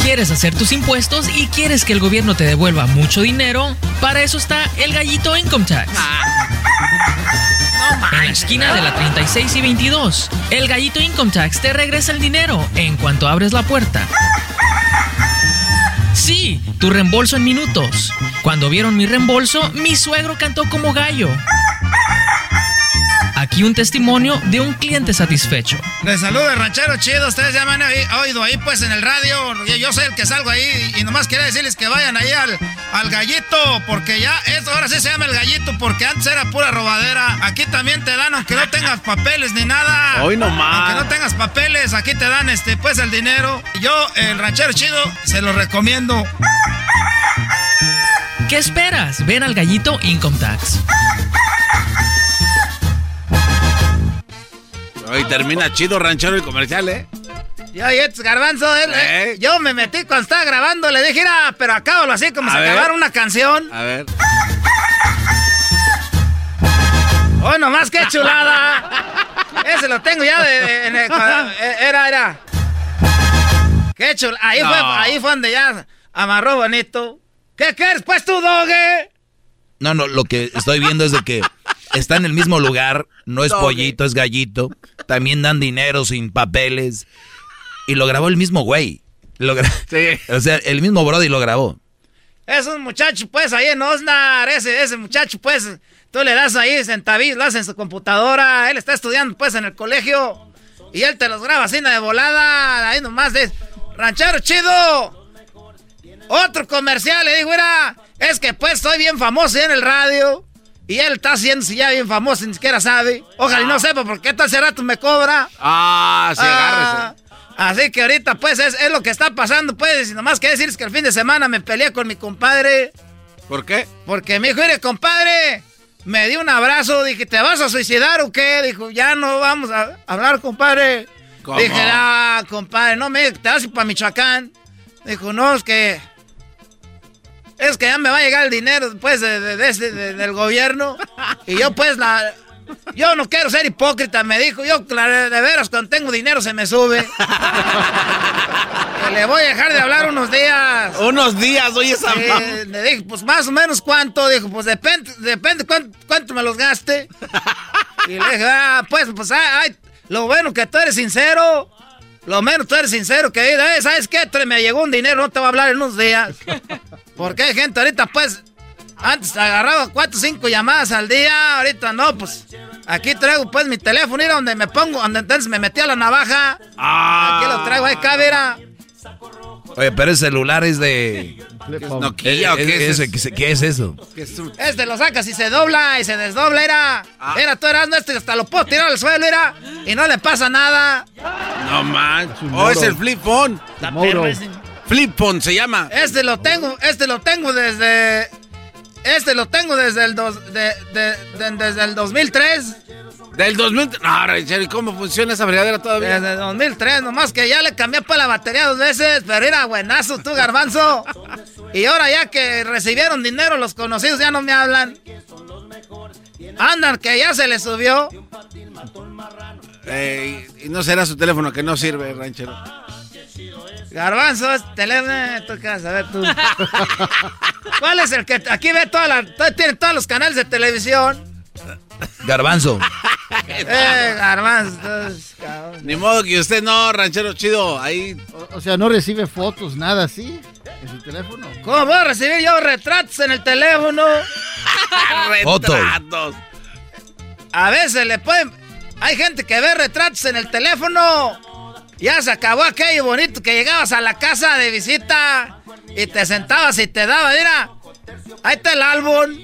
Speaker 27: ¿Quieres hacer tus impuestos y quieres que el gobierno te devuelva mucho dinero? Para eso está el gallito Income Tax. En la esquina de la 36 y 22, el gallito Income Tax te regresa el dinero en cuanto abres la puerta. Sí, tu reembolso en minutos. Cuando vieron mi reembolso, mi suegro cantó como gallo. Aquí un testimonio de un cliente satisfecho.
Speaker 3: Les saludo el ranchero chido, ustedes ya me han oí- oído ahí pues en el radio, yo, yo soy el que salgo ahí y nomás quería decirles que vayan ahí al, al gallito, porque ya esto ahora sí se llama el gallito, porque antes era pura robadera, aquí también te dan aunque no tengas papeles ni nada.
Speaker 4: Hoy nomás.
Speaker 3: Aunque no tengas papeles, aquí te dan este pues el dinero. Yo, el ranchero chido, se lo recomiendo.
Speaker 27: ¿Qué esperas? Ven al gallito Income Tax.
Speaker 4: Hoy termina chido ranchero el comercial, ¿eh?
Speaker 3: Ya, y este garbanzo, él, eh, yo me metí cuando estaba grabando, le dije, "Mira, pero acábalo así como
Speaker 4: A
Speaker 3: si
Speaker 4: ver.
Speaker 3: acabara una canción.
Speaker 4: A ver.
Speaker 3: ¡Oh, nomás qué chulada! Ese lo tengo ya de, de- en el- cuando- eh, era, era. ¡Qué chulada! Ahí,
Speaker 4: No.
Speaker 3: fue, ahí fue donde ya amarró bonito. ¿Qué quieres, pues, tú, dogue?
Speaker 17: No, no, lo que estoy viendo es de que está en el mismo lugar, no es pollito, es gallito. También dan dinero sin papeles. Y lo grabó el mismo güey. Lo gra- O sea, el mismo Brody lo grabó.
Speaker 3: Es un muchacho, pues, ahí en Osnar. Ese, ese muchacho, pues, tú le das ahí centavis, lo haces en su computadora. Él está estudiando, pues, en el colegio. Y él te los graba así de volada. Ahí nomás de... ¡Ranchero chido! Otro comercial, le digo, era... Es que, pues, soy bien famoso en el radio. Y él está haciendo ya bien famoso, ni siquiera sabe. Ojalá y no sepa por qué tal rato me cobra.
Speaker 4: Ah, sí,
Speaker 3: Ah, Así que ahorita, pues, es, es lo que está pasando, pues. Y nomás quiero decir que el fin de semana me peleé con mi compadre.
Speaker 4: ¿Por qué?
Speaker 3: Porque me dijo, mire, compadre, me dio un abrazo. Dije, ¿te vas a suicidar o qué? Dijo, ya no vamos a hablar, compadre.
Speaker 4: ¿Cómo?
Speaker 3: Dije, ah, compadre, no me te vas a ir para Michoacán. Dijo, no, es que. Es que ya me va a llegar el dinero, pues, de, de- de ese- de- del gobierno. Y yo, pues, la. Yo no quiero ser hipócrita, me dijo. Yo, de veras, cuando tengo dinero se me sube. Le voy a dejar de hablar unos días.
Speaker 4: Unos días, oye esa
Speaker 3: le dije, pues más o menos cuánto. Dijo, pues depende, depende cuánto, cuánto me los gaste. Y le dije, ah, pues, pues, ay, ay, lo bueno que tú eres sincero. Lo menos tú eres sincero que, eh, ¿sabes qué? Me llegó un dinero, no te voy a hablar en unos días. Porque hay gente ahorita, pues, antes agarraba cuatro o cinco llamadas al día, ahorita no, pues. Aquí traigo, pues, mi teléfono, mira donde me pongo, donde entonces me metí a la navaja.
Speaker 4: Ah.
Speaker 3: Aquí lo traigo, ahí cabera.
Speaker 17: Oye, pero el celular es de...
Speaker 4: Nokia, ¿o qué es
Speaker 17: ese- ¿qué, qué es eso?
Speaker 3: Este lo sacas y se dobla y se desdobla, era.
Speaker 4: Ah.
Speaker 3: Era, tú eras, no, este hasta lo puedo tirar al suelo, era. Y no le pasa nada.
Speaker 4: No manches.
Speaker 3: un
Speaker 4: Oh, es el flip phone.
Speaker 3: Perro ese.
Speaker 4: Flip phone se llama.
Speaker 3: Este lo tengo, este lo tengo desde. Este lo tengo desde el, dos, de, de- de- desde el 2003.
Speaker 4: Del 2000. No, ranchero, ¿y cómo funciona esa brigadera todavía?
Speaker 3: Desde el 2003, nomás que ya le cambié pues la batería dos veces, pero era buenazo tú, garbanzo. Y ahora ya que recibieron dinero los conocidos ya no me hablan. Andan, que ya se le subió.
Speaker 4: Eh, y no será su teléfono que no sirve, ranchero.
Speaker 3: Garbanzo, es teléfono, tú qué vas a ver tú. ¿Cuál es el que aquí ve toda la, tiene todos los canales de televisión?
Speaker 17: Garbanzo.
Speaker 3: Eh, Garbanzo, entonces, cabrón.
Speaker 4: Ni modo que usted no, ranchero chido. Ahí.
Speaker 19: O, o sea, no recibe fotos, nada así en su teléfono.
Speaker 3: ¿Cómo voy a recibir yo retratos en el teléfono?
Speaker 17: Fotos.
Speaker 4: Retratos.
Speaker 3: A veces le pueden. Hay gente que ve retratos en el teléfono. Ya se acabó aquello bonito que llegabas a la casa de visita y te sentabas y te daba, mira. Ahí está el álbum.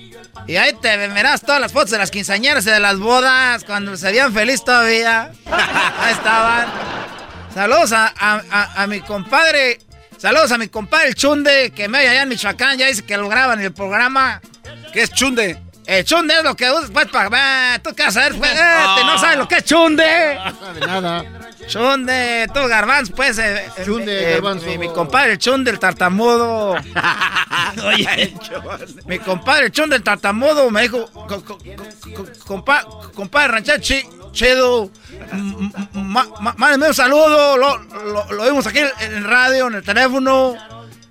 Speaker 3: Y ahí te verás todas las fotos de las quinceañeras y de las bodas cuando se veían feliz todavía. Ahí estaban. Saludos a, a- a- a mi compadre. Saludos a mi compadre el Chunde, que me oye allá en Michoacán. Ya dice que lo graban en el programa.
Speaker 4: ¿Qué es Chunde?
Speaker 3: El chunde es lo que usas pues para... Tú qué vas a ver, pues, eh, te no sabes lo que es chunde.
Speaker 19: No sabe nada.
Speaker 3: Chunde, tú garbanzo, pues. eh, eh,
Speaker 19: Chunde,
Speaker 3: eh,
Speaker 19: garbanzo.
Speaker 3: Mi, mi compadre el chunde, el tartamudo. Oye, mi compadre el chunde, el tartamudo, me dijo, co- co- co- compa- compadre ranchero chi- chido, mándeme un saludo, lo, lo, lo vimos aquí en el radio, en el teléfono.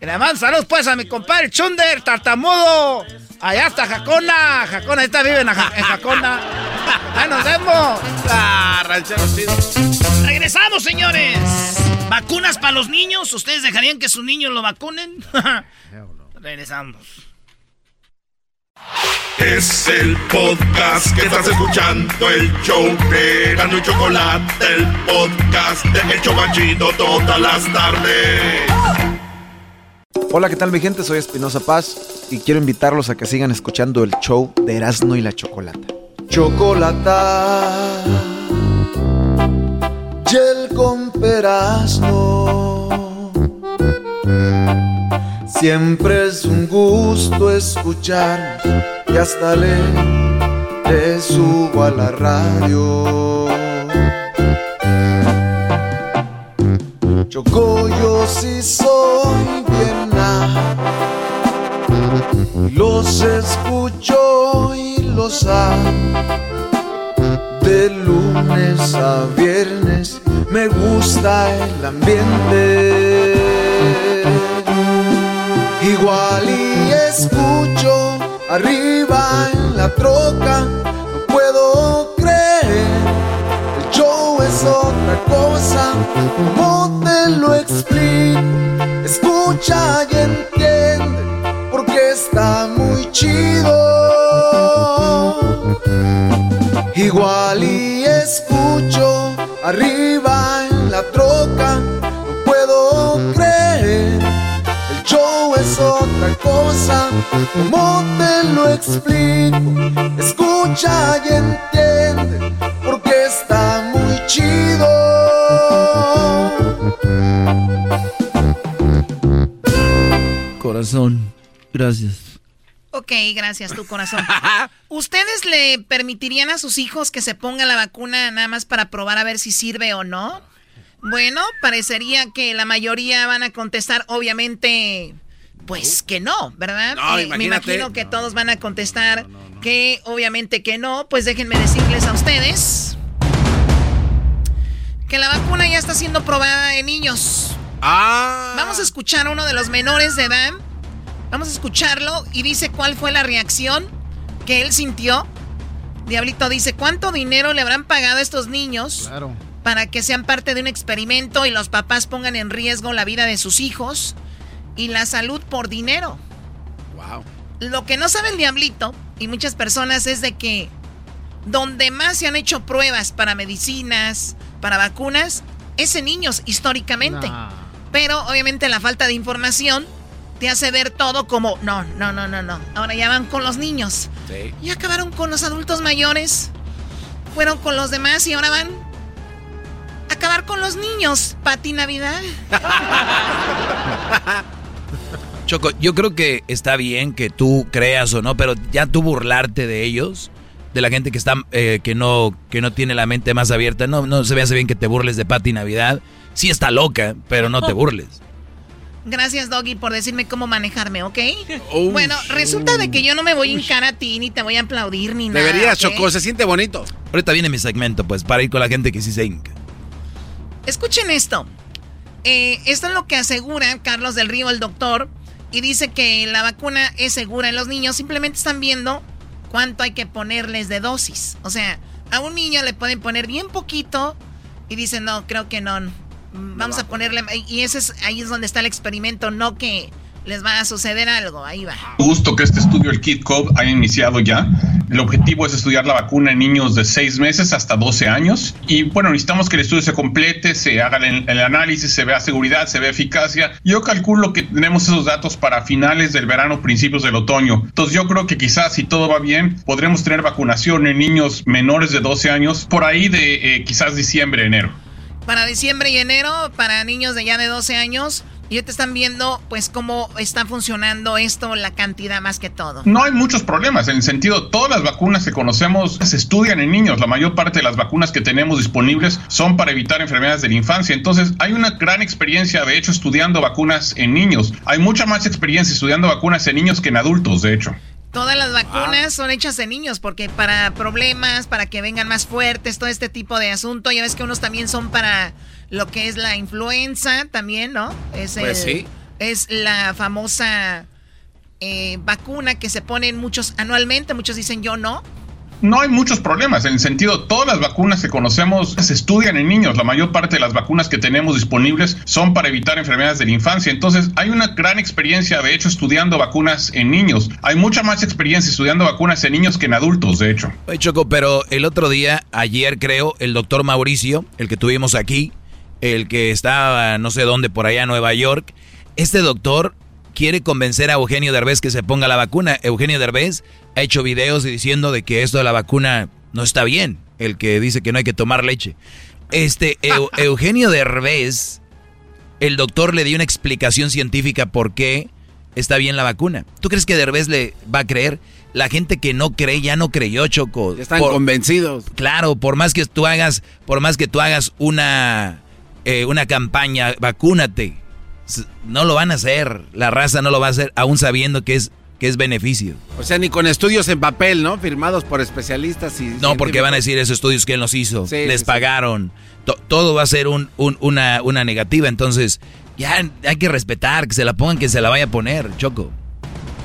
Speaker 3: Y le mando saludos pues a mi compadre el chunde, el tartamudo. Allá está Jacona, Jacona, ahí está, vive en, Ja- en Jacona. Ahí nos vemos.
Speaker 4: Ah, ranchero chido.
Speaker 29: Regresamos, señores. ¿Vacunas para los niños? ¿Ustedes dejarían que sus niños lo vacunen? Regresamos.
Speaker 30: Es el podcast que estás escuchando, el show de Gano y Chocolate, el podcast de El Chocachito todas las tardes.
Speaker 31: Hola, ¿qué tal mi gente? Soy Espinosa Paz y quiero invitarlos a que sigan escuchando el show de Erasmo y la Chocolata.
Speaker 16: Chocolata, gel con perazno. Siempre es un gusto escuchar y hasta le, le subo a la radio. Yo sí soy bien Los escucho y los amo. De lunes a viernes me gusta el ambiente. Igual y escucho arriba en la troca, no puedo creer. El show es otra cosa, ¿cómo te lo explico? Escucha y entiende, porque está muy chido. Igual y escucho arriba en la troca, no puedo creer. El show es otra cosa, ¿cómo te lo explico? Escucha y entiende, porque está muy chido.
Speaker 32: Corazón, gracias.
Speaker 14: Ok, gracias, tu corazón. ¿Ustedes le permitirían a sus hijos que se pongan la vacuna nada más para probar a ver si sirve o no? Bueno, parecería que la mayoría van a contestar, obviamente, pues que no, ¿verdad?
Speaker 4: No,
Speaker 14: Eh, me imagino que todos van a contestar que obviamente que no. Pues déjenme decirles a ustedes que la vacuna ya está siendo probada en niños.
Speaker 4: Ah.
Speaker 14: Vamos a escuchar a uno de los menores de edad. Vamos a escucharlo y dice cuál fue la reacción que él sintió. Diablito dice, ¿cuánto dinero le habrán pagado a estos niños
Speaker 19: Claro.
Speaker 14: para que sean parte de un experimento y los papás pongan en riesgo la vida de sus hijos y la salud por dinero?
Speaker 4: Wow.
Speaker 14: Lo que no sabe el diablito y muchas personas es de que donde más se han hecho pruebas para medicinas, para vacunas, es en niños históricamente. Pero obviamente la falta de información te hace ver todo como, no, no, no, no, no. Ahora ya van con los niños.
Speaker 4: Sí.
Speaker 14: Ya acabaron con los adultos mayores. Fueron con los demás y ahora van a acabar con los niños. Pati Navidad.
Speaker 17: Choco, yo creo que está bien que tú creas o no, pero ya tú burlarte de ellos, de la gente que está eh, que no que no tiene la mente más abierta, no no se me hace bien que te burles de Pati Navidad. Sí está loca, pero no te burles.
Speaker 14: Gracias, Doggy, por decirme cómo manejarme, ¿ok? bueno, resulta de que yo no me voy a hincar a ti, ni te voy a aplaudir, ni nada.
Speaker 4: Debería,
Speaker 14: ¿ok?
Speaker 4: Choco, se siente bonito.
Speaker 17: Ahorita viene mi segmento, pues, para ir con la gente que sí se hinca.
Speaker 14: Escuchen esto. Eh, esto es lo que asegura Carlos del Río, el doctor, y dice que la vacuna es segura en los niños. Simplemente están viendo cuánto hay que ponerles de dosis. O sea, a un niño le pueden poner bien poquito y dicen, no, creo que no. Mm, Vamos a ponerle... Y ese es, ahí es donde está el experimento, no que les va a suceder algo. Ahí va.
Speaker 33: gusto que este estudio, el KidCov, haya iniciado ya. El objetivo es estudiar la vacuna en niños de 6 meses hasta 12 años. Y bueno, necesitamos que el estudio se complete, se haga el, el análisis, se vea seguridad, se vea eficacia. Yo calculo que tenemos esos datos para finales del verano, principios del otoño. Entonces yo creo que quizás si todo va bien, podremos tener vacunación en niños menores de 12 años por ahí de eh, quizás diciembre, enero.
Speaker 14: Para diciembre y enero, para niños de ya de 12 años, y te están viendo pues cómo está funcionando esto, la cantidad más que todo.
Speaker 33: No hay muchos problemas, en el sentido, todas las vacunas que conocemos se estudian en niños. La mayor parte de las vacunas que tenemos disponibles son para evitar enfermedades de la infancia. Entonces, hay una gran experiencia, de hecho, estudiando vacunas en niños. Hay mucha más experiencia estudiando vacunas en niños que en adultos, de hecho.
Speaker 14: Todas las vacunas son hechas en niños porque para problemas, para que vengan más fuertes, todo este tipo de asunto. Ya ves que unos también son para lo que es la influenza también, ¿no? Es
Speaker 4: Pues
Speaker 14: el-
Speaker 4: sí.
Speaker 14: Es la famosa eh, vacuna que se ponen muchos anualmente. Muchos dicen yo no.
Speaker 33: No hay muchos problemas, en el sentido, todas las vacunas que conocemos se estudian en niños. La mayor parte de las vacunas que tenemos disponibles son para evitar enfermedades de la infancia. Entonces, hay una gran experiencia, de hecho, estudiando vacunas en niños. Hay mucha más experiencia estudiando vacunas en niños que en adultos, de hecho.
Speaker 17: Oye, Choco, pero el otro día, ayer creo, el doctor Mauricio, el que tuvimos aquí, el que estaba no sé dónde, por allá Nueva York, este doctor quiere convencer a Eugenio Derbez que se ponga la vacuna. Eugenio Derbez ha hecho videos diciendo de que esto de la vacuna no está bien, el que dice que no hay que tomar leche. Este, Eu- Eugenio Derbez, el doctor le dio una explicación científica por qué está bien la vacuna. ¿Tú crees que Derbez le va a creer? La gente que no cree ya no creyó, Choco.
Speaker 4: están convencidos.
Speaker 17: Claro, por más que tú hagas, por más que tú hagas una, eh, una campaña, vacúnate. No lo van a hacer. La raza no lo va a hacer, aún sabiendo que es, que es beneficio.
Speaker 4: O sea, ni con estudios en papel, ¿no? Firmados por especialistas y...
Speaker 17: No, porque van a decir esos estudios que él nos hizo.
Speaker 4: Sí,
Speaker 17: les
Speaker 4: sí, sí.
Speaker 17: pagaron. To- todo va a ser un, un- una, una negativa. Entonces, ya hay que respetar, que se la pongan, que se la vaya a poner, Choco.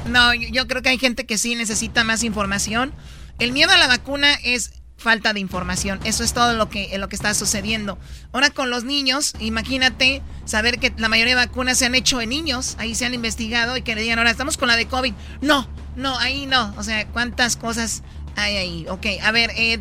Speaker 14: No, yo, yo creo que hay gente que sí necesita más información. El miedo a la vacuna es falta de información. Eso es todo lo que, lo que está sucediendo. Ahora con los niños, imagínate saber que la mayoría de vacunas se han hecho en niños. Ahí se han investigado y que le digan, ahora estamos con la de COVID. No, no, ahí no. O sea, ¿cuántas cosas hay ahí? Ok, a ver, eh,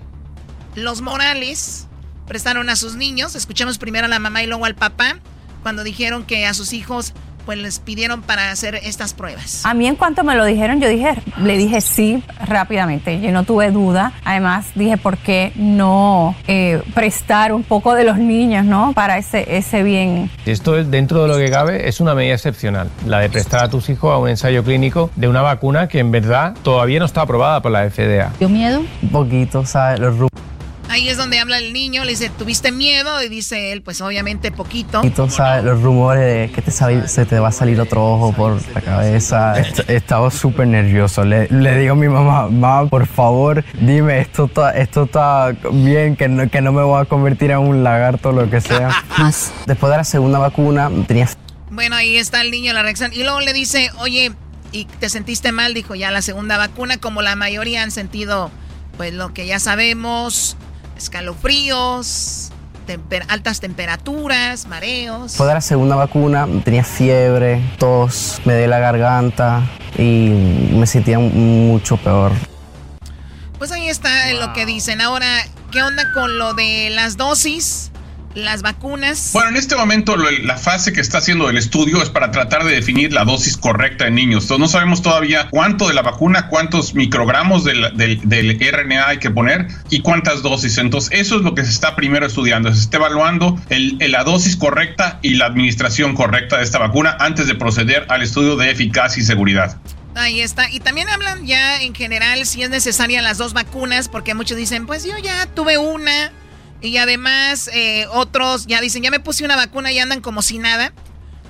Speaker 14: los Morales prestaron a sus niños. Escuchamos primero a la mamá y luego al papá cuando dijeron que a sus hijos pues les pidieron para hacer estas pruebas.
Speaker 34: A mí en cuanto me lo dijeron, yo dije, le dije sí rápidamente. Yo no tuve duda. Además dije, ¿por qué no eh, prestar un poco de los niños, no? Para ese, ese bien.
Speaker 35: Esto es, dentro de lo que cabe es una medida excepcional, la de prestar a tus hijos a un ensayo clínico de una vacuna que en verdad todavía no está aprobada por la FDA.
Speaker 34: ¿Dio miedo?
Speaker 35: Un poquito, ¿sabes? Los rumores,
Speaker 14: Ahí es donde habla el niño, le dice, ¿tuviste miedo? Y dice él, pues obviamente poquito.
Speaker 35: ¿sabes? Los rumores de que te se te va a salir otro ojo por la cabeza. Est- Estaba súper nervioso. Le, le digo a mi mamá, mamá, por favor, dime, esto está, esto está bien, que no, que no me voy a convertir en un lagarto o lo que sea. Más. Después de la segunda vacuna tenía
Speaker 14: Bueno, ahí está el niño, la reacción. Y luego le dice, oye, ¿y te sentiste mal? Dijo, ya la segunda vacuna, como la mayoría han sentido, pues lo que ya sabemos, escalofríos, temper- altas temperaturas, mareos.
Speaker 35: Después de la segunda vacuna tenía fiebre, tos, me dio la garganta y me sentía mucho peor.
Speaker 14: Pues ahí está lo que dicen. Ahora, ¿qué onda con lo de las dosis, las vacunas?
Speaker 33: Bueno, en este momento lo- la fase que está haciendo el estudio es para tratar de definir la dosis correcta en niños. Entonces, no sabemos todavía cuánto de la vacuna, cuántos microgramos del, del- del RNA hay que poner y cuántas dosis. Entonces, eso es lo que se está primero estudiando. Se está evaluando el- el- la dosis correcta y la administración correcta de esta vacuna antes de proceder al estudio de eficacia y seguridad.
Speaker 14: Ahí está. Y también hablan ya en general si es necesaria las dos vacunas, porque muchos dicen, pues yo ya tuve una. Y además eh, otros ya dicen, ya me puse una vacuna y andan como si nada.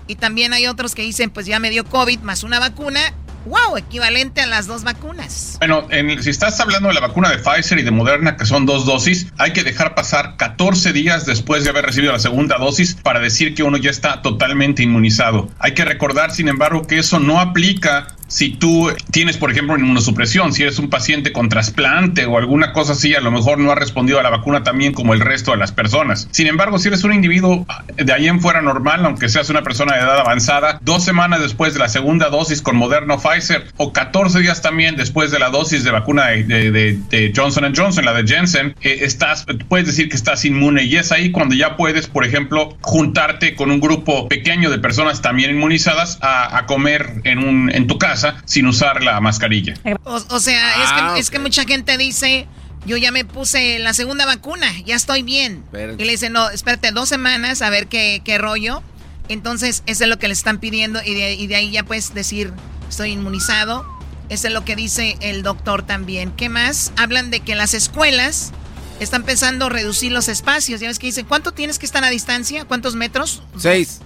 Speaker 14: Y también hay otros que dicen, pues ya me dio COVID más una vacuna. ¡Wow! Equivalente a las dos vacunas.
Speaker 33: Bueno, en- si estás hablando de la vacuna de Pfizer y de Moderna, que son dos dosis, hay que dejar pasar 14 días después de haber recibido la segunda dosis para decir que uno ya está totalmente inmunizado. Hay que recordar, sin embargo, que eso no aplica si tú tienes, por ejemplo, inmunosupresión, si eres un paciente con trasplante o alguna cosa así, a lo mejor no ha respondido a la vacuna también como el resto de las personas. Sin embargo, si eres un individuo de ahí en fuera normal, aunque seas una persona de edad avanzada, dos semanas después de la segunda dosis con Moderna o Pfizer, o 14 días también después de la dosis de vacuna de- de Johnson Johnson, la de Jensen, eh, estás, puedes decir que estás inmune y es ahí cuando ya puedes, por ejemplo, juntarte con un grupo pequeño de personas también inmunizadas a, a comer en, un, en tu casa sin usar la mascarilla.
Speaker 14: O, o sea, es,
Speaker 33: Ah,
Speaker 14: que, es que mucha gente dice, yo ya me puse la segunda vacuna, ya estoy bien.
Speaker 4: Espérense.
Speaker 14: Y le dicen, no, espérate dos semanas a ver qué, qué rollo. Entonces, eso es lo que le están pidiendo y de, y de ahí ya puedes decir, estoy inmunizado. Eso es lo que dice el doctor también. ¿Qué más? Hablan de que las escuelas están pensando reducir los espacios. Ya ves que dicen, ¿cuánto tienes que estar a distancia? ¿Cuántos metros?
Speaker 4: Seis.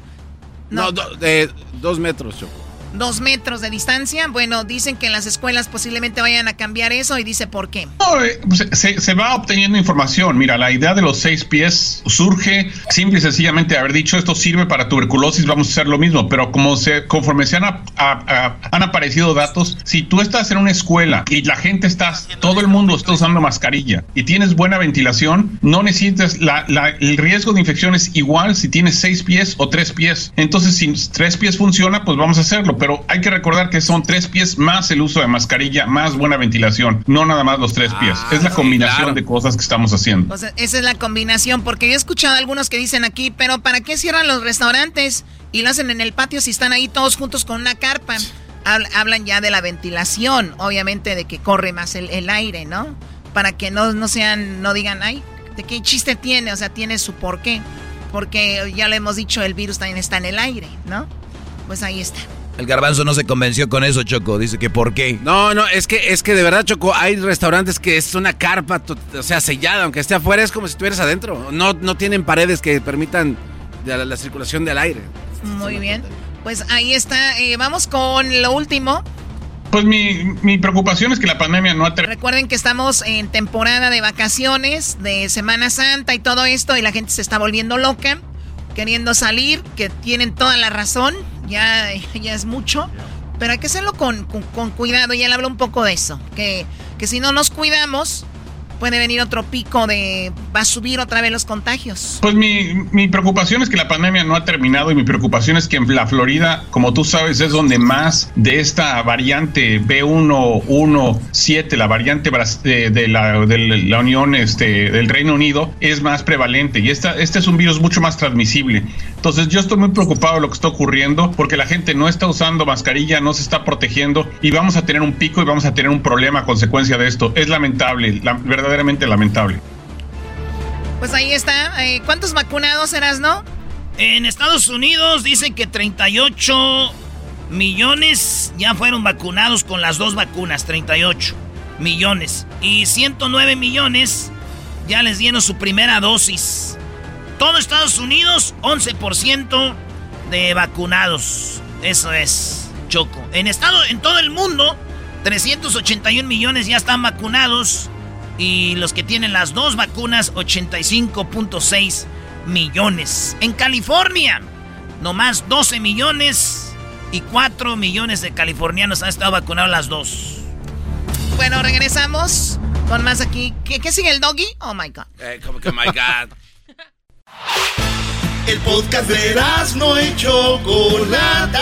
Speaker 14: No.
Speaker 4: No, do- de dos metros, Choco.
Speaker 14: ¿Dos metros de distancia? Bueno, dicen que en las escuelas posiblemente vayan a cambiar eso y dice por qué.
Speaker 33: Eh, pues, se, va obteniendo información. Mira, la idea de los seis pies surge simple y sencillamente haber dicho esto sirve para tuberculosis, vamos a hacer lo mismo. Pero como se, conforme se han, a- a- han aparecido datos, si tú estás en una escuela y la gente está, todo el mundo está usando mascarilla y tienes buena ventilación, no necesitas, el riesgo de infección es igual si tienes seis pies o tres pies. Entonces, si tres pies funciona, pues vamos a hacerlo. Pero hay que recordar que son tres pies más el uso de mascarilla, más buena ventilación, no nada más los tres pies. es la combinación de cosas que estamos haciendo.
Speaker 14: O sea, esa es la combinación, porque yo he escuchado a algunos que dicen aquí, pero ¿para qué cierran los restaurantes y lo hacen en el patio si están ahí todos juntos con una carpa? Habl- hablan ya de la ventilación, obviamente de que corre más el, el aire, ¿no? Para que no, no sean, no digan, ay, ¿de qué chiste tiene? O sea, tiene su porqué. Porque ya lo hemos dicho, el virus también está en el aire, ¿no? Pues ahí está.
Speaker 17: El garbanzo no se convenció con eso, Choco. Dice que por qué.
Speaker 4: No, no, es que, es que de verdad, Choco, hay restaurantes que es una carpa, o sea, sellada, aunque esté afuera, es como si estuvieras adentro. No, no tienen paredes que permitan la, la circulación del aire.
Speaker 14: Muy bien. Pues ahí está. eh, vamos con lo último.
Speaker 33: Pues mi, mi preocupación es que la pandemia no ha terminado.
Speaker 14: Recuerden que estamos en temporada de vacaciones, de Semana Santa y todo esto, y la gente se está volviendo loca, queriendo salir, que tienen toda la razón, ya, ya es mucho, pero hay que hacerlo con, con- cuidado, y él habla un poco de eso, que, que si no nos cuidamos, puede venir otro pico de... va a subir otra vez los contagios.
Speaker 33: Pues mi, mi preocupación es que la pandemia no ha terminado y mi preocupación es que en la Florida, como tú sabes, es donde más de esta variante B117, la variante bras- de, la, de la Unión este, del Reino Unido, es más prevalente y esta, este es un virus mucho más transmisible. Entonces yo estoy muy preocupado de lo que está ocurriendo porque la gente no está usando mascarilla, no se está protegiendo y vamos a tener un pico y vamos a tener un problema a consecuencia de esto. Es lamentable, la- verdaderamente lamentable.
Speaker 14: Pues ahí está. eh, ¿Cuántos vacunados eras, no?
Speaker 3: En Estados Unidos dicen que 38 millones ya fueron vacunados con las dos vacunas, 38 millones. Y 109 millones ya les dieron su primera dosis. Todo Estados Unidos, 11% de vacunados. Eso es, Choco. En, estado, en todo el mundo, 381 millones ya están vacunados. Y los que tienen las dos vacunas, 85.6 millones. En California, nomás 12 millones y 4 millones de californianos han estado vacunados las dos.
Speaker 14: Bueno, regresamos con más aquí. ¿Qué, qué sigue el doggy? Oh my God.
Speaker 4: Eh, como que, my God.
Speaker 8: El podcast de no y Chocolata.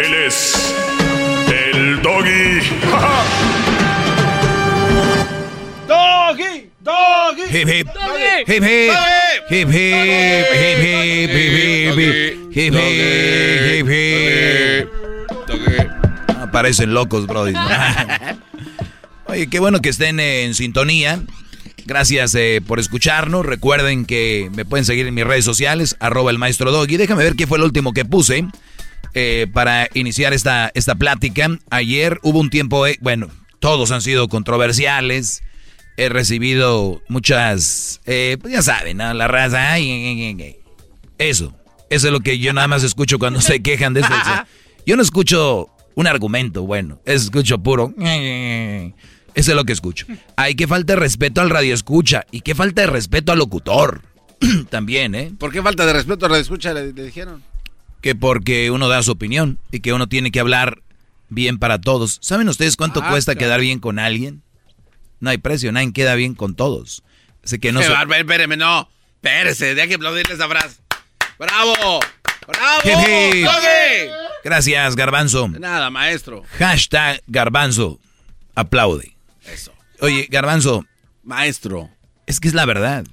Speaker 2: Él es. El doggy.
Speaker 18: ¡Doggy! ¡Doggy!
Speaker 17: Hip, hip.
Speaker 18: ¡Doggy!
Speaker 17: Hip, hip. Hip, hip. Hip, hip. Hip, hip. hip. Hip, hip, hip, hip. Ah, parecen locos, brody. Oye, qué bueno que estén en sintonía. Gracias eh, por escucharnos. Recuerden que me pueden seguir en mis redes sociales, arroba el maestro Doggy. Déjame ver qué fue el último que puse eh, para iniciar esta, esta plática. Ayer hubo un tiempo, eh, bueno, todos han sido controversiales. He recibido muchas, pues ya saben, ¿no? la raza. Ay, ay, ay, ay. Eso, eso es lo que yo nada más escucho cuando se quejan de esto. Yo no escucho un argumento, bueno, escucho puro. Eso es lo que escucho. Hay que falta de respeto al radio escucha y qué falta de respeto al locutor. También, ¿eh?
Speaker 4: ¿Por qué falta de respeto al radio escucha le, le dijeron?
Speaker 17: Que porque uno da su opinión y que uno tiene que hablar bien para todos. ¿Saben ustedes cuánto
Speaker 4: Ah,
Speaker 17: cuesta
Speaker 4: claro.
Speaker 17: quedar bien con alguien? No hay precio, nadie queda bien con todos. Así que no
Speaker 4: bárbaro, espéreme, no. Espérese, deje que aplaudirle esa frase. ¡Bravo! ¡Bravo! ¡Doggy!
Speaker 17: Gracias, Garbanzo.
Speaker 4: De nada, maestro.
Speaker 17: Hashtag Garbanzo. Aplaude.
Speaker 4: Eso.
Speaker 17: Oye, Garbanzo.
Speaker 4: Maestro.
Speaker 17: Es que es la verdad.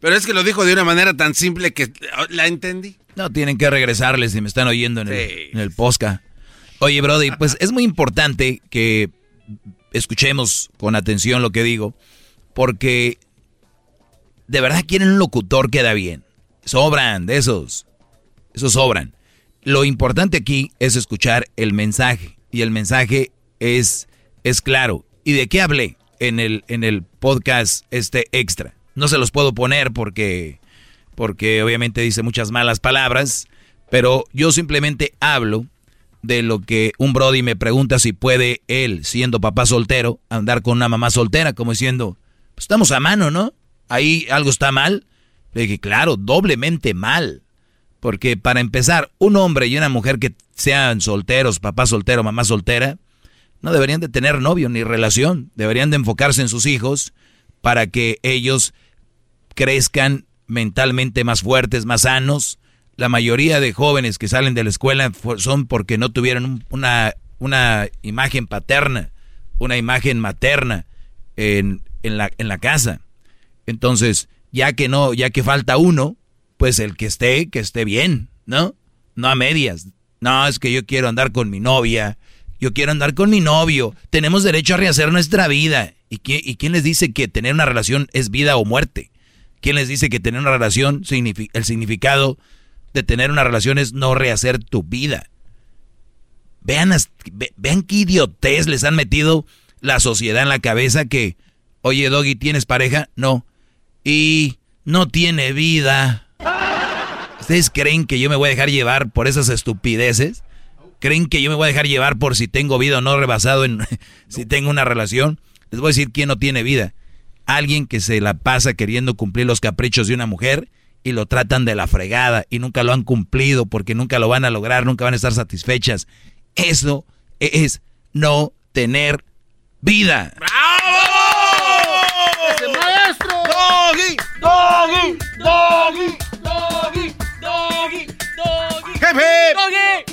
Speaker 4: Pero es que lo dijo de una manera tan simple que la entendí.
Speaker 17: No, tienen que regresarles si me están oyendo en el,
Speaker 4: Sí.
Speaker 17: en el posca. Oye, Brody, pues es muy importante que escuchemos con atención lo que digo, porque de verdad quieren un locutor que da bien. Sobran de esos. Esos sobran. Lo importante aquí es escuchar el mensaje. Y el mensaje es, es claro. ¿Y de qué hablé en el, en el podcast este extra? No se los puedo poner porque, porque obviamente dice muchas malas palabras, pero yo simplemente hablo de lo que un Brody me pregunta si puede él, siendo papá soltero, andar con una mamá soltera, como diciendo, pues estamos a mano, ¿no? Ahí algo está mal. Le dije, claro, doblemente mal. Porque para empezar, un hombre y una mujer que sean solteros, papá soltero, mamá soltera, no deberían de tener novio ni relación. Deberían de enfocarse en sus hijos para que ellos crezcan mentalmente más fuertes, más sanos. La mayoría de jóvenes que salen de la escuela son porque no tuvieron un- una, una imagen paterna, una imagen materna en, en la, en la casa. Entonces, ya que no, ya que falta uno, pues el que esté, que esté bien, ¿no? No a medias. No, es que yo quiero andar con mi novia, yo quiero andar con mi novio. Tenemos derecho a rehacer nuestra vida. ¿Y, qui- y quién les dice que tener una relación es vida o muerte? ¿Quién les dice que tener una relación, el significado de tener una relación es no rehacer tu vida? Vean, vean qué idiotez les han metido la sociedad en la cabeza que, oye, Doggy, ¿tienes pareja? No. Y no tiene vida. ¿Ustedes creen que yo me voy a dejar llevar por esas estupideces? ¿Creen que yo me voy a dejar llevar por si tengo vida o no rebasado en si tengo una relación? Les voy a decir quién no tiene vida. Alguien que se la pasa queriendo cumplir los caprichos de una mujer y lo tratan de la fregada y nunca lo han cumplido porque nunca lo van a lograr, nunca van a estar satisfechas. Eso es no tener vida.
Speaker 16: ¡Ese maestro! ¡Doggy! ¡Doggy! ¡Doggy! ¡Doggy! ¡Doggy! ¡Doggy!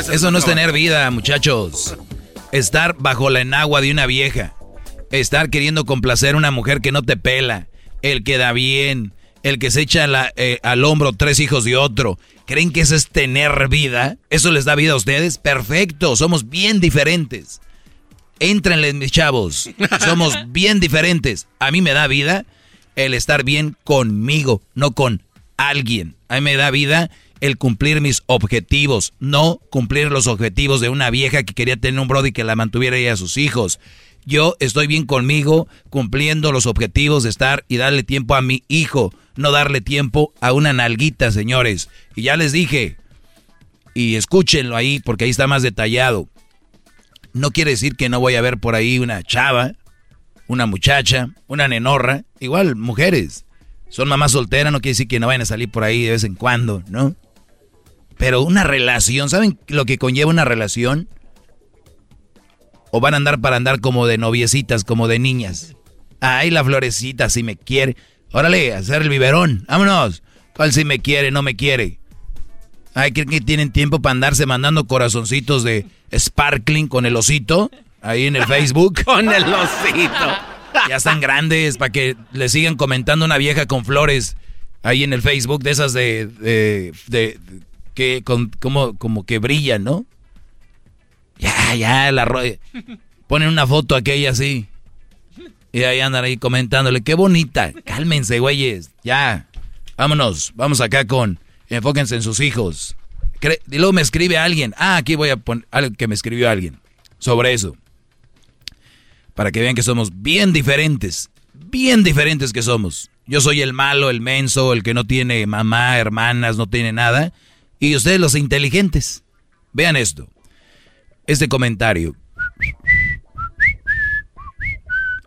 Speaker 17: Eso, eso no es tener vida, muchachos. Estar bajo la enagua de una vieja. Estar queriendo complacer a una mujer que no te pela. El que da bien. El que se echa la- eh, al hombro tres hijos de otro. ¿Creen que eso es tener vida? ¿Eso les da vida a ustedes? Perfecto, somos bien diferentes. Éntrenle, mis chavos. Somos bien diferentes. A mí me da vida el estar bien conmigo, no con alguien. A mí me da vida el cumplir mis objetivos, no cumplir los objetivos de una vieja que quería tener un brody que la mantuviera ella a sus hijos. Yo estoy bien conmigo cumpliendo los objetivos de estar y darle tiempo a mi hijo, no darle tiempo a una nalguita, señores. Y ya les dije, y escúchenlo ahí porque ahí está más detallado. No quiere decir que no voy a ver por ahí una chava, una muchacha, una nenorra, igual mujeres. Son mamás solteras, no quiere decir que no vayan a salir por ahí de vez en cuando, ¿no? Pero una relación, ¿saben lo que conlleva una relación? O van a andar para andar como de noviecitas, como de niñas. Ay, la florecita, si me quiere. Órale, hacer el biberón, vámonos. ¿Cuál si me quiere, no me quiere? Ay, ¿creen que tienen tiempo para andarse mandando corazoncitos de sparkling con el osito? Ahí en el Facebook.
Speaker 4: Con el osito.
Speaker 17: Ya están grandes para que le sigan comentando una vieja con flores ahí en el Facebook de esas de, de, de- que con, como, como que brillan, ¿no? Ya, ya, la ro- ponen una foto aquella así. Y ahí andan ahí comentándole, qué bonita. Cálmense, güeyes. Ya. Vámonos. Vamos acá con. Enfóquense en sus hijos. Y luego me escribe alguien. Ah, aquí voy a poner algo que me escribió alguien. Sobre eso. Para que vean que somos bien diferentes. Bien diferentes que somos. Yo soy el malo, el menso, el que no tiene mamá, hermanas, no tiene nada. Y ustedes los inteligentes. Vean esto. Este comentario.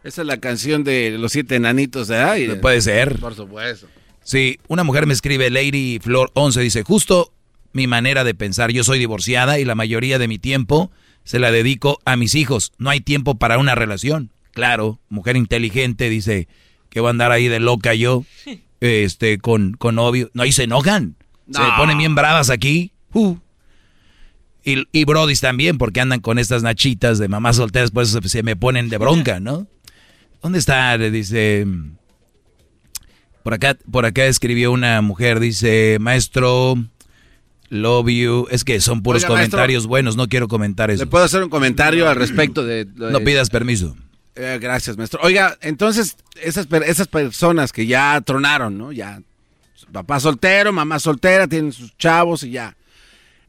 Speaker 4: Esa es la canción de los siete enanitos de ahí.
Speaker 17: Puede ser.
Speaker 4: Por supuesto.
Speaker 17: Sí, una mujer me escribe, Lady Flor 11, dice, justo mi manera de pensar, yo soy divorciada y la mayoría de mi tiempo se la dedico a mis hijos, no hay tiempo para una relación. Claro, mujer inteligente dice que voy a andar ahí de loca yo, este, con, con novio. No, y se enojan, se ponen bien bravas aquí. Uh. Y, y brodis también, porque andan con estas nachitas de mamás solteras, pues se, se me ponen de bronca, ¿no? ¿Dónde está? Le dice... Por acá, por acá escribió una mujer, dice, maestro, love you. Es que son puros
Speaker 4: Oiga, maestro.
Speaker 17: comentarios buenos, no quiero comentar eso.
Speaker 4: ¿Le puedo hacer un comentario al respecto de...
Speaker 17: No pidas permiso.
Speaker 4: Eh, gracias, maestro. Oiga, entonces, esas, esas personas que ya tronaron, ¿no? Ya, papá soltero, mamá soltera, tienen sus chavos y ya.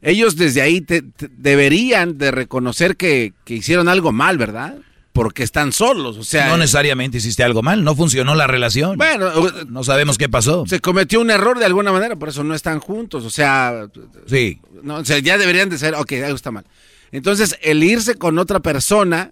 Speaker 4: Ellos desde ahí te- te- deberían de reconocer que, que hicieron algo mal, ¿verdad? Porque están solos, o sea...
Speaker 17: no necesariamente hiciste algo mal, no funcionó la relación.
Speaker 4: Bueno,
Speaker 17: no sabemos qué pasó.
Speaker 4: Se cometió un error de alguna manera, por eso no están juntos, o sea...
Speaker 17: Sí.
Speaker 4: No, o sea, ya deberían de ser, ok, algo está mal. Entonces, el irse con otra persona,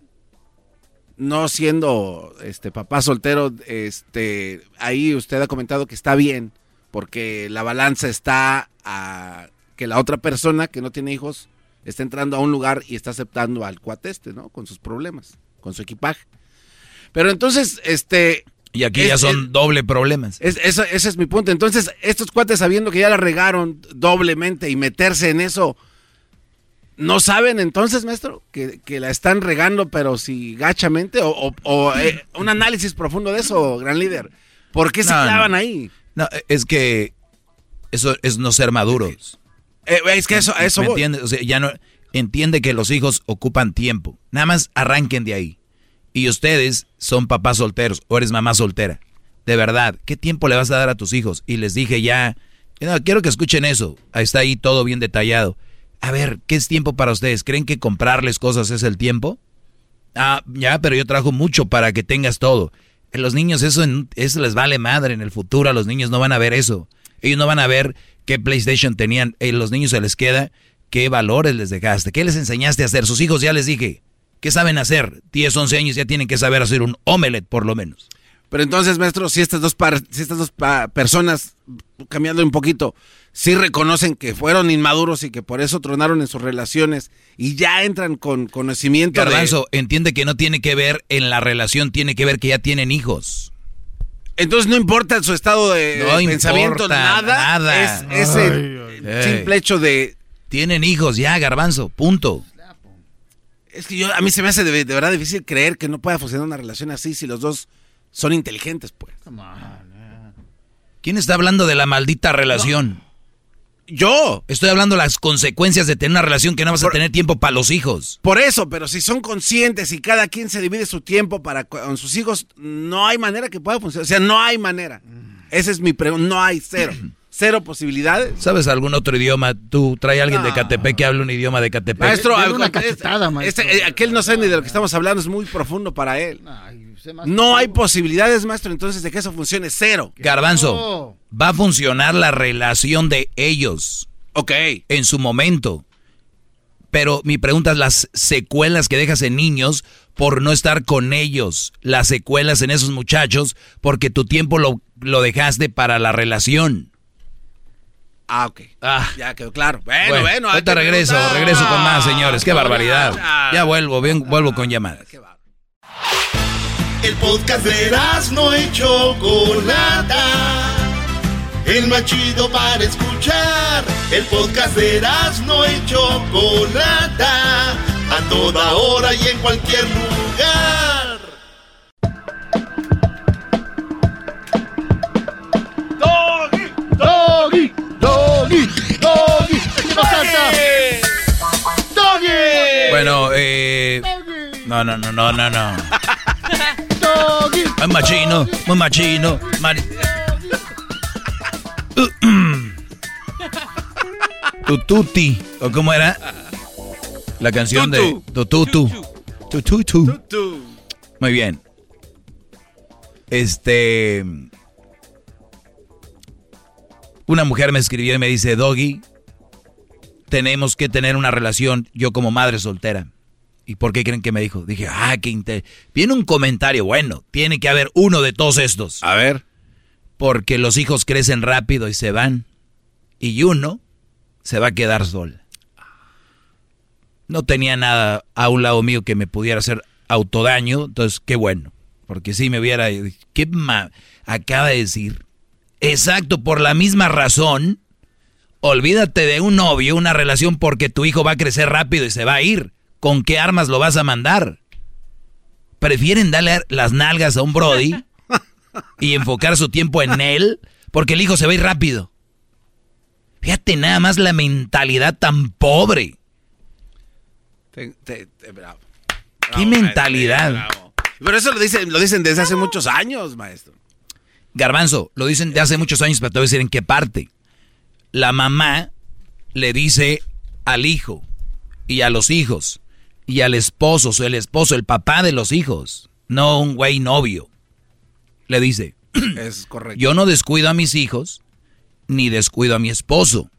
Speaker 4: no siendo este papá soltero, este, ahí usted ha comentado que está bien, porque la balanza está a que la otra persona que no tiene hijos está entrando a un lugar y está aceptando al cuate este, ¿no? Con sus problemas, con su equipaje. Pero entonces, este...
Speaker 17: Y aquí ya
Speaker 4: es-
Speaker 17: son doble problemas.
Speaker 4: es- eso- ese es mi punto. Entonces, estos cuates sabiendo que ya la regaron doblemente y meterse en eso, ¿no saben entonces, maestro, que, que la están regando, pero si gachamente? ¿O, o- o, eh, un análisis profundo de eso, gran líder? ¿Por qué se
Speaker 17: No,
Speaker 4: clavan
Speaker 17: no.
Speaker 4: ahí?
Speaker 17: No, es que eso es no ser maduros.
Speaker 4: Eh, es que eso, eso
Speaker 17: ¿Me
Speaker 4: voy.
Speaker 17: entiendes? O sea, ya no entiende que los hijos ocupan tiempo. Nada más arranquen de ahí. Y ustedes son papás solteros o eres mamá soltera. De verdad, ¿qué tiempo le vas a dar a tus hijos? Y les dije ya, no, quiero que escuchen eso. Ahí está ahí todo bien detallado. A ver, ¿qué es tiempo para ustedes? ¿Creen que comprarles cosas es el tiempo? Ah, ya, pero yo trabajo mucho para que tengas todo. Los niños eso, eso les vale madre en el futuro. A los niños no van a ver eso. Ellos no van a ver qué PlayStation tenían. A los niños se les queda qué valores les dejaste. ¿Qué les enseñaste a hacer? Sus hijos ya les dije. ¿Qué saben hacer? 10, 11 años ya tienen que saber hacer un omelette por lo menos.
Speaker 4: Pero entonces, maestro, si estas dos, par- si estas dos pa- personas, cambiando un poquito, sí reconocen que fueron inmaduros y que por eso tronaron en sus relaciones y ya entran con conocimiento de...
Speaker 17: Garbanzo, entiende que no tiene que ver en la relación, tiene que ver que ya tienen hijos.
Speaker 4: Entonces no importa su estado de,
Speaker 17: No
Speaker 4: de pensamiento, nada.
Speaker 17: nada.
Speaker 4: Es ese simple hecho de...
Speaker 17: Tienen hijos, ya, garbanzo, punto.
Speaker 4: Es que yo, a mí se me hace de, de verdad difícil creer que no pueda funcionar una relación así si los dos son inteligentes, pues.
Speaker 17: ¿Quién está hablando de la maldita relación?
Speaker 4: Yo.
Speaker 17: Estoy hablando de las consecuencias de tener una relación que no vas a tener tiempo para los hijos.
Speaker 4: Por eso, pero si son conscientes y cada quien se divide su tiempo para con sus hijos, no hay manera que pueda funcionar. O sea, no hay manera. Esa es mi pregunta. No hay cero. Cero posibilidades.
Speaker 17: ¿Sabes algún otro idioma? Tú trae a alguien de Catepec que hable un idioma de Catepec.
Speaker 4: Maestro,
Speaker 19: una cachetada, maestro.
Speaker 4: este, eh, aquel no sabe ni de lo que estamos hablando, es muy profundo para él. No hay posibilidades, maestro, entonces de que eso funcione. Cero.
Speaker 17: Garbanzo, va a funcionar la relación de ellos.
Speaker 4: Ok.
Speaker 17: En su momento. Pero mi pregunta es las secuelas que dejas en niños por no estar con ellos. Las secuelas en esos muchachos porque tu tiempo lo, lo dejaste para la relación.
Speaker 4: Ah, ok.
Speaker 17: Ah.
Speaker 4: Ya quedó claro. Bueno,
Speaker 17: Bueno,
Speaker 4: bueno.
Speaker 17: ahorita regreso,
Speaker 4: preguntar.
Speaker 17: regreso con más, señores. Qué barbaridad.
Speaker 4: ya.
Speaker 17: Vuelvo, bien, vuelvo con llamadas.
Speaker 8: El podcast de no y Chocolata. El más chido para escuchar. El podcast de Erasmo y Chocolata. A toda hora y en cualquier lugar. Doggy, doggy, doggy, doggy. ¿Qué nos canta? Doggy. Bueno, eh.
Speaker 17: No, no, no, no, no, no. Doggy. Muy machino, muy machino. Tututi, ¿o cómo era? La canción de Tututu. Tututu. Muy bien. Este. Una mujer me escribió y me dice, Doggy, tenemos que tener una relación, yo como madre soltera. ¿Y por qué creen que me dijo? Dije, ah, qué inte- Viene un comentario, bueno, tiene que haber uno de todos estos.
Speaker 4: A ver.
Speaker 17: Porque los hijos crecen rápido y se van. Y uno se va a quedar sola. No tenía nada a un lado mío que me pudiera hacer autodaño, entonces qué bueno. Porque si me hubiera... ¿Qué ma acaba de decir? Exacto, por la misma razón, olvídate de un novio, una relación, porque tu hijo va a crecer rápido y se va a ir. ¿Con qué armas lo vas a mandar? Prefieren darle las nalgas a un Brody y enfocar su tiempo en él, porque el hijo se va a ir rápido. Fíjate nada más la mentalidad tan pobre.
Speaker 4: Te- te- te- bravo.
Speaker 17: ¿Qué mentalidad?
Speaker 4: bravo. Pero eso lo dicen, lo dicen desde hace muchos años, maestro.
Speaker 17: Garbanzo, lo dicen de hace muchos años, pero te voy a decir en qué parte. La mamá le dice al hijo y a los hijos y al esposo, o el esposo, el papá de los hijos, no un güey novio. Le dice,
Speaker 4: Es correcto.
Speaker 17: yo no descuido a mis hijos ni descuido a mi esposo.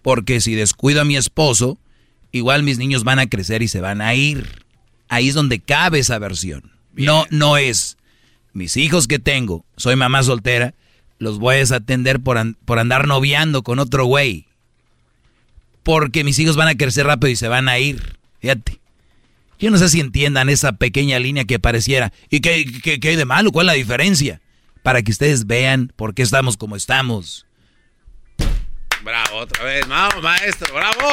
Speaker 17: Porque si descuido a mi esposo, igual mis niños van a crecer y se van a ir. Ahí es donde cabe esa versión. No, no es mis hijos que tengo, soy mamá soltera, los voy a desatender por, an- por andar noviando con otro güey. Porque mis hijos van a crecer rápido y se van a ir. Fíjate. Yo no sé si entiendan esa pequeña línea que pareciera. ¿Y qué, qué- qué hay de malo? ¿Cuál es la diferencia? Para que ustedes vean por qué estamos como estamos.
Speaker 4: Bravo, otra vez. Vamos, maestro, bravo.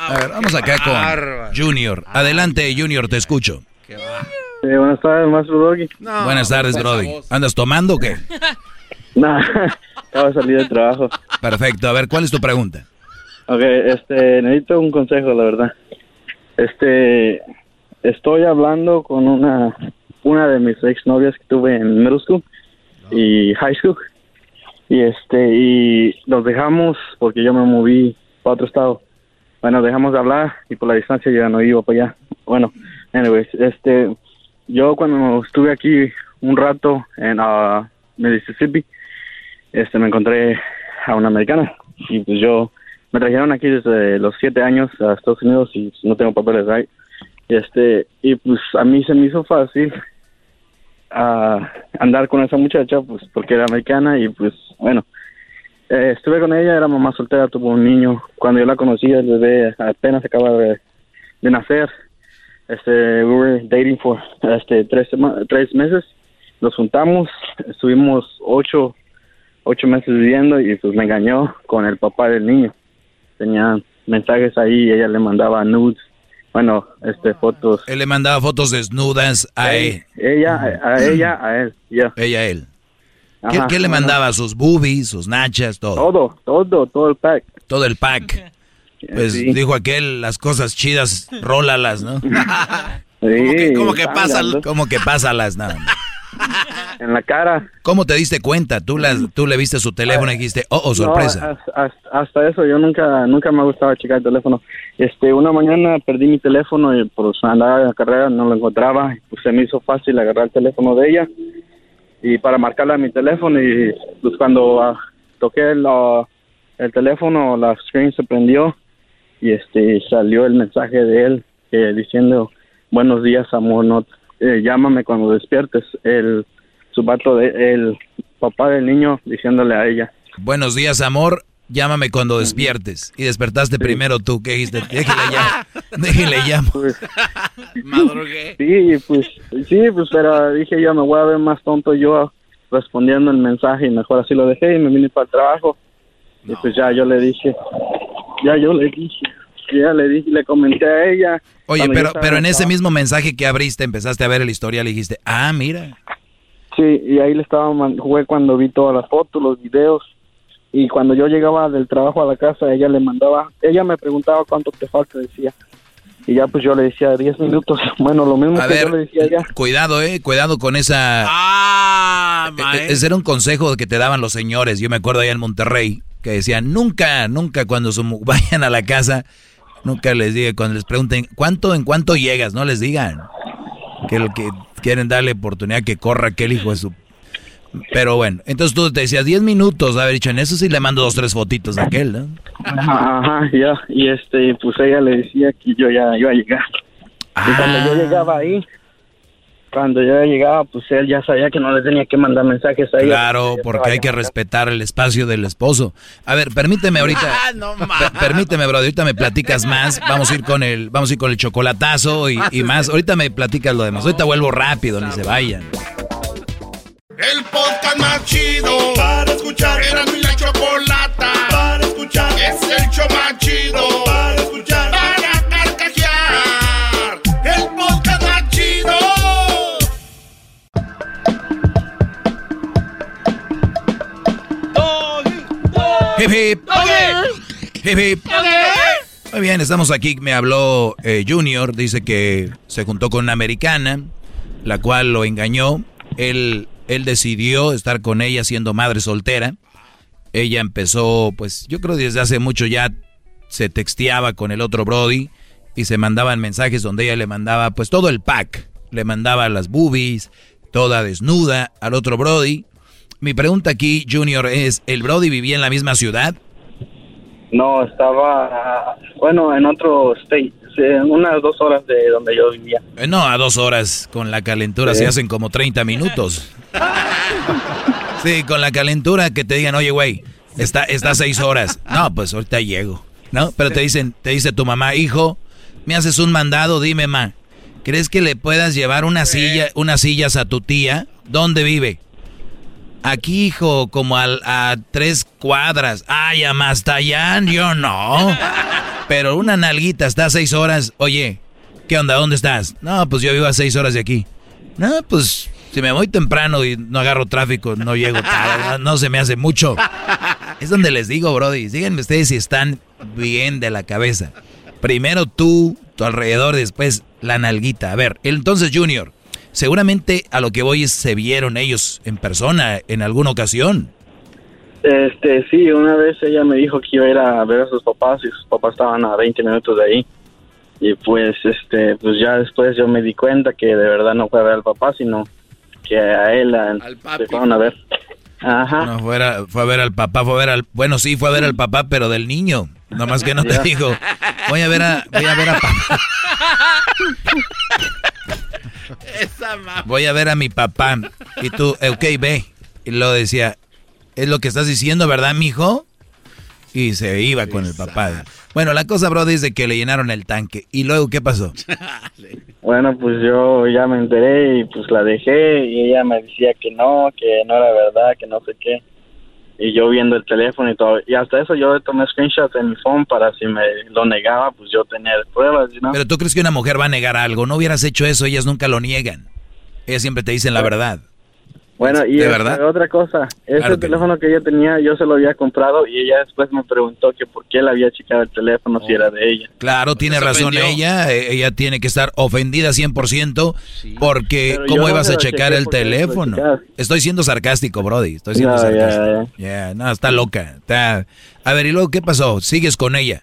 Speaker 17: A ver, vamos acá
Speaker 4: bárbaro.
Speaker 17: con Junior. Adelante, Junior, te escucho.
Speaker 23: Sí, buenas tardes, maestro Doggy.
Speaker 17: Buenas tardes, Brody. ¿Andas tomando o qué?
Speaker 23: Nah, acabo de salir del trabajo.
Speaker 17: Perfecto. A ver, ¿cuál es tu pregunta?
Speaker 23: Ok, este, necesito un consejo, la verdad. Este, estoy hablando con una, una de mis exnovias que tuve en middle school y high school. Y este, y los dejamos porque yo me moví para otro estado. Bueno, dejamos de hablar y por la distancia ya no iba para allá. Bueno, anyways, este, yo cuando estuve aquí un rato en ah, Mississippi, este, me encontré a una americana y pues yo me trajeron aquí desde los siete años a Estados Unidos y no tengo papeles ahí. Este, y pues a mí se me hizo fácil ah, andar con esa muchacha, pues porque era americana y pues bueno, eh, estuve con ella, era mamá soltera, tuvo un niño. Cuando yo la conocí, el bebé apenas acaba de, nacer. Este, we were dating for este, tres, tres meses. Nos juntamos, estuvimos ocho, ocho meses viviendo y pues me engañó con el papá del niño. Tenía mensajes ahí y ella le mandaba nudes, bueno, este, fotos.
Speaker 17: Él le mandaba fotos desnudas a él.
Speaker 23: Ella, a, a ella, a él.
Speaker 17: Ella a él. ¿Qué,
Speaker 23: Ajá,
Speaker 17: qué le mandaba? ¿Sus boobies, sus nachas, todo?
Speaker 23: Todo, todo, todo el pack.
Speaker 17: Todo el pack. Pues
Speaker 23: Sí.
Speaker 17: dijo aquel, las cosas chidas, rólalas, ¿no?
Speaker 23: Sí,
Speaker 17: ¿Cómo que
Speaker 23: están
Speaker 17: pasa?
Speaker 23: dando
Speaker 17: ¿Cómo que pásalas? No.
Speaker 23: En la cara.
Speaker 17: ¿Cómo te diste cuenta? Tú, las, tú le viste su teléfono y dijiste, oh, oh, sorpresa.
Speaker 23: No, hasta, hasta- eso, yo nunca nunca me ha gustado checar el teléfono. Este, una mañana perdí mi teléfono y pues andaba en la carrera, no lo encontraba. Pues se me hizo fácil agarrar el teléfono de ella y para marcarla a mi teléfono y pues cuando ah, toqué el, ah, el teléfono, la screen se prendió y este salió el mensaje de él eh, diciendo buenos días amor, no eh, llámame cuando despiertes. El su vato de el papá del niño diciéndole a ella.
Speaker 17: Buenos días, amor. Llámame cuando despiertes. Y despertaste primero tú. ¿Qué dijiste? Déjale ya. Déjale ya.
Speaker 23: Sí, pues, sí, pues, pero dije yo me voy a ver más tonto yo respondiendo el mensaje y mejor así lo dejé y me vine para el trabajo. Y pues ya yo le dije, ya yo le dije, ya le dije, le comenté a ella.
Speaker 17: Oye, pero, pero en ese mismo mensaje que abriste, empezaste a ver el historial y dijiste, ah, mira.
Speaker 23: Sí, y ahí le estaba, jugué cuando vi todas las fotos, los videos. Y cuando yo llegaba del trabajo a la casa, ella le mandaba, ella me preguntaba cuánto te falta, decía. Y ya pues yo le decía 10 minutos. Bueno, lo mismo
Speaker 17: A
Speaker 23: que
Speaker 17: ver,
Speaker 23: yo le decía ya.
Speaker 17: Cuidado, eh, cuidado con esa...
Speaker 4: Ah,
Speaker 17: Eh, Ese era un consejo que te daban los señores. Yo me acuerdo allá en Monterrey que decían, nunca, nunca cuando vayan a la casa, nunca les diga, cuando les pregunten, ¿cuánto, en cuánto llegas? No les digan. Que lo que quieren darle oportunidad que corra aquel hijo de su... Pero bueno, entonces tú te decías 10 minutos, haber dicho, en eso sí le mando dos, tres fotitos de aquel, ¿no?
Speaker 23: Ajá, ajá, ya. Y este, pues ella le decía que yo ya iba a llegar. Y cuando
Speaker 17: Ah.
Speaker 23: yo llegaba ahí, cuando yo llegaba, pues él ya sabía que no le tenía que mandar mensajes a ella.
Speaker 17: Claro, porque hay que respetar el espacio del esposo. A ver, permíteme ahorita. per- permíteme, bro, ahorita me platicas más. Vamos a ir con el, vamos a ir con el chocolatazo y, y más. Ahorita me platicas lo demás. Ahorita vuelvo rápido, ni se vayan.
Speaker 8: El podcast más chido para escuchar. Era mi la chocolata
Speaker 17: Hip hip. Hip hip. Muy bien, estamos aquí. Me habló eh, Junior. Dice que se juntó con una americana, la cual lo engañó. Él, él decidió estar con ella siendo madre soltera. Ella empezó, pues yo creo desde hace mucho ya se texteaba con el otro Brody y se mandaban mensajes donde ella le mandaba pues todo el pack. Le mandaba las boobies, toda desnuda al otro Brody. Mi pregunta aquí, Junior, es, ¿el Brody vivía en la misma ciudad?
Speaker 23: No, estaba, bueno, en otro state, unas dos horas de donde yo vivía.
Speaker 17: Eh, no, a dos horas con la calentura
Speaker 23: Sí.
Speaker 17: se hacen como 30 minutos. Sí, con la calentura que te digan, oye, güey, está, está seis horas. No, pues ahorita llego, ¿no? Pero te dicen, te dice tu mamá, hijo, me haces un mandado, dime, ma, ¿crees que le puedas llevar una silla, unas sillas a tu tía? ¿Dónde vive? Aquí, hijo, como al- a, tres cuadras. Ay, a Mastayán, yo no. Pero una nalguita está a seis horas. Oye, ¿qué onda? ¿Dónde estás? No, pues yo vivo a seis horas de aquí. No, pues si me voy temprano y no agarro tráfico, no llego tarde. No, no se me hace mucho. Es donde les digo, Brody. Díganme ustedes si están bien de la cabeza. Primero tú, tu alrededor, después la nalguita. A ver, entonces, Junior, seguramente a lo que voy es se vieron ellos en persona en alguna ocasión.
Speaker 23: Este, sí, una vez ella me dijo que iba a ir a ver a sus papás y sus papás estaban a 20 minutos de ahí. Y pues, este, pues ya después yo me di cuenta que de verdad no fue a ver al papá, sino que a él a- se fueron a ver. Ajá.
Speaker 17: No, fuera, fue a ver al papá, fue a ver al... Bueno, sí, fue a ver al papá, pero del niño. Nomás que no te
Speaker 23: Ya.
Speaker 17: digo, voy a ver a, voy a ver a papá. Voy a ver a mi papá. Y tú, eh, ok, ve. Y lo decía, es lo que estás diciendo, ¿verdad, mijo? Y se iba con el papá. Bueno, la cosa, bro, de que le llenaron el tanque. ¿Y luego qué pasó?
Speaker 23: Bueno, pues yo ya me enteré y pues la dejé y ella me decía que no, que no era verdad, que no sé qué. Y yo viendo el teléfono y todo. Y hasta eso yo tomé screenshots en mi phone para si me lo negaba, pues yo tener pruebas, ¿no?
Speaker 17: Pero tú crees que una mujer va a negar algo. No hubieras hecho eso, ellas nunca lo niegan. Ellas siempre te dicen la verdad.
Speaker 23: Bueno, y
Speaker 17: ¿De
Speaker 23: este,
Speaker 17: verdad?
Speaker 23: otra cosa, ese
Speaker 17: Claro que
Speaker 23: teléfono que ella tenía, yo se lo había comprado y ella después me preguntó que por qué le había checado el teléfono si era de ella.
Speaker 17: Claro, tiene
Speaker 23: Se
Speaker 17: razón
Speaker 23: ofendió.
Speaker 17: ella. eh, Ella tiene que estar ofendida 100% porque
Speaker 23: Pero
Speaker 17: ¿cómo
Speaker 23: no
Speaker 17: ibas
Speaker 23: se
Speaker 17: a checar el
Speaker 23: no
Speaker 17: teléfono? Estoy siendo sarcástico, Brody. Estoy siendo
Speaker 23: Ya, ya,
Speaker 17: sarcástico. Ya, no, está loca. Está... A ver, ¿y luego qué pasó? ¿Sigues con ella?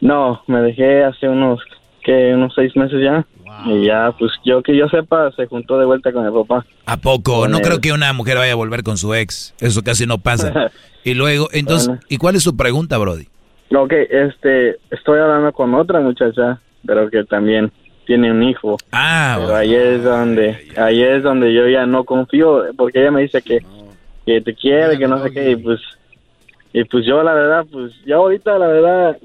Speaker 23: No, me dejé hace unos, que unos seis meses ya. Y ya, pues yo que yo sepa, se juntó de vuelta con el papá.
Speaker 17: ¿A poco? No creo que una mujer vaya a volver con su ex. Eso casi no pasa. Y luego, entonces,
Speaker 23: Bueno.
Speaker 17: ¿y cuál es su pregunta, Brody?
Speaker 23: Ok, este, estoy hablando con otra muchacha, pero que también tiene un hijo.
Speaker 17: Ah,
Speaker 23: Pero ahí es donde, ahí es donde yo ya no confío, porque ella me dice que, que te quiere, que no sé qué, y pues, y pues yo la verdad, pues ya ahorita la verdad,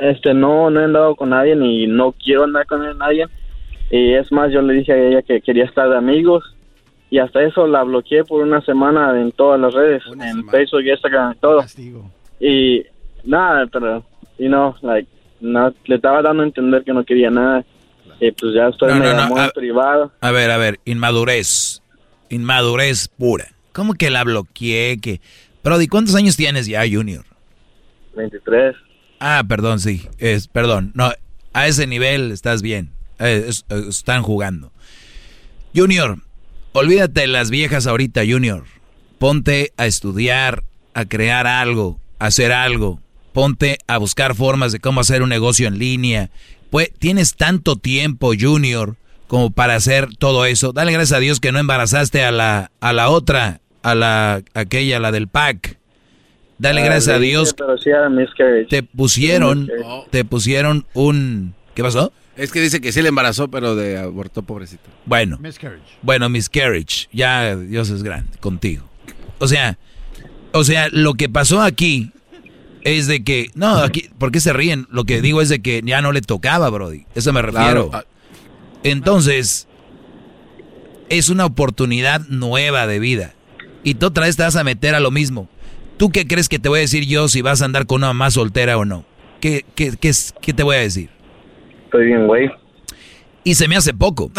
Speaker 23: este, no, no he andado con nadie y no quiero andar con nadie. Y es más, yo le dije a ella que quería estar de amigos y hasta eso la bloqueé por una semana en todas las redes, en Facebook, Instagram, y todo. Y nada, pero, you know, like, no, le estaba dando a entender que no quería nada. Y pues ya estoy
Speaker 17: No, no, no, a-
Speaker 23: en privado.
Speaker 17: A ver, a ver, inmadurez. Inmadurez pura. ¿Cómo que la bloqueé? Que... Brody, ¿cuántos años tienes ya, Junior?
Speaker 23: 23.
Speaker 17: Ah, perdón, sí. Es, perdón. No, A ese nivel estás bien. Eh, están jugando. Junior, olvídate de las viejas ahorita, Junior. Ponte a estudiar, a crear algo, a hacer algo. Ponte a buscar formas de cómo hacer un negocio en línea. Pues tienes tanto tiempo, Junior, como para hacer todo eso. Dale gracias a Dios que no embarazaste a la, a la otra, a la aquella, la del pack. Dale ah, gracias a Dios. te pusieron, te pusieron un ¿Qué pasó?
Speaker 4: Es que dice que sí le embarazó, pero de abortó, pobrecito.
Speaker 17: Bueno. Bueno, miscarriage. Ya Dios es grande contigo. O sea, o sea, lo que pasó aquí es de que, no, aquí, ¿por qué se ríen? Lo que digo es de que ya no le tocaba, Brody. Eso me refiero. Entonces, es una oportunidad nueva de vida. Y tú otra vez te vas a meter a lo mismo. ¿Tú qué crees que te voy a decir yo si vas a andar con una mamá soltera o no? ¿Qué, qué, qué, qué te voy a decir?
Speaker 23: Estoy bien, güey.
Speaker 17: Y se me hace poco.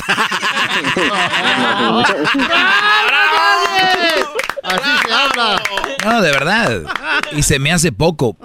Speaker 19: Así se habla.
Speaker 17: No, de verdad. Y se me hace poco.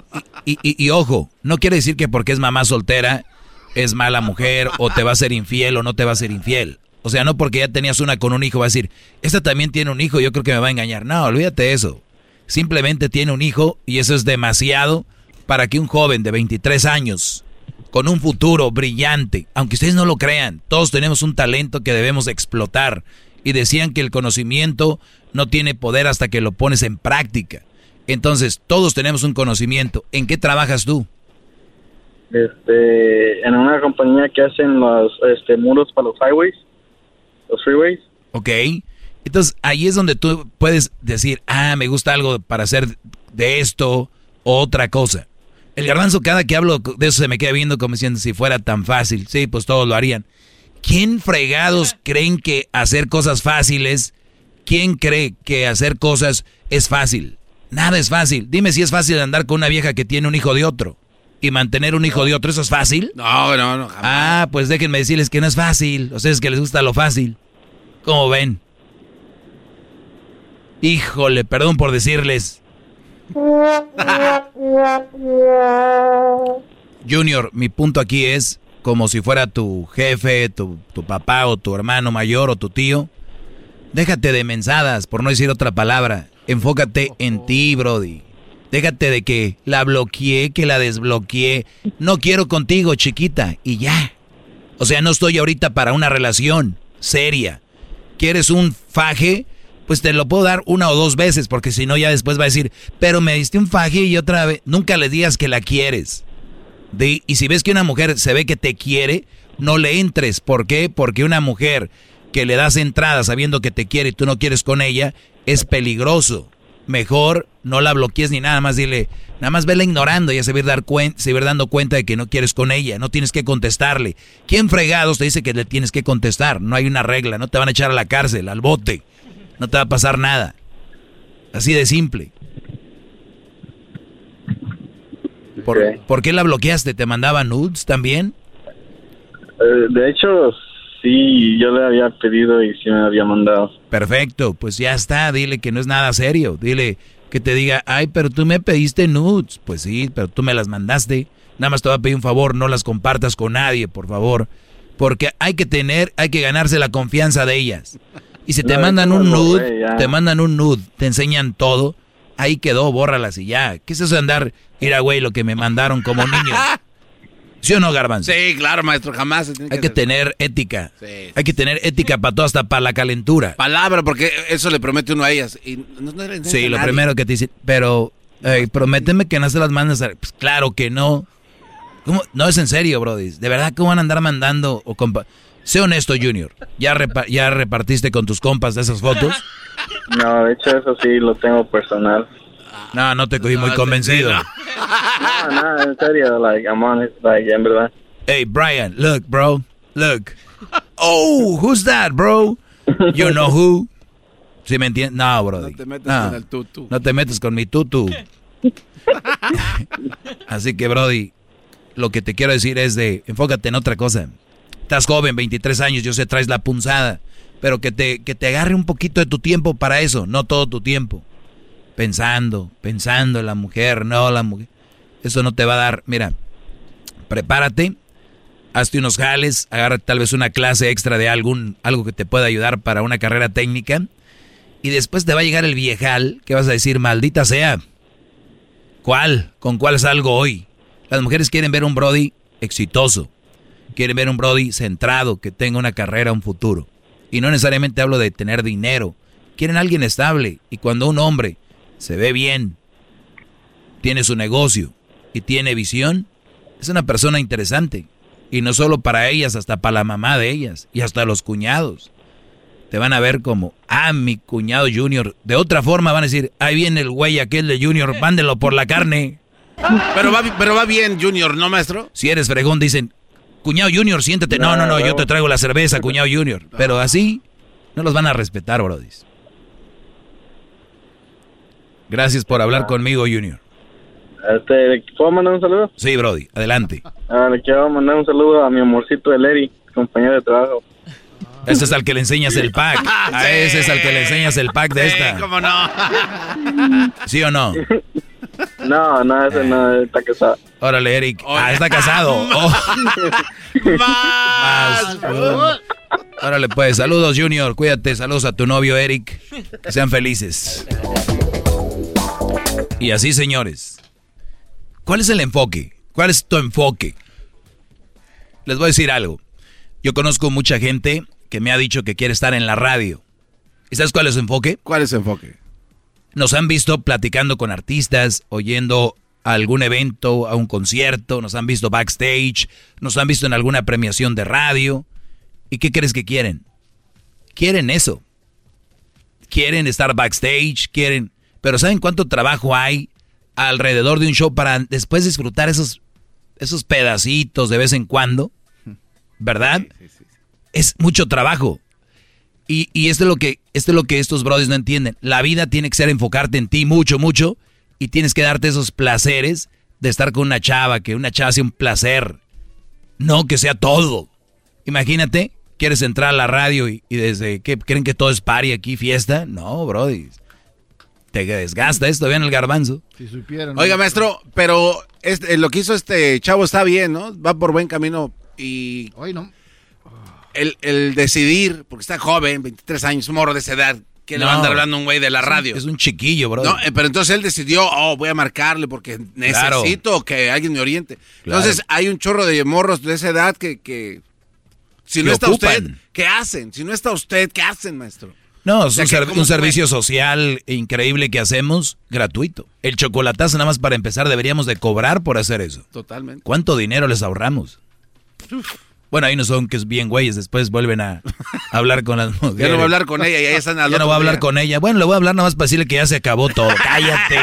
Speaker 17: Y, y, ojo, no quiere decir que porque es mamá soltera es mala mujer o te va a ser infiel o no te va a ser infiel. O sea, no porque ya tenías una con un hijo va a decir, esta también tiene un hijo, yo creo que me va a engañar. No, olvídate de eso. Simplemente tiene un hijo y eso es demasiado para que un joven de 23 años con un futuro brillante, aunque ustedes no lo crean, todos tenemos un talento que debemos explotar. Y decían que el conocimiento no tiene poder hasta que lo pones en práctica. Entonces, todos tenemos un conocimiento. ¿En qué trabajas tú?
Speaker 23: Este, en una compañía que hacen los este, muros para los highways, los freeways.
Speaker 17: Ok. Entonces, ahí es donde tú puedes decir, ah, me gusta algo para hacer de esto otra cosa. El garbanzo, cada que hablo de eso se me queda viendo como diciendo, si fuera tan fácil, sí, pues todos lo harían. ¿Quién fregados creen que hacer cosas fáciles? ¿Quién cree que hacer cosas es fácil? Nada es fácil. Dime si es fácil andar con una vieja que tiene un hijo de otro y mantener un hijo de otro, ¿eso es fácil?
Speaker 4: No, no, no.
Speaker 17: Ah, pues déjenme decirles que no es fácil. Ustedes que les gusta lo fácil. ¿Cómo ven? Híjole, perdón por decirles. Junior, mi punto aquí es como si fuera tu jefe, tu, tu, papá o tu hermano mayor o tu tío. Déjate de mensadas, por no decir otra palabra. Enfócate en ti, Brody. Déjate de que la bloqueé, que la desbloqueé. No quiero contigo, chiquita. Y ya. O sea, no estoy ahorita para una relación seria. ¿Quieres un faje? Pues te lo puedo dar una o dos veces, porque si no ya después va a decir, pero me diste un faje y otra vez, nunca le digas que la quieres. y si ves que una mujer se ve que te quiere, no le entres. ¿Por qué? Porque una mujer que le das entrada sabiendo que te quiere y tú no quieres con ella, es peligroso. Mejor no la bloquees ni nada más dile, nada más vela ignorando y ya se dar dando cuenta de que no quieres con ella, no tienes que contestarle. ¿Quién fregados te dice que le tienes que contestar? No hay una regla, no te van a echar a la cárcel, al bote no te va a pasar nada. Así de simple. ¿Por, qué la bloqueaste? ¿Te mandaba nudes también?
Speaker 23: Eh, de hecho, sí, yo le había pedido y sí me había mandado.
Speaker 17: Perfecto, pues ya está, dile que no es nada serio. Dile que te diga, ay, pero tú me pediste nudes. Pues sí, pero tú me las mandaste. Nada más te voy a pedir un favor, no las compartas con nadie, por favor. Porque hay que tener, hay que ganarse la confianza de ellas. Y si te mandan un nude, te mandan un nude, te enseñan todo, ahí quedó, bórralas y ya. ¿Qué es eso de andar, mira, güey, lo que me mandaron como niño? ¿Sí o no, Garbanzo?
Speaker 4: Sí, claro, maestro, jamás.
Speaker 17: Hay que, tener ética. Hay que tener ética para todo, hasta para la calentura.
Speaker 4: Palabra, porque eso le promete uno a ellas. Y
Speaker 17: sí, lo primero que te dicen, pero eh, prométeme que no se las mandes. Pues claro que no. ¿Cómo? No es en serio, Brody. ¿De verdad cómo van a andar mandando o compa Sé honesto, Junior. ¿Ya, ¿Ya repartiste con tus compas de esas fotos?
Speaker 23: No, de hecho eso sí lo tengo personal.
Speaker 17: No, no te cogí muy convencido.
Speaker 23: No, no, en serio, like, I'm honest, like, en verdad.
Speaker 17: Hey, Brian, look, bro, look. Oh, who's that, bro? You know who? ¿Sí me entiendes? No, bro.
Speaker 4: No te metas con el tutu.
Speaker 17: No te metas con mi tutu. Así que, Brody, lo que te quiero decir es de, enfócate en otra cosa. Estás joven, 23 años, yo sé, traes la punzada. Pero que te, que te agarre un poquito de tu tiempo para eso, no todo tu tiempo. Pensando, pensando en la mujer, no la mujer. Eso no te va a dar. Mira, prepárate. hazte unos jales, agarra tal vez una clase extra de algún, algo que te pueda ayudar para una carrera técnica. Y después te va a llegar el viejal que vas a decir, maldita sea. ¿Cuál? ¿Con cuál salgo hoy? Las mujeres quieren ver un Brody exitoso. Quieren ver un Brody centrado, que tenga una carrera, un futuro. Y no necesariamente hablo de tener dinero. Quieren alguien estable. Y cuando un hombre se ve bien, tiene su negocio y tiene visión, es una persona interesante. Y no solo para ellas, hasta para la mamá de ellas y hasta los cuñados. Te van a ver como, ah, mi cuñado Junior. De otra forma van a decir, ahí viene el güey aquel de Junior, mándelo por la carne.
Speaker 4: Pero va, pero va bien, Junior, ¿no, maestro?
Speaker 17: Si eres fregón, dicen, cuñado Junior, siéntate. No, no, no, yo te traigo la cerveza, cuñado Junior. Pero así no los van a respetar, brodis. Gracias por hablar conmigo, Junior.
Speaker 23: Este, ¿Puedo mandar un saludo?
Speaker 17: Sí, Brody, adelante.
Speaker 23: Ah, le quiero mandar un saludo a mi amorcito Eri, compañero de trabajo.
Speaker 17: Ese es al que le enseñas el pack. A ese es al que le enseñas el pack de esta.
Speaker 4: ¿Cómo no?
Speaker 17: ¿Sí o no?
Speaker 23: No, no, ese no, está casado.
Speaker 17: Órale, Eric. Ah, está casado. Oh. Más. Órale, pues, saludos, Junior. Cuídate, saludos a tu novio, Eric. Que sean felices. Y así, señores. ¿Cuál es el enfoque? ¿Cuál es tu enfoque? Les voy a decir algo. Yo conozco mucha gente que me ha dicho que quiere estar en la radio. ¿Y sabes cuál es su enfoque?
Speaker 4: ¿Cuál es su enfoque?
Speaker 17: Nos han visto platicando con artistas, oyendo a algún evento, a un concierto, nos han visto backstage, nos han visto en alguna premiación de radio. ¿Y qué crees que quieren? Quieren eso. Quieren estar backstage, quieren... Pero ¿saben cuánto trabajo hay alrededor de un show para después disfrutar esos, esos pedacitos de vez en cuando? ¿Verdad? Es mucho trabajo. Y, y esto, es lo que, esto es lo que estos brothers no entienden. La vida tiene que ser enfocarte en ti mucho, mucho. Y tienes que darte esos placeres de estar con una chava, que una chava sea un placer. No que sea todo. Imagínate, quieres entrar a la radio y, y desde que creen que todo es party aquí, fiesta. No, brody. Te desgasta esto, vean el garbanzo.
Speaker 19: Si supieran.
Speaker 4: Oiga, maestro, pero este, lo que hizo este chavo está bien, ¿no? Va por buen camino y...
Speaker 19: Hoy no.
Speaker 4: El, el decidir, porque está joven, 23 años, morro de esa edad, que le va a andar hablando un güey de la radio.
Speaker 17: Es un chiquillo, bro.
Speaker 4: No, eh, pero entonces él decidió, oh, voy a marcarle porque necesito que alguien me oriente.
Speaker 17: Claro.
Speaker 4: Entonces hay un chorro de morros de esa edad que, que si no está
Speaker 17: ocupan.
Speaker 4: usted, ¿qué hacen? Si no está usted, ¿qué hacen, maestro?
Speaker 17: No,
Speaker 4: O
Speaker 17: es
Speaker 4: sea,
Speaker 17: un,
Speaker 4: que
Speaker 17: ser-
Speaker 4: ¿cómo
Speaker 17: un servicio social increíble que hacemos, gratuito. El chocolatazo, nada más para empezar, deberíamos de cobrar por hacer eso.
Speaker 4: Totalmente.
Speaker 17: ¿Cuánto dinero les ahorramos? Bueno, ahí no son que es bien güeyes, después vuelven a hablar con las mujeres.
Speaker 4: Ya no va a hablar con ella y ahí están al
Speaker 17: Ya no va a hablar
Speaker 4: día.
Speaker 17: con ella. Bueno, le voy a hablar nada más para decirle que ya se acabó todo. ¡Cállate!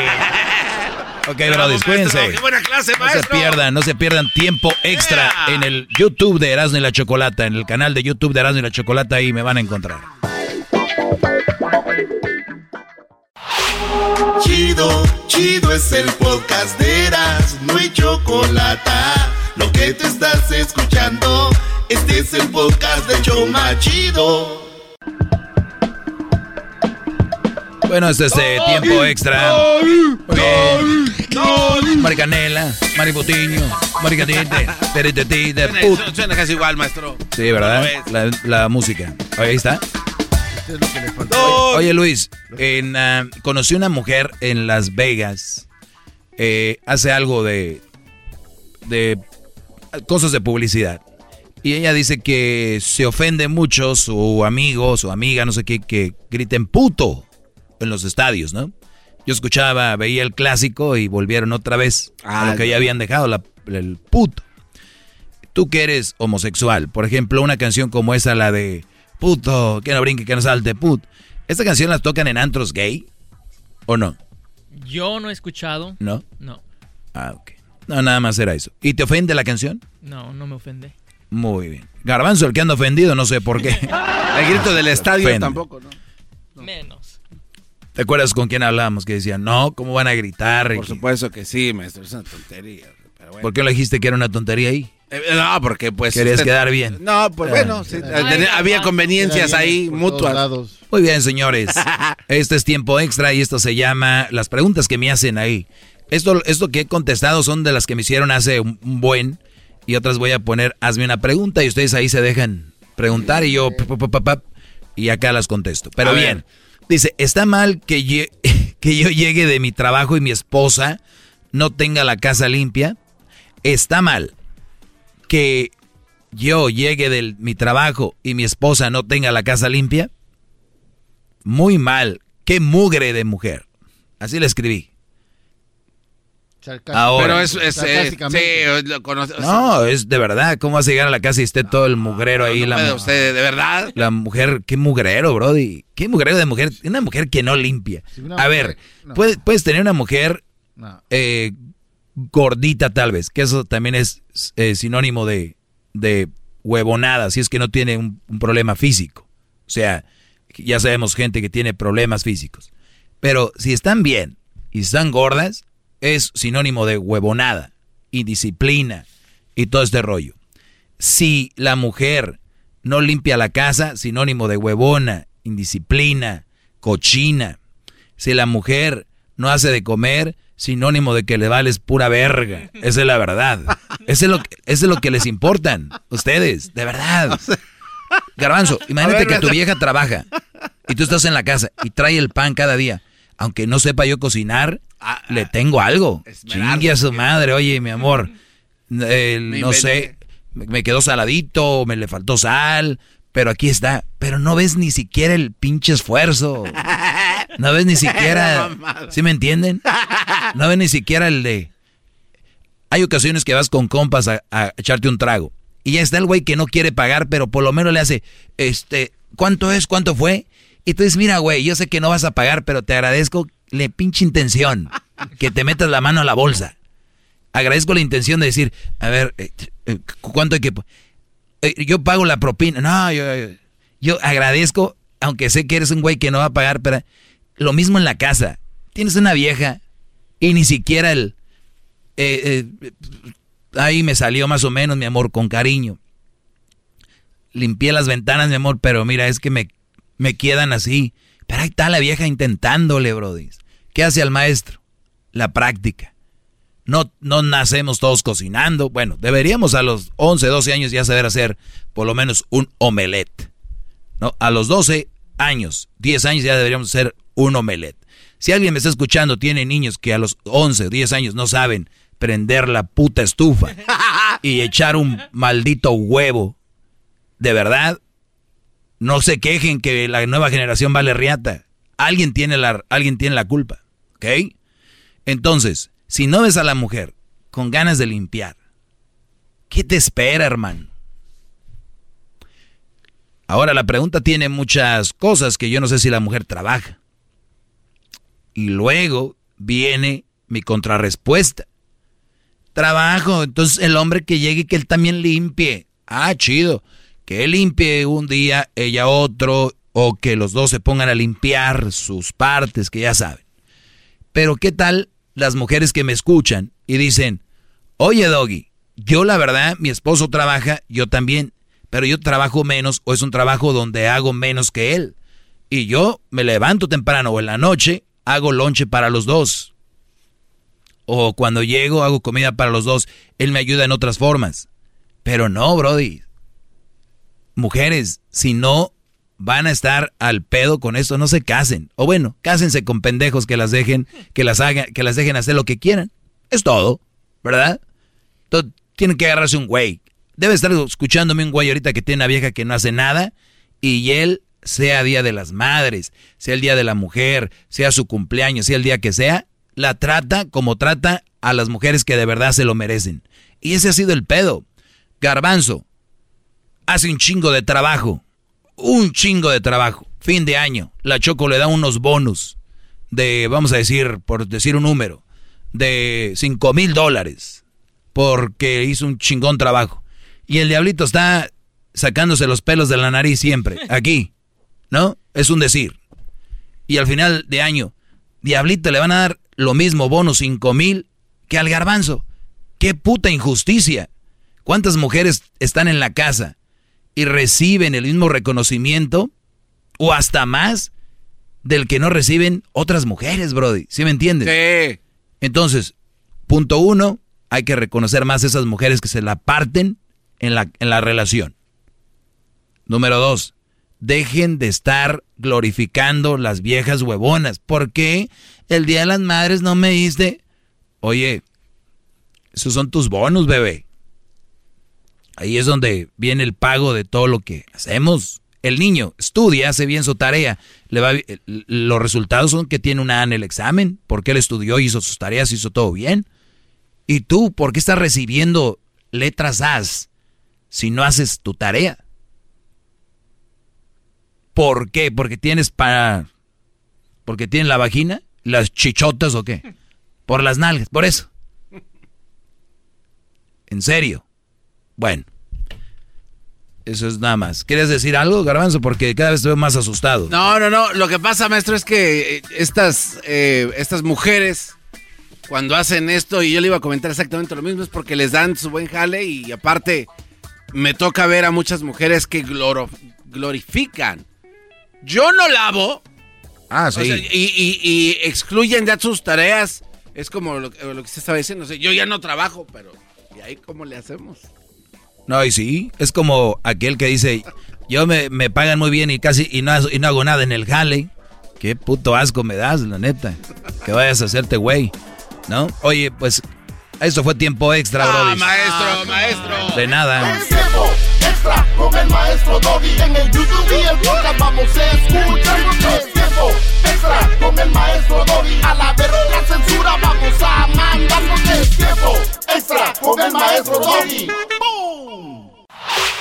Speaker 17: Ok, brothers, cuídense.
Speaker 4: ¡Qué buena clase,
Speaker 17: No se pierdan, no se pierdan tiempo extra en el YouTube de Erasmo y la Chocolata, en el canal de YouTube de Erasmo y la Chocolata, ahí me van a encontrar.
Speaker 8: Chido, chido es el podcast de Eras, no hay chocolate. Lo que te estás escuchando, este es el podcast de Choma Chido.
Speaker 17: Bueno, este es eh, tiempo extra. Muy bien. Maricanela, Mariputiño, Maricatite, Teretetite.
Speaker 4: Suena, suena casi igual, maestro.
Speaker 17: Sí, ¿verdad? La, la música. Oye, ahí está.
Speaker 19: Esto es lo que le faltó.
Speaker 17: Oye, Luis, en, ah, conocí una mujer en Las Vegas. eh, hace algo de, de cosas de publicidad. Y ella dice que se ofende mucho su amigo, su amiga, no sé qué, que griten puto en los estadios, ¿no? Yo escuchaba, veía el clásico y volvieron otra vez a
Speaker 4: Ah,
Speaker 17: lo que
Speaker 4: ya.
Speaker 17: habían dejado, la- el puto. Tú que eres homosexual, por ejemplo, una canción como esa, la de puto, que no brinque, que no salte, put. ¿Esta canción la tocan en antros gay? ¿O no?
Speaker 27: Yo no he escuchado.
Speaker 17: ¿No?
Speaker 27: No,
Speaker 17: Ah, ok. No, nada más era eso. ¿Y te ofende la canción?
Speaker 27: no, no me ofende.
Speaker 17: Muy bien. Garbanzo, el que anda ofendido, no sé por qué.
Speaker 4: El grito del estadio
Speaker 17: Ofende.
Speaker 4: tampoco, ¿no?
Speaker 27: Menos.
Speaker 17: ¿Te acuerdas con quién hablábamos? Que decían, no, ¿cómo van a gritar?
Speaker 4: Por supuesto que sí, maestro, es una tontería. Pero bueno.
Speaker 17: ¿Por qué le dijiste que era una tontería ahí?
Speaker 4: Eh, no, porque pues...
Speaker 17: Querías
Speaker 4: usted-
Speaker 17: quedar bien.
Speaker 4: No, pues bueno, sí, tenía- había conveniencias ahí mutuas.
Speaker 17: Muy bien, señores. Este es tiempo extra y esto se llama las preguntas que me hacen ahí. Esto, esto que he contestado son de las que me hicieron hace un un buen y otras voy a poner, hazme una pregunta y ustedes ahí se dejan preguntar y yo, y acá las contesto. Pero bien, dice, ¿está mal que, que yo llegue de mi trabajo y mi esposa no tenga la casa limpia? ¿Está mal que yo llegue de mi trabajo y mi esposa no tenga la casa limpia? Muy mal. Qué mugre de mujer. Así le escribí. Ahora,
Speaker 4: Pero es, es, sí, lo conoce- o sea,
Speaker 17: no, es de verdad. ¿Cómo vas a llegar a la casa y esté todo el mugrero ahí?
Speaker 4: no
Speaker 17: la,
Speaker 4: puede usted, ¿de verdad?
Speaker 17: La mujer, qué mugrero, Brody. Qué mugrero de mujer. Una mujer que no limpia. A
Speaker 19: mujer-
Speaker 17: ver,
Speaker 19: no.
Speaker 17: puedes, puedes tener una mujer
Speaker 19: No.
Speaker 17: eh, gordita tal vez, que eso también es eh, sinónimo de, de huevonada, si es que no tiene un, un problema físico. O sea, ya sabemos gente que tiene problemas físicos. Pero si están bien y están gordas, es sinónimo de huevonada, indisciplina y todo este rollo. Si la mujer no limpia la casa, sinónimo de huevona, indisciplina, cochina. Si la mujer no hace de comer, sinónimo de que le vales pura verga. Esa es la verdad. Eso es lo que, es lo que les importan. Ustedes, de verdad. Garbanzo, imagínate
Speaker 4: ver,
Speaker 17: que tu vieja trabaja y tú estás en la casa y trae el pan cada día. Aunque no sepa yo cocinar, le tengo algo. Chingue a su madre, oye, mi amor. eh, no sé, me quedó saladito, me le faltó sal, pero aquí está. Pero no ves ni siquiera el pinche esfuerzo. No ves ni siquiera. ¿Sí me entienden? No ves ni siquiera el de. Hay ocasiones que vas con compas a, a echarte un trago. Y ya está el güey que no quiere pagar, pero por lo menos le hace, este, ¿cuánto es? ¿Cuánto fue? Y tú dices, mira, güey, yo sé que no vas a pagar, pero te agradezco la pinche intención. Que te metas la mano a la bolsa. Agradezco la intención de decir, a ver, eh, eh, ¿cuánto hay que...? eh, yo pago la propina. No, yo, yo- yo agradezco, aunque sé que eres un güey que no va a pagar, pero lo mismo en la casa. Tienes una vieja y ni siquiera el... ahí me salió más o menos, mi amor, con cariño. Limpié las ventanas, mi amor, pero mira, es que me, me quedan así. Pero ahí está la vieja intentándole, Brody. ¿Qué hace al maestro? La práctica. No, no nacemos todos cocinando. Bueno, deberíamos a los 11, 12 años ya saber hacer por lo menos un omelette. ¿no? A los 12 años, 10 años ya deberíamos hacer un omelette. Si alguien me está escuchando, tiene niños que a los 11, 10 años no saben prender la puta estufa y echar un maldito huevo, de verdad, no se quejen que la nueva generación vale riata. Alguien tiene la, alguien tiene la culpa, ¿ok? Entonces, si no ves a la mujer con ganas de limpiar, ¿qué te espera, hermano? Ahora la pregunta tiene muchas cosas que yo no sé si la mujer trabaja. Y luego viene mi contrarrespuesta. Trabajo, entonces el hombre que llegue que él también limpie. Ah, chido. Que él limpie un día, ella otro, o que los dos se pongan a limpiar sus partes, que ya saben. Pero ¿qué tal las mujeres que me escuchan y dicen, oye Doggy, yo la verdad, mi esposo trabaja, yo también, pero yo trabajo menos o es un trabajo donde hago menos que él. Y yo me levanto temprano o en la noche, hago lonche para los dos. O cuando llego, hago comida para los dos. Él me ayuda en otras formas. Pero no, Brody. Mujeres, si no van a estar al pedo con esto, no se casen. O bueno, cásense con pendejos que las dejen, que las hagan, que las dejen hacer lo que quieran. Es todo, ¿verdad? Entonces, tienen que agarrarse un güey. Debe estar escuchándome un güey ahorita que tiene una vieja que no hace nada y él, sea Día de las Madres, sea el Día de la Mujer, sea su cumpleaños, sea el día que sea, la trata como trata a las mujeres que de verdad se lo merecen. Y ese ha sido el pedo. Garbanzo hace un chingo de trabajo, un chingo de trabajo. Fin de año, la Choco le da unos bonus de, vamos a decir, por decir un número, de 5 mil dólares porque hizo un chingón trabajo. Y el diablito está sacándose los pelos de la nariz siempre, aquí, ¿no? Es un decir. Y al final de año, diablito le van a dar lo mismo bonus 5 mil que al garbanzo. ¡Qué puta injusticia! ¿Cuántas mujeres están en la casa y reciben el mismo reconocimiento o hasta más del que no reciben otras mujeres, Brody? ¿Sí me entiendes?
Speaker 4: Sí.
Speaker 17: Entonces, punto uno, hay que reconocer más a esas mujeres que se la parten en la, en la relación. Número dos, dejen de estar glorificando las viejas huevonas. ¿Por qué el Día de las Madres no me diste? Oye, esos son tus bonos, bebé. Ahí es donde viene el pago de todo lo que hacemos. El niño estudia, hace bien su tarea. Le va, los resultados son que tiene una A en el examen, porque él estudió, hizo sus tareas, hizo todo bien. ¿Y tú por qué estás recibiendo letras A si no haces tu tarea? ¿Por qué? ¿Porque tienes para... ¿Porque tienes la vagina? ¿Las chichotas o qué? Por las nalgas, por eso. En serio. Bueno. Eso es nada más. ¿Quieres decir algo, Garbanzo? Porque cada vez veo más asustado.
Speaker 4: No, no, no. Lo que pasa, maestro, es que eh, estas, eh, estas mujeres, cuando hacen esto, y yo le iba a comentar exactamente lo mismo, es porque les dan su buen jale y aparte me toca ver a muchas mujeres que glorifican. Yo no lavo.
Speaker 17: Ah, sí.
Speaker 4: y, excluyen ya sus tareas. Es como lo, lo que se estaba diciendo. yo ya no trabajo, pero ¿y ahí cómo le hacemos?
Speaker 17: No, y sí, es como aquel que dice, yo me, me pagan muy bien y casi y no, y no hago nada en el jale. Qué puto asco me das, la neta. Que vayas a hacerte güey, ¿no? Oye, pues eso fue tiempo extra,
Speaker 4: ah, maestro, maestro.
Speaker 17: De nada.
Speaker 8: Tiempo extra con el maestro Doggy. En el YouTube y el podcast vamos a escuchar. Es tiempo extra con el maestro Doggy. A la verga la censura vamos a mandar. Es tiempo extra con el maestro Doggy.